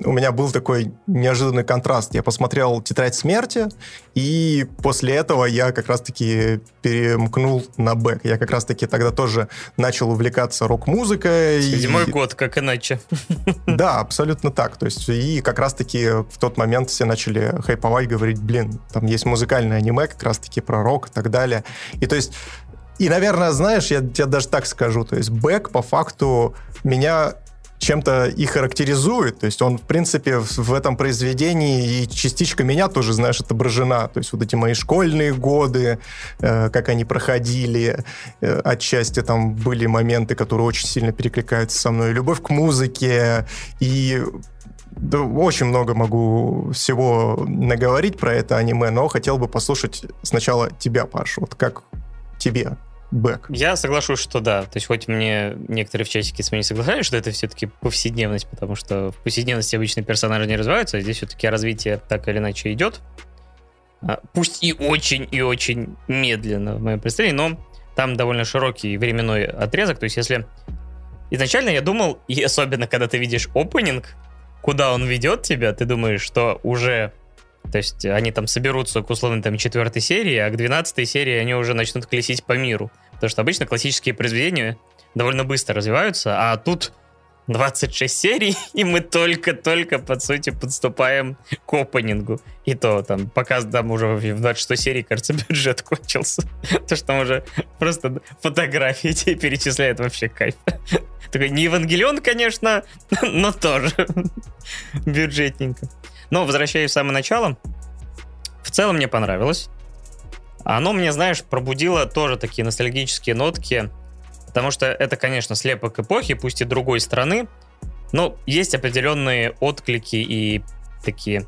S2: у меня был такой неожиданный контраст. Я посмотрел «Тетрадь смерти», и после этого я как раз-таки перемкнул на Beck. Я как раз-таки тогда тоже начал увлекаться рок-музыкой.
S1: Седьмой и... год, как иначе. <laughs>
S2: Да, абсолютно так. То есть, и как раз-таки в тот момент все начали хайповать, говорить, блин, там есть музыкальное аниме как раз-таки про рок и так далее. И то есть И, наверное, знаешь, я тебе даже так скажу, то есть Beck по факту меня чем-то и характеризует. То есть он, в принципе, в, этом произведении и частичка меня тоже, знаешь, отображена. То есть вот эти мои школьные годы, э, как они проходили, э, отчасти там были моменты, которые очень сильно перекликаются со мной. Любовь к музыке и да, очень много могу всего наговорить про это аниме, но хотел бы послушать сначала тебя, Паш. Вот как тебе бэк.
S1: Я соглашусь, что да. То есть хоть мне некоторые в чатике с не соглашались, что это все-таки повседневность, потому что в повседневности обычно персонажи не развиваются, а здесь все-таки развитие так или иначе идет. А, пусть и очень и очень медленно в моем представлении, но там довольно широкий временной отрезок. То есть если изначально я думал, и особенно когда ты видишь опенинг, куда он ведет тебя, ты думаешь, что уже то есть они там соберутся к условно там четвертой серии, а к двенадцатой серии они уже начнут колесить по миру. Потому что обычно классические произведения довольно быстро развиваются, а тут 26 серий, <laughs> и мы только-только, по сути, подступаем к опенингу. И то там, пока там уже в 26 серии, кажется, <laughs> бюджет кончился. <laughs> То, что там уже просто фотографии тебе перечисляют вообще кайф. Такой, не Евангелион, конечно, но тоже бюджетненько. Но возвращаясь в самое начало, в целом мне понравилось. Оно мне, знаешь, пробудило тоже такие ностальгические нотки, потому что это, конечно, слепок эпохи, пусть и другой страны, но есть определенные отклики и такие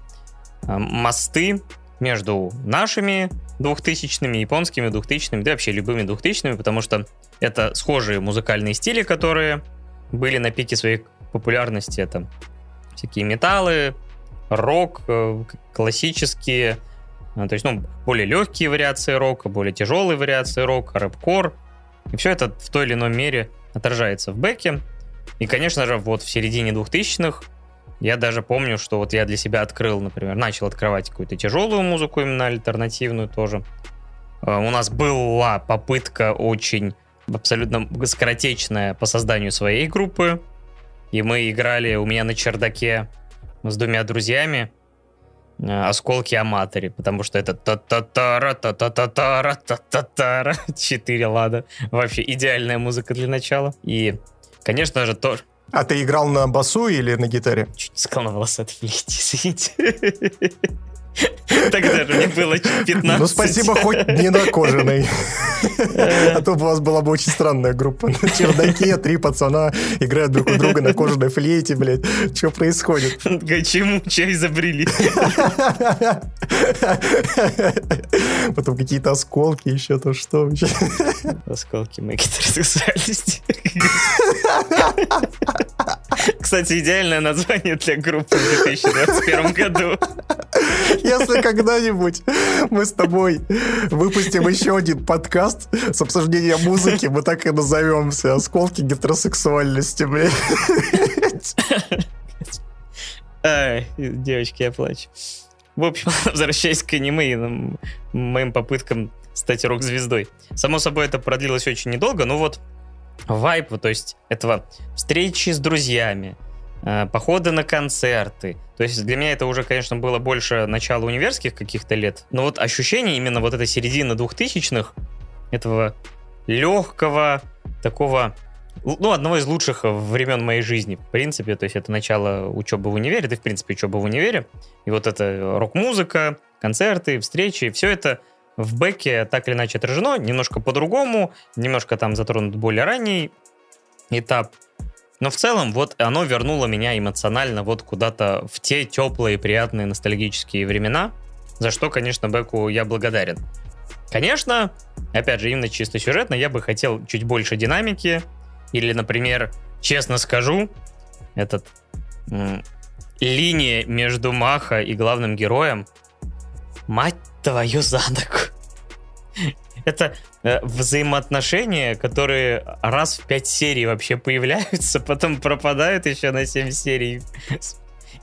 S1: э, мосты между нашими двухтысячными, японскими двухтысячными, да вообще любыми двухтысячными, потому что это схожие музыкальные стили, которые были на пике своей популярности. Это всякие металлы, рок, э, классические, э, то есть, ну, более легкие вариации рока, более тяжелые вариации рока, рэп-кор. И все это в той или иной мере отражается в бэке. И, конечно же, вот в середине 2000-х я даже помню, что вот я для себя открыл, например, начал открывать какую-то тяжелую музыку, именно альтернативную тоже. Э, у нас была попытка очень абсолютно скоротечная по созданию своей группы. И мы играли у меня на чердаке с двумя друзьями э, осколки Аматори, потому что это та-та-тара, та-та-та-тара, та-та-тара, <laughs> четыре лада. Вообще идеальная музыка для начала. И, конечно же, тоже...
S2: А ты играл на басу или на гитаре?
S1: Чуть не сказал на волосатой флейте, извините. <laughs> Тогда же мне было 15.
S2: Ну, спасибо, хоть не на кожаной. А то у вас была бы очень странная группа. На чердаке три пацана играют друг у друга на кожаной флейте, блядь. Что происходит?
S1: Чему? Че изобрели?
S2: Потом какие-то осколки, еще то что вообще.
S1: Осколки моей гетеросексуальности. Кстати, идеальное название для группы в 2021 году.
S2: Если когда-нибудь мы с тобой выпустим еще один подкаст с обсуждением музыки, мы так и назовемся «Осколки гетеросексуальности», блядь.
S1: Ай, девочки, я плачу. В общем, <laughs> возвращаясь к аниме и моим попыткам стать рок-звездой. Само собой, это продлилось очень недолго, но вот вайп, то есть этого встречи с друзьями, Э, походы на концерты. То есть для меня это уже, конечно, было больше начала универских каких-то лет. Но вот ощущение именно вот этой середины двухтысячных, этого легкого, такого, ну, одного из лучших времен моей жизни, в принципе. То есть это начало учебы в универе, это, в принципе, учеба в универе. И вот это рок-музыка, концерты, встречи, все это в бэке так или иначе отражено, немножко по-другому, немножко там затронут более ранний этап но в целом вот оно вернуло меня эмоционально вот куда-то в те теплые, приятные, ностальгические времена, за что, конечно, Беку я благодарен. Конечно, опять же, именно чисто сюжетно я бы хотел чуть больше динамики, или, например, честно скажу, этот линия между Маха и главным героем, мать твою задок это э, взаимоотношения, которые раз в пять серий вообще появляются, <laughs> потом пропадают еще на 7 серий.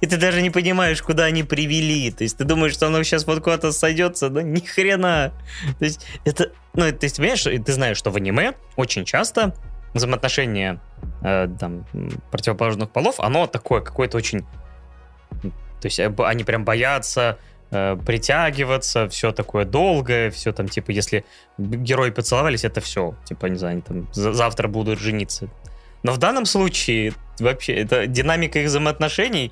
S1: И ты даже не понимаешь, куда они привели. То есть ты думаешь, что оно сейчас вот куда-то сойдется, но ни хрена. То есть это, ну, то есть, понимаешь, ты знаешь, что в аниме очень часто взаимоотношения э, там, противоположных полов, оно такое какое-то очень... То есть они прям боятся, э, притягиваться, все такое долгое, все там, типа, если герои поцеловались, это все, типа, не знаю, они там завтра будут жениться. Но в данном случае вообще это динамика их взаимоотношений,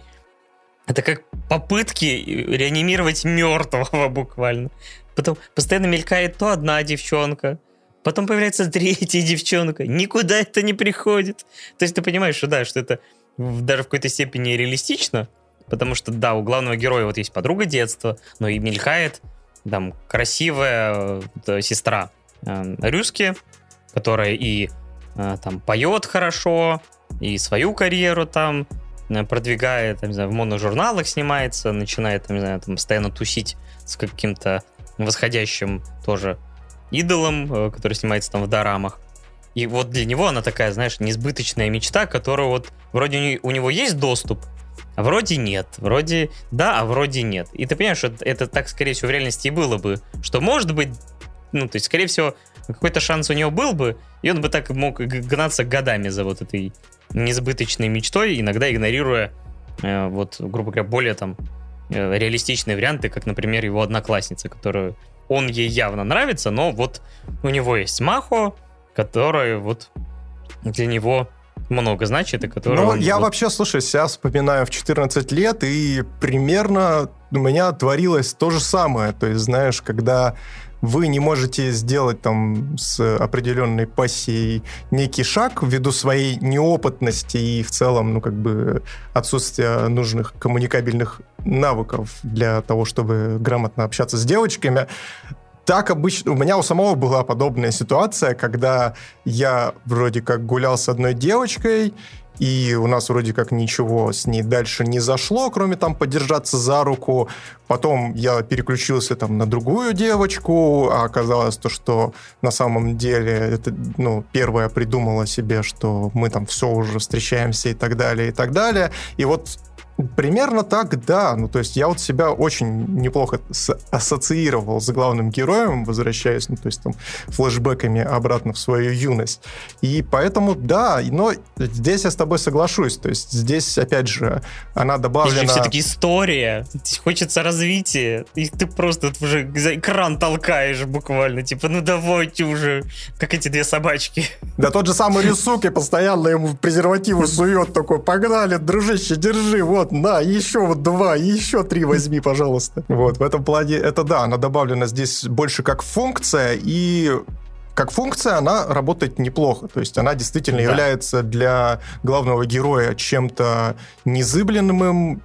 S1: это как попытки реанимировать мертвого <laughs> буквально. Потом постоянно мелькает то одна девчонка, потом появляется третья девчонка. Никуда это не приходит. То есть ты понимаешь, что да, что это даже в какой-то степени реалистично, потому что, да, у главного героя вот есть подруга детства, но и мелькает там красивая э, сестра э, Рюски, которая и э, там поет хорошо, и свою карьеру там э, продвигает, там, не знаю, в моножурналах снимается, начинает, там, не знаю, там, постоянно тусить с каким-то восходящим тоже идолом, э, который снимается там в дорамах. И вот для него она такая, знаешь, несбыточная мечта, которую вот вроде у него есть доступ, а вроде нет. Вроде да, а вроде нет. И ты понимаешь, что это так, скорее всего, в реальности и было бы. Что может быть, ну, то есть, скорее всего, какой-то шанс у него был бы, и он бы так мог гнаться годами за вот этой несбыточной мечтой, иногда игнорируя, э, вот, грубо говоря, более там э, реалистичные варианты, как, например, его одноклассница, которую он ей явно нравится, но вот у него есть Махо, которая вот для него много значит, и которая...
S2: Ну, я вот... вообще, слушай, себя вспоминаю в 14 лет, и примерно у меня творилось то же самое. То есть, знаешь, когда вы не можете сделать там с определенной пассией некий шаг ввиду своей неопытности и в целом, ну, как бы отсутствия нужных коммуникабельных навыков для того, чтобы грамотно общаться с девочками, так обычно... У меня у самого была подобная ситуация, когда я вроде как гулял с одной девочкой, и у нас вроде как ничего с ней дальше не зашло, кроме там подержаться за руку. Потом я переключился там на другую девочку, а оказалось то, что на самом деле это, ну, первая придумала себе, что мы там все уже встречаемся и так далее, и так далее. И вот Примерно так, да. Ну, то есть я вот себя очень неплохо ассоциировал с главным героем, возвращаясь, ну, то есть там флешбэками обратно в свою юность. И поэтому, да, но здесь я с тобой соглашусь. То есть здесь, опять же, она добавлена... Здесь
S1: все-таки история. Здесь хочется развития. И ты просто уже экран толкаешь буквально. Типа, ну давайте уже, как эти две собачки.
S2: Да тот же самый Рисуки постоянно ему презервативы сует такой, погнали, дружище, держи, вот, вот, на, еще вот два, еще три возьми, пожалуйста. Вот, в этом плане, это да, она добавлена здесь больше как функция, и как функция она работает неплохо. То есть она действительно да. является для главного героя чем-то незыблемым,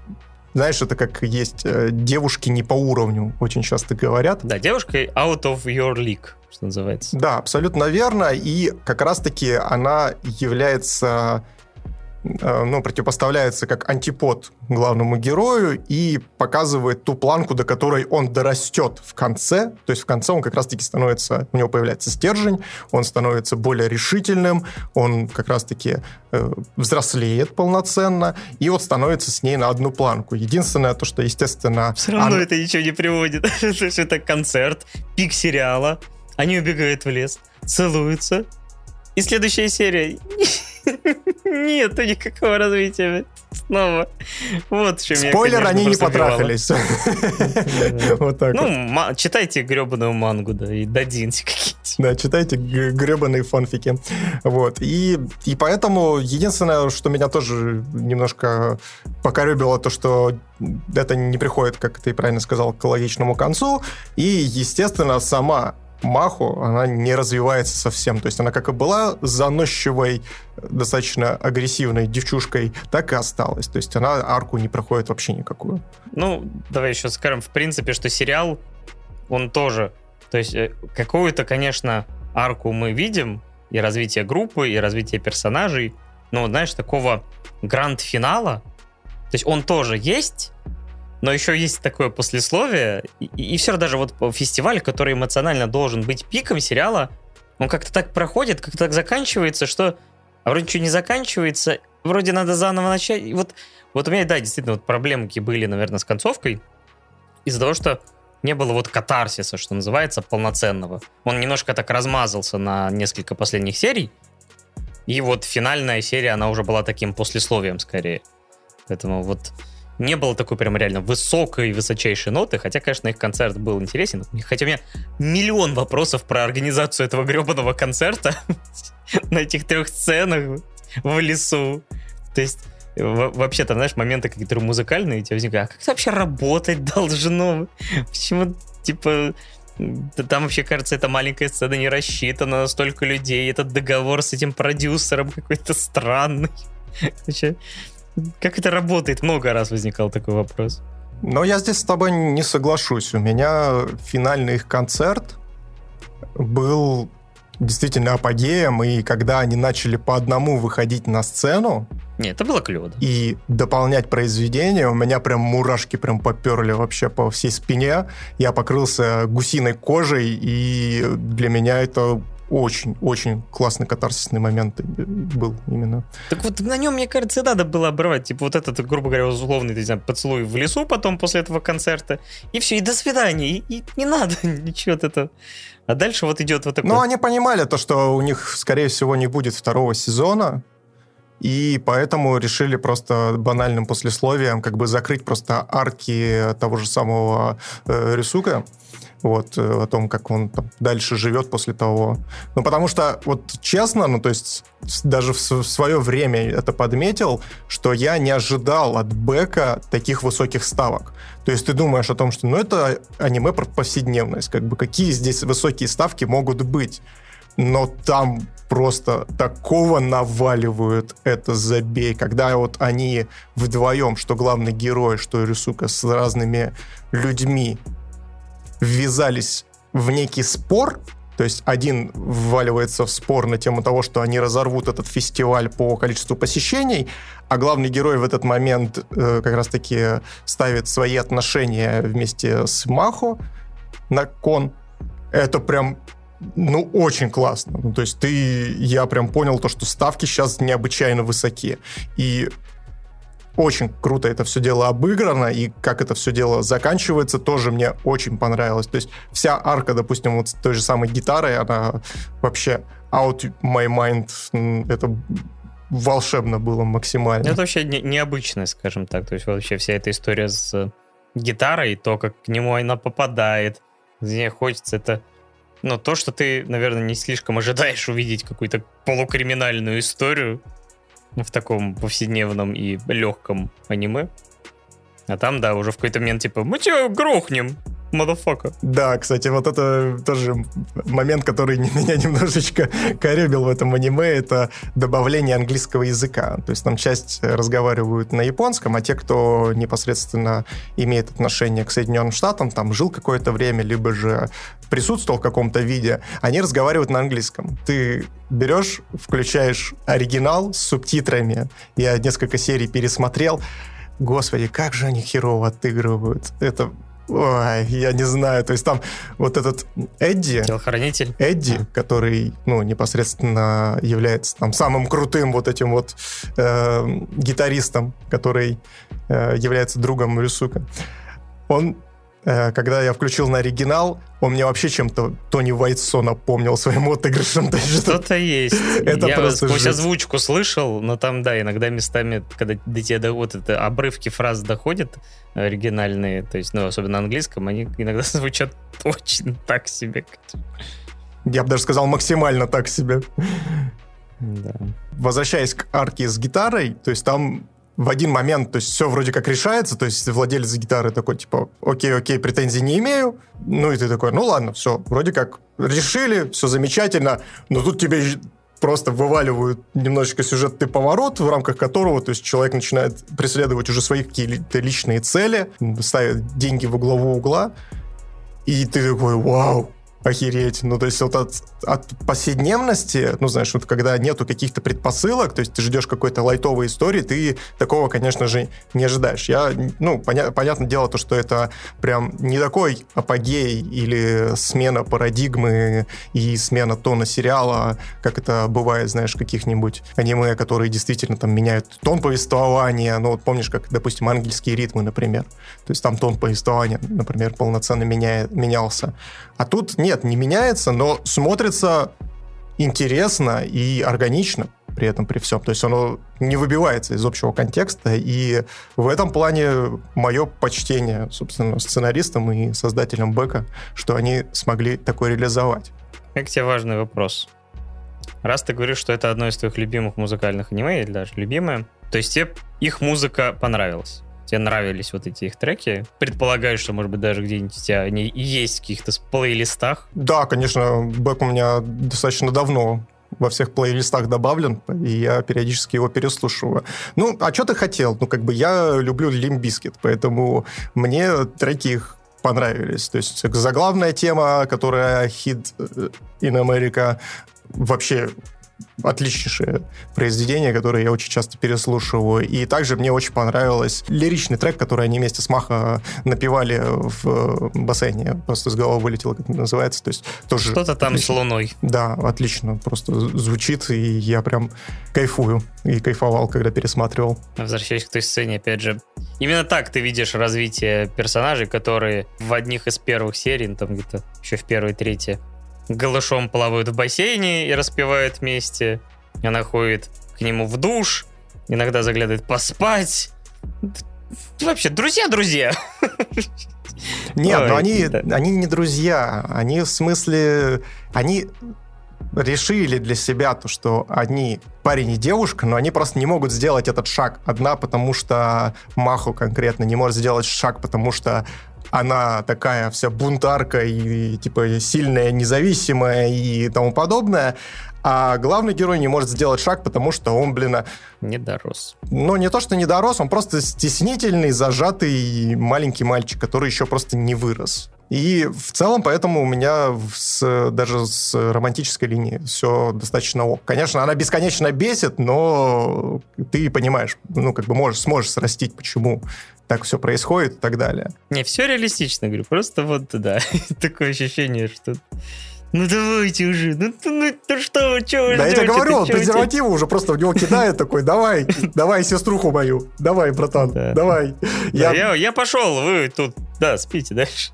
S2: знаешь, это как есть э, девушки не по уровню, очень часто говорят.
S1: Да, девушка out of your league, что называется.
S2: Да, абсолютно верно. И как раз-таки она является ну, противопоставляется как антипод главному герою и показывает ту планку, до которой он дорастет в конце. То есть в конце он как раз-таки становится, у него появляется стержень, он становится более решительным, он как раз-таки э, взрослеет полноценно и вот становится с ней на одну планку. Единственное то, что, естественно...
S1: Все равно она... это ничего не приводит. <laughs> это концерт, пик сериала, они убегают в лес, целуются, и следующая серия. Нет никакого развития. Снова. Вот
S2: что Спойлер, они не потрахались.
S1: Вот так Ну, читайте гребаную мангу, да, и дадиньте какие-то.
S2: Да, читайте гребаные фанфики. Вот. И, и поэтому единственное, что меня тоже немножко покоребило, то, что это не приходит, как ты правильно сказал, к логичному концу. И, естественно, сама Маху, она не развивается совсем. То есть она как и была заносчивой, достаточно агрессивной девчушкой, так и осталась. То есть она арку не проходит вообще никакую.
S1: Ну, давай еще скажем, в принципе, что сериал, он тоже... То есть э, какую-то, конечно, арку мы видим, и развитие группы, и развитие персонажей, но, знаешь, такого гранд-финала, то есть он тоже есть, но еще есть такое послесловие, и, и все даже вот фестиваль, который эмоционально должен быть пиком сериала, он как-то так проходит, как-то так заканчивается, что а вроде ничего не заканчивается, вроде надо заново начать. И вот, вот у меня, да, действительно, вот проблемки были, наверное, с концовкой, из-за того, что не было вот катарсиса, что называется, полноценного. Он немножко так размазался на несколько последних серий, и вот финальная серия, она уже была таким послесловием скорее. Поэтому вот не было такой прям реально высокой, высочайшей ноты, хотя, конечно, их концерт был интересен. Хотя у меня миллион вопросов про организацию этого гребаного концерта <laughs> на этих трех сценах в лесу. То есть вообще там, знаешь, моменты какие-то музыкальные, у тебя возникают, а как это вообще работать должно? Почему, типа, там вообще, кажется, эта маленькая сцена не рассчитана на столько людей, этот договор с этим продюсером какой-то странный. Вообще, как это работает? Много раз возникал такой вопрос.
S2: Но я здесь с тобой не соглашусь. У меня финальный их концерт был действительно апогеем, и когда они начали по одному выходить на сцену...
S1: Нет, это было клево. Да.
S2: И дополнять произведение, у меня прям мурашки прям поперли вообще по всей спине. Я покрылся гусиной кожей, и для меня это очень-очень классный катарсисный момент был именно.
S1: Так вот на нем, мне кажется, и надо было обрывать. Типа вот этот, грубо говоря, условный, не знаю, поцелуй в лесу потом после этого концерта. И все, и до свидания. И, и не надо <laughs> ничего от этого. А дальше вот идет вот такой...
S2: Ну, они понимали то, что у них, скорее всего, не будет второго сезона, и поэтому решили просто банальным послесловием как бы закрыть просто арки того же самого э, Рисука вот, э, о том, как он там, дальше живет после того. Ну, потому что, вот честно, ну, то есть даже в, свое время это подметил, что я не ожидал от Бека таких высоких ставок. То есть ты думаешь о том, что, ну, это аниме про повседневность, как бы какие здесь высокие ставки могут быть. Но там просто такого наваливают это забей, когда вот они вдвоем, что главный герой, что Рисука с разными людьми ввязались в некий спор, то есть один вваливается в спор на тему того, что они разорвут этот фестиваль по количеству посещений, а главный герой в этот момент э, как раз-таки ставит свои отношения вместе с Махо на кон. Это прям ну, очень классно. Ну, то есть ты, я прям понял то, что ставки сейчас необычайно высоки. И очень круто это все дело обыграно, и как это все дело заканчивается, тоже мне очень понравилось. То есть вся арка, допустим, вот с той же самой гитарой, она вообще out my mind, это волшебно было максимально.
S1: Это вообще не, необычно, скажем так. То есть вообще вся эта история с гитарой, то, как к нему она попадает, мне хочется это... Ну, то, что ты, наверное, не слишком ожидаешь увидеть какую-то полукриминальную историю, в таком повседневном и легком аниме. А там, да, уже в какой-то момент типа, мы тебя грохнем, мадафака.
S2: Да, кстати, вот это тоже момент, который <laughs> меня немножечко коребил в этом аниме, это добавление английского языка. То есть там часть разговаривают на японском, а те, кто непосредственно имеет отношение к Соединенным Штатам, там жил какое-то время, либо же присутствовал в каком-то виде, они разговаривают на английском. Ты берешь, включаешь оригинал с субтитрами. Я несколько серий пересмотрел. Господи, как же они херово отыгрывают. Это Ой, я не знаю. То есть там вот этот Эдди...
S1: Телохранитель.
S2: Эдди, а. который, ну, непосредственно является там самым крутым вот этим вот э, гитаристом, который э, является другом Рюсука. Он когда я включил на оригинал, он мне вообще чем-то Тони Вайтсо напомнил своим отыгрышем.
S1: Что-то есть. <laughs> Это я просто сквозь жесть. озвучку слышал, но там, да, иногда местами, когда до тебя до, вот это обрывки фраз доходят, оригинальные, то есть, ну, особенно на английском, они иногда <laughs> звучат очень так себе.
S2: Я бы даже сказал максимально так себе.
S1: Да.
S2: Возвращаясь к арке с гитарой, то есть там в один момент, то есть все вроде как решается, то есть владелец гитары такой, типа, окей, окей, претензий не имею, ну и ты такой, ну ладно, все, вроде как решили, все замечательно, но тут тебе просто вываливают немножечко сюжетный поворот, в рамках которого то есть человек начинает преследовать уже свои какие-то личные цели, ставит деньги во главу угла, и ты такой, вау, охереть. Ну, то есть вот от, от повседневности, ну, знаешь, вот когда нету каких-то предпосылок, то есть ты ждешь какой-то лайтовой истории, ты такого, конечно же, не ожидаешь. Я, ну, поня- понятное дело, то, что это прям не такой апогей или смена парадигмы и смена тона сериала, как это бывает, знаешь, каких-нибудь аниме, которые действительно там меняют тон повествования. Ну, вот помнишь, как, допустим, ангельские ритмы, например. То есть там тон повествования, например, полноценно меняет, менялся. А тут нет, не меняется, но смотрится интересно и органично. при этом, при всем. То есть оно не выбивается из общего контекста, и в этом плане мое почтение, собственно, сценаристам и создателям Бэка, что они смогли такое реализовать.
S1: Как тебе важный вопрос? Раз ты говоришь, что это одно из твоих любимых музыкальных аниме, или даже любимое, то есть тебе их музыка понравилась? Тебе нравились вот эти их треки? Предполагаю, что, может быть, даже где-нибудь у тебя они есть в каких-то плейлистах?
S2: Да, конечно, Beck у меня достаточно давно во всех плейлистах добавлен, и я периодически его переслушиваю. Ну, а что ты хотел? Ну, как бы я люблю Limp Bizkit, поэтому мне треки их понравились. То есть заглавная тема, которая хит in America, вообще отличнейшее произведение, которое я очень часто переслушиваю. И также мне очень понравилось лиричный трек, который они вместе с Маха напевали в бассейне. Просто с головы вылетело, как это называется. То есть тоже
S1: Что-то там отлично. с луной.
S2: Да, отлично. Просто звучит, и я прям кайфую. И кайфовал, когда пересматривал.
S1: Возвращаясь к той сцене, опять же, именно так ты видишь развитие персонажей, которые в одних из первых серий, ну, там где-то еще в первой, третьей, голышом плавают в бассейне и распевают вместе. Она ходит к нему в душ, иногда заглядывает поспать. Вообще, друзья-друзья.
S2: Нет, Ой, но они, да. они не друзья. Они в смысле... Они решили для себя то, что они парень и девушка, но они просто не могут сделать этот шаг. Одна, потому что Маху конкретно не может сделать шаг, потому что она такая вся бунтарка и, типа, сильная, независимая и тому подобное, а главный герой не может сделать шаг, потому что он, блин... А,
S1: не дорос.
S2: Ну, не то, что не дорос, он просто стеснительный, зажатый маленький мальчик, который еще просто не вырос. И в целом поэтому у меня с, даже с романтической линией все достаточно ок. Конечно, она бесконечно бесит, но ты понимаешь, ну, как бы можешь, сможешь срастить, почему так все происходит и так далее.
S1: Не, все реалистично, говорю, просто вот, да, <laughs> такое ощущение, что... Ну давайте уже, ну, ну, ну что, что вы
S2: Да я тебе говорю, он презервативы уже просто в него кидает такой, давай, <laughs> давай сеструху мою, давай, братан, давай.
S1: Я пошел, вы тут, да, спите дальше.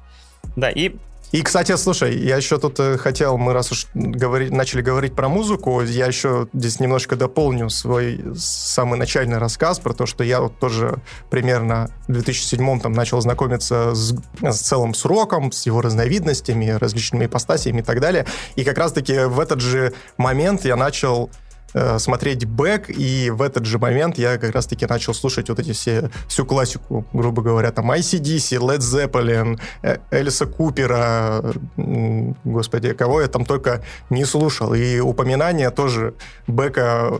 S1: Да, и
S2: и, кстати, слушай, я еще тут э, хотел, мы раз уж говори, начали говорить про музыку, я еще здесь немножко дополню свой самый начальный рассказ про то, что я вот тоже примерно в 2007 там начал знакомиться с, с целым сроком, с его разновидностями, различными ипостасиями и так далее. И как раз-таки в этот же момент я начал смотреть бэк, и в этот же момент я как раз-таки начал слушать вот эти все, всю классику, грубо говоря, там ICDC, Led Zeppelin, э, Элиса Купера, господи, кого я там только не слушал. И упоминания тоже бэка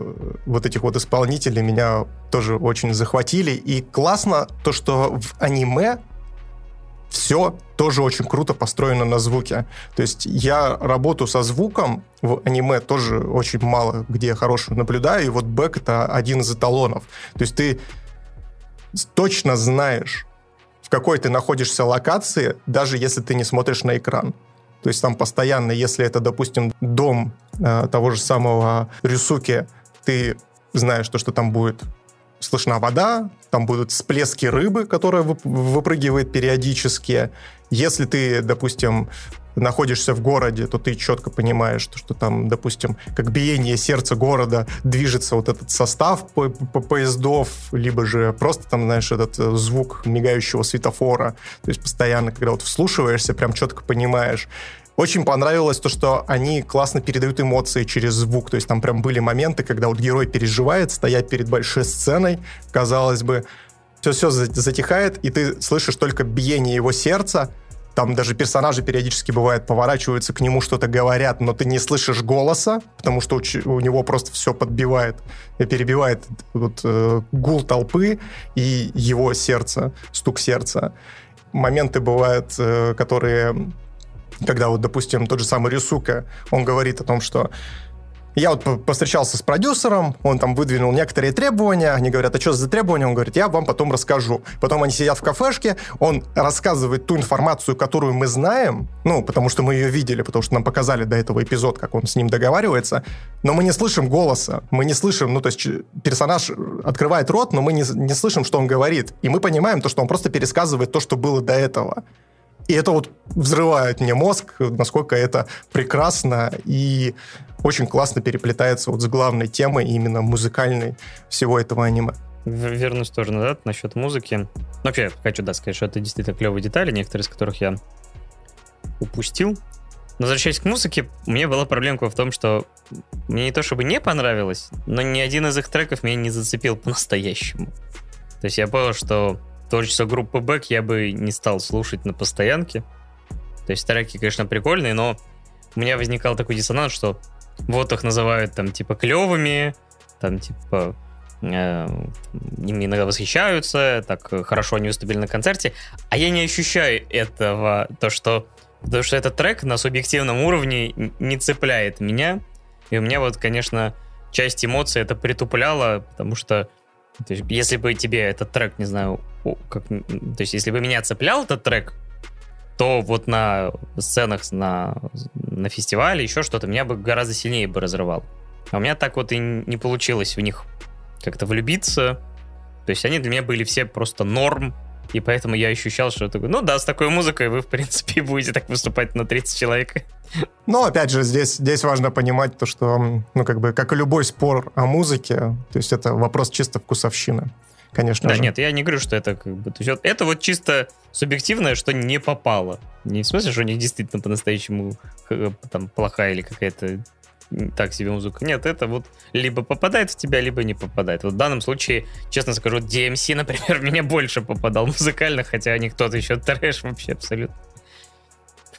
S2: вот этих вот исполнителей меня тоже очень захватили. И классно то, что в аниме все тоже очень круто построено на звуке. То есть я работу со звуком в аниме тоже очень мало где хорошую наблюдаю, и вот бэк это один из эталонов. То есть ты точно знаешь, в какой ты находишься локации, даже если ты не смотришь на экран. То есть там постоянно, если это, допустим, дом э, того же самого Рюсуки, ты знаешь то, что там будет слышна вода, там будут всплески рыбы, которая выпрыгивает периодически. Если ты, допустим, находишься в городе, то ты четко понимаешь, что, что там, допустим, как биение сердца города движется вот этот состав по, по поездов, либо же просто там, знаешь, этот э, звук мигающего светофора. То есть постоянно, когда вот вслушиваешься, прям четко понимаешь. Очень понравилось то, что они классно передают эмоции через звук. То есть там прям были моменты, когда вот герой переживает, стоять перед большой сценой, казалось бы, все-все затихает, и ты слышишь только биение его сердца, там даже персонажи периодически бывает поворачиваются к нему, что-то говорят, но ты не слышишь голоса, потому что у, него просто все подбивает, и перебивает вот, э, гул толпы и его сердце, стук сердца. Моменты бывают, э, которые когда вот, допустим, тот же самый Рисука, он говорит о том, что я вот постречался с продюсером, он там выдвинул некоторые требования, они говорят, а что за требования? Он говорит, я вам потом расскажу. Потом они сидят в кафешке, он рассказывает ту информацию, которую мы знаем, ну, потому что мы ее видели, потому что нам показали до этого эпизод, как он с ним договаривается, но мы не слышим голоса, мы не слышим, ну, то есть персонаж открывает рот, но мы не, не слышим, что он говорит, и мы понимаем то, что он просто пересказывает то, что было до этого. И это вот взрывает мне мозг, насколько это прекрасно и очень классно переплетается вот с главной темой, именно музыкальной всего этого аниме.
S1: Вернусь тоже назад насчет музыки. Вообще, хочу да, сказать, что это действительно клевые детали, некоторые из которых я упустил. Но возвращаясь к музыке, меня была проблемка в том, что мне не то чтобы не понравилось, но ни один из их треков меня не зацепил по-настоящему. То есть я понял, что творчество группы Бэк я бы не стал слушать на постоянке. То есть треки, конечно, прикольные, но у меня возникал такой диссонанс, что вот их называют там типа клевыми, там типа э, ими иногда восхищаются, так хорошо они выступили на концерте, а я не ощущаю этого, то что, то, что этот трек на субъективном уровне не цепляет меня, и у меня вот, конечно, часть эмоций это притупляло, потому что то есть, если бы тебе этот трек, не знаю, как, то есть, если бы меня цеплял этот трек, то вот на сценах на, на фестивале еще что-то меня бы гораздо сильнее бы разрывал. А у меня так вот и не получилось в них как-то влюбиться. То есть они для меня были все просто норм, и поэтому я ощущал, что такой, ну да, с такой музыкой вы, в принципе, <laughs> будете так выступать на 30 человек.
S2: Но, опять же, здесь, здесь важно понимать то, что, ну, как бы, как и любой спор о музыке, то есть это вопрос чисто вкусовщины конечно
S1: да,
S2: же.
S1: нет, я не говорю, что это как бы... То есть, это вот чисто субъективное, что не попало. Не в смысле, что у них действительно по-настоящему там плохая или какая-то так себе музыка. Нет, это вот либо попадает в тебя, либо не попадает. Вот в данном случае, честно скажу, DMC, <laughs> например, меня больше попадал музыкально, хотя они кто-то еще трэш вообще абсолютно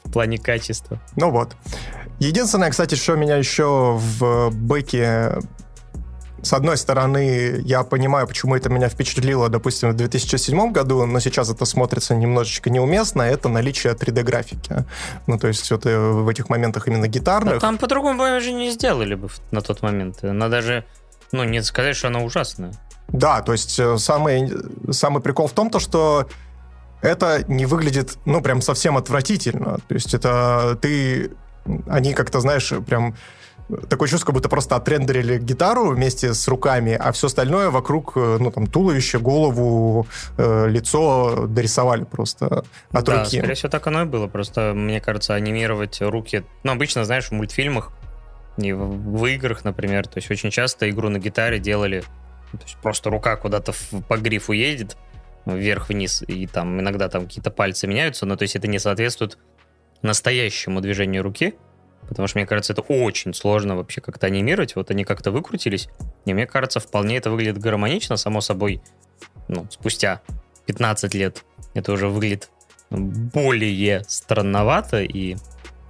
S1: в плане качества.
S2: Ну вот. Единственное, кстати, что меня еще в бэке с одной стороны, я понимаю, почему это меня впечатлило, допустим, в 2007 году, но сейчас это смотрится немножечко неуместно, это наличие 3D-графики. Ну, то есть вот э, в этих моментах именно гитарных... Но
S1: там по-другому же не сделали бы на тот момент. Она даже, ну, не сказать, что она ужасная.
S2: Да, то есть э, самый, самый прикол в том, то, что это не выглядит, ну, прям совсем отвратительно. То есть это ты... Они как-то, знаешь, прям такое чувство, как будто просто отрендерили гитару вместе с руками, а все остальное вокруг, э, ну, там, туловище, голову, э, лицо дорисовали просто от
S1: да,
S2: руки.
S1: скорее всего, так оно и было. Просто, мне кажется, анимировать руки... Ну, обычно, знаешь, в мультфильмах и в, в играх, например, то есть очень часто игру на гитаре делали... То есть просто рука куда-то в, по грифу едет, вверх-вниз, и там иногда там какие-то пальцы меняются, но то есть это не соответствует настоящему движению руки, Потому что, мне кажется, это очень сложно вообще как-то анимировать. Вот они как-то выкрутились. И мне кажется, вполне это выглядит гармонично, само собой. Ну, спустя 15 лет это уже выглядит более странновато. И...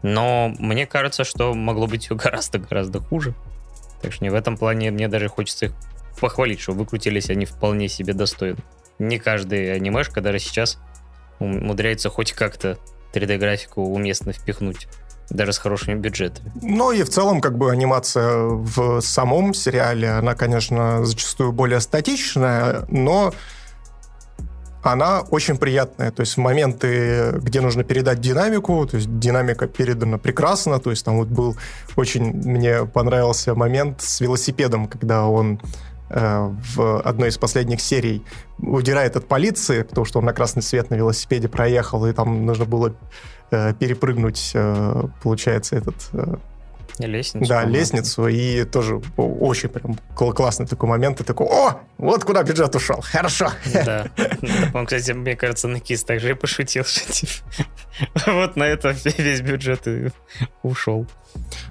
S1: Но мне кажется, что могло быть все гораздо-гораздо хуже. Так что не в этом плане мне даже хочется их похвалить, что выкрутились они вполне себе достойно. Не каждый анимешка даже сейчас умудряется хоть как-то 3D-графику уместно впихнуть даже с хорошими бюджетами.
S2: Ну и в целом, как бы анимация в самом сериале, она, конечно, зачастую более статичная, но она очень приятная. То есть в моменты, где нужно передать динамику, то есть динамика передана прекрасно. То есть там вот был очень мне понравился момент с велосипедом, когда он э, в одной из последних серий удирает от полиции, потому что он на красный свет на велосипеде проехал, и там нужно было э, перепрыгнуть, э, получается, этот... Э,
S1: Лестницу.
S2: Да, лестницу, и тоже очень прям классный такой момент. Ты такой, о, вот куда бюджет ушел, хорошо.
S1: Да. <laughs> Он, кстати, мне кажется, на кис также и пошутил, что типа, <laughs> вот на это весь бюджет и ушел.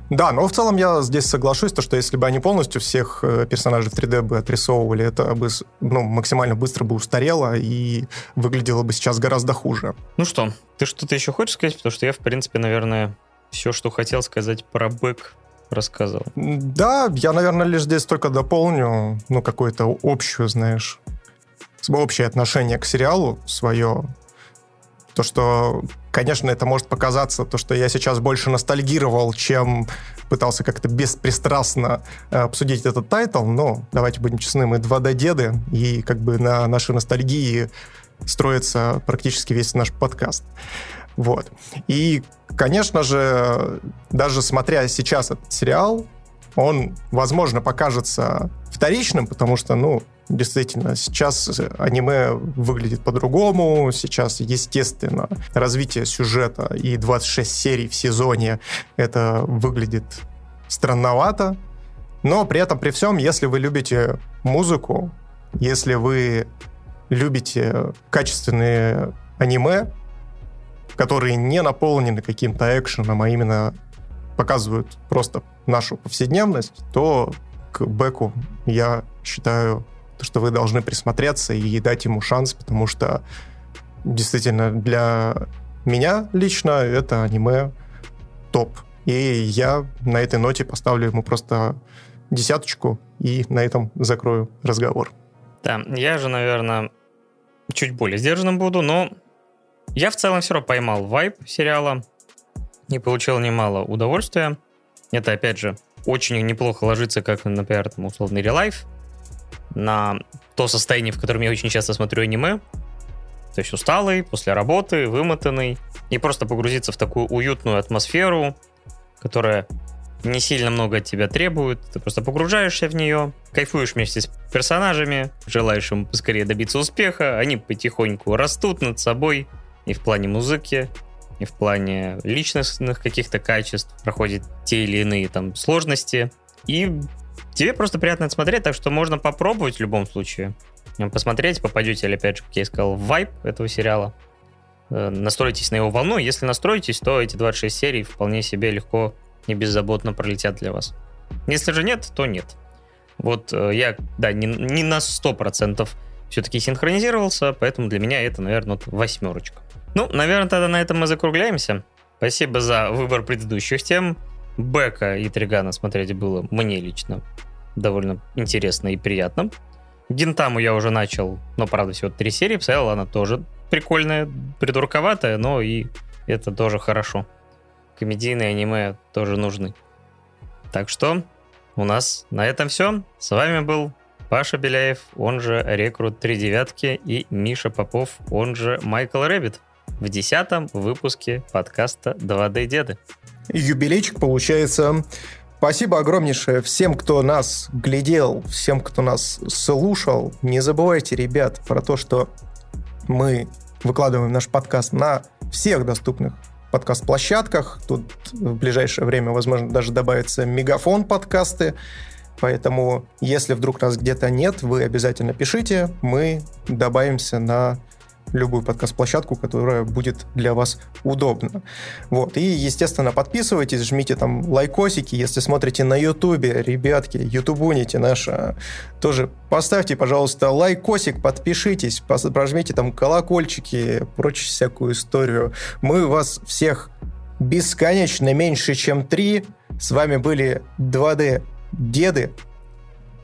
S2: Да, но в целом я здесь соглашусь, то, что если бы они полностью всех э, персонажей в 3D бы отрисовывали, это бы ну, максимально быстро бы устарело и выглядело бы сейчас гораздо хуже.
S1: Ну что, ты что-то еще хочешь сказать? Потому что я, в принципе, наверное, все, что хотел сказать про бэк, рассказал.
S2: Да, я, наверное, лишь здесь только дополню, ну, какое-то общее, знаешь, общее отношение к сериалу свое. То, что, конечно, это может показаться, то, что я сейчас больше ностальгировал, чем пытался как-то беспристрастно э, обсудить этот тайтл, но давайте будем честны, мы 2D-деды, и как бы на нашей ностальгии строится практически весь наш подкаст. Вот. И, конечно же, даже смотря сейчас этот сериал, он, возможно, покажется вторичным, потому что, ну, действительно, сейчас аниме выглядит по-другому, сейчас, естественно, развитие сюжета и 26 серий в сезоне, это выглядит странновато, но при этом, при всем, если вы любите музыку, если вы любите качественные аниме, которые не наполнены каким-то экшеном, а именно показывают просто нашу повседневность, то к Беку я считаю, что вы должны присмотреться и дать ему шанс, потому что действительно для меня лично это аниме топ. И я на этой ноте поставлю ему просто десяточку и на этом закрою разговор.
S1: Да, я же, наверное, чуть более сдержанным буду, но я в целом все равно поймал вайп сериала и получил немало удовольствия. Это, опять же, очень неплохо ложится, как, например, там, условный релайф, на то состояние, в котором я очень часто смотрю аниме. То есть усталый, после работы, вымотанный. И просто погрузиться в такую уютную атмосферу, которая не сильно много от тебя требует. Ты просто погружаешься в нее, кайфуешь вместе с персонажами, желаешь им поскорее добиться успеха. Они потихоньку растут над собой и в плане музыки, и в плане личностных каких-то качеств, проходят те или иные там сложности. И тебе просто приятно это смотреть, так что можно попробовать в любом случае. Посмотреть, попадете ли, опять же, как я сказал, в вайп этого сериала. Э, настройтесь на его волну. Если настроитесь, то эти 26 серий вполне себе легко и беззаботно пролетят для вас. Если же нет, то нет. Вот э, я, да, не, не на 100% все-таки синхронизировался, поэтому для меня это, наверное, вот восьмерочка. Ну, наверное, тогда на этом мы закругляемся. Спасибо за выбор предыдущих тем. Бека и Тригана смотреть было мне лично довольно интересно и приятно. Гентаму я уже начал, но, правда, всего три серии. Посмотрел, она тоже прикольная, придурковатая, но и это тоже хорошо. Комедийные аниме тоже нужны. Так что у нас на этом все. С вами был Паша Беляев, он же Рекрут 3 девятки, и Миша Попов, он же Майкл Рэббит в десятом выпуске подкаста «2D Деды».
S2: Юбилейчик получается. Спасибо огромнейшее всем, кто нас глядел, всем, кто нас слушал. Не забывайте, ребят, про то, что мы выкладываем наш подкаст на всех доступных подкаст-площадках. Тут в ближайшее время, возможно, даже добавится мегафон подкасты. Поэтому, если вдруг нас где-то нет, вы обязательно пишите. Мы добавимся на любую подкаст-площадку, которая будет для вас удобна. Вот. И, естественно, подписывайтесь, жмите там лайкосики, если смотрите на ютубе, ребятки, ютубуните наше, тоже поставьте, пожалуйста, лайкосик, подпишитесь, прожмите там колокольчики, прочую всякую историю. Мы вас всех бесконечно меньше, чем три. С вами были 2D деды.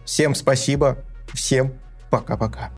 S2: Всем спасибо, всем пока-пока.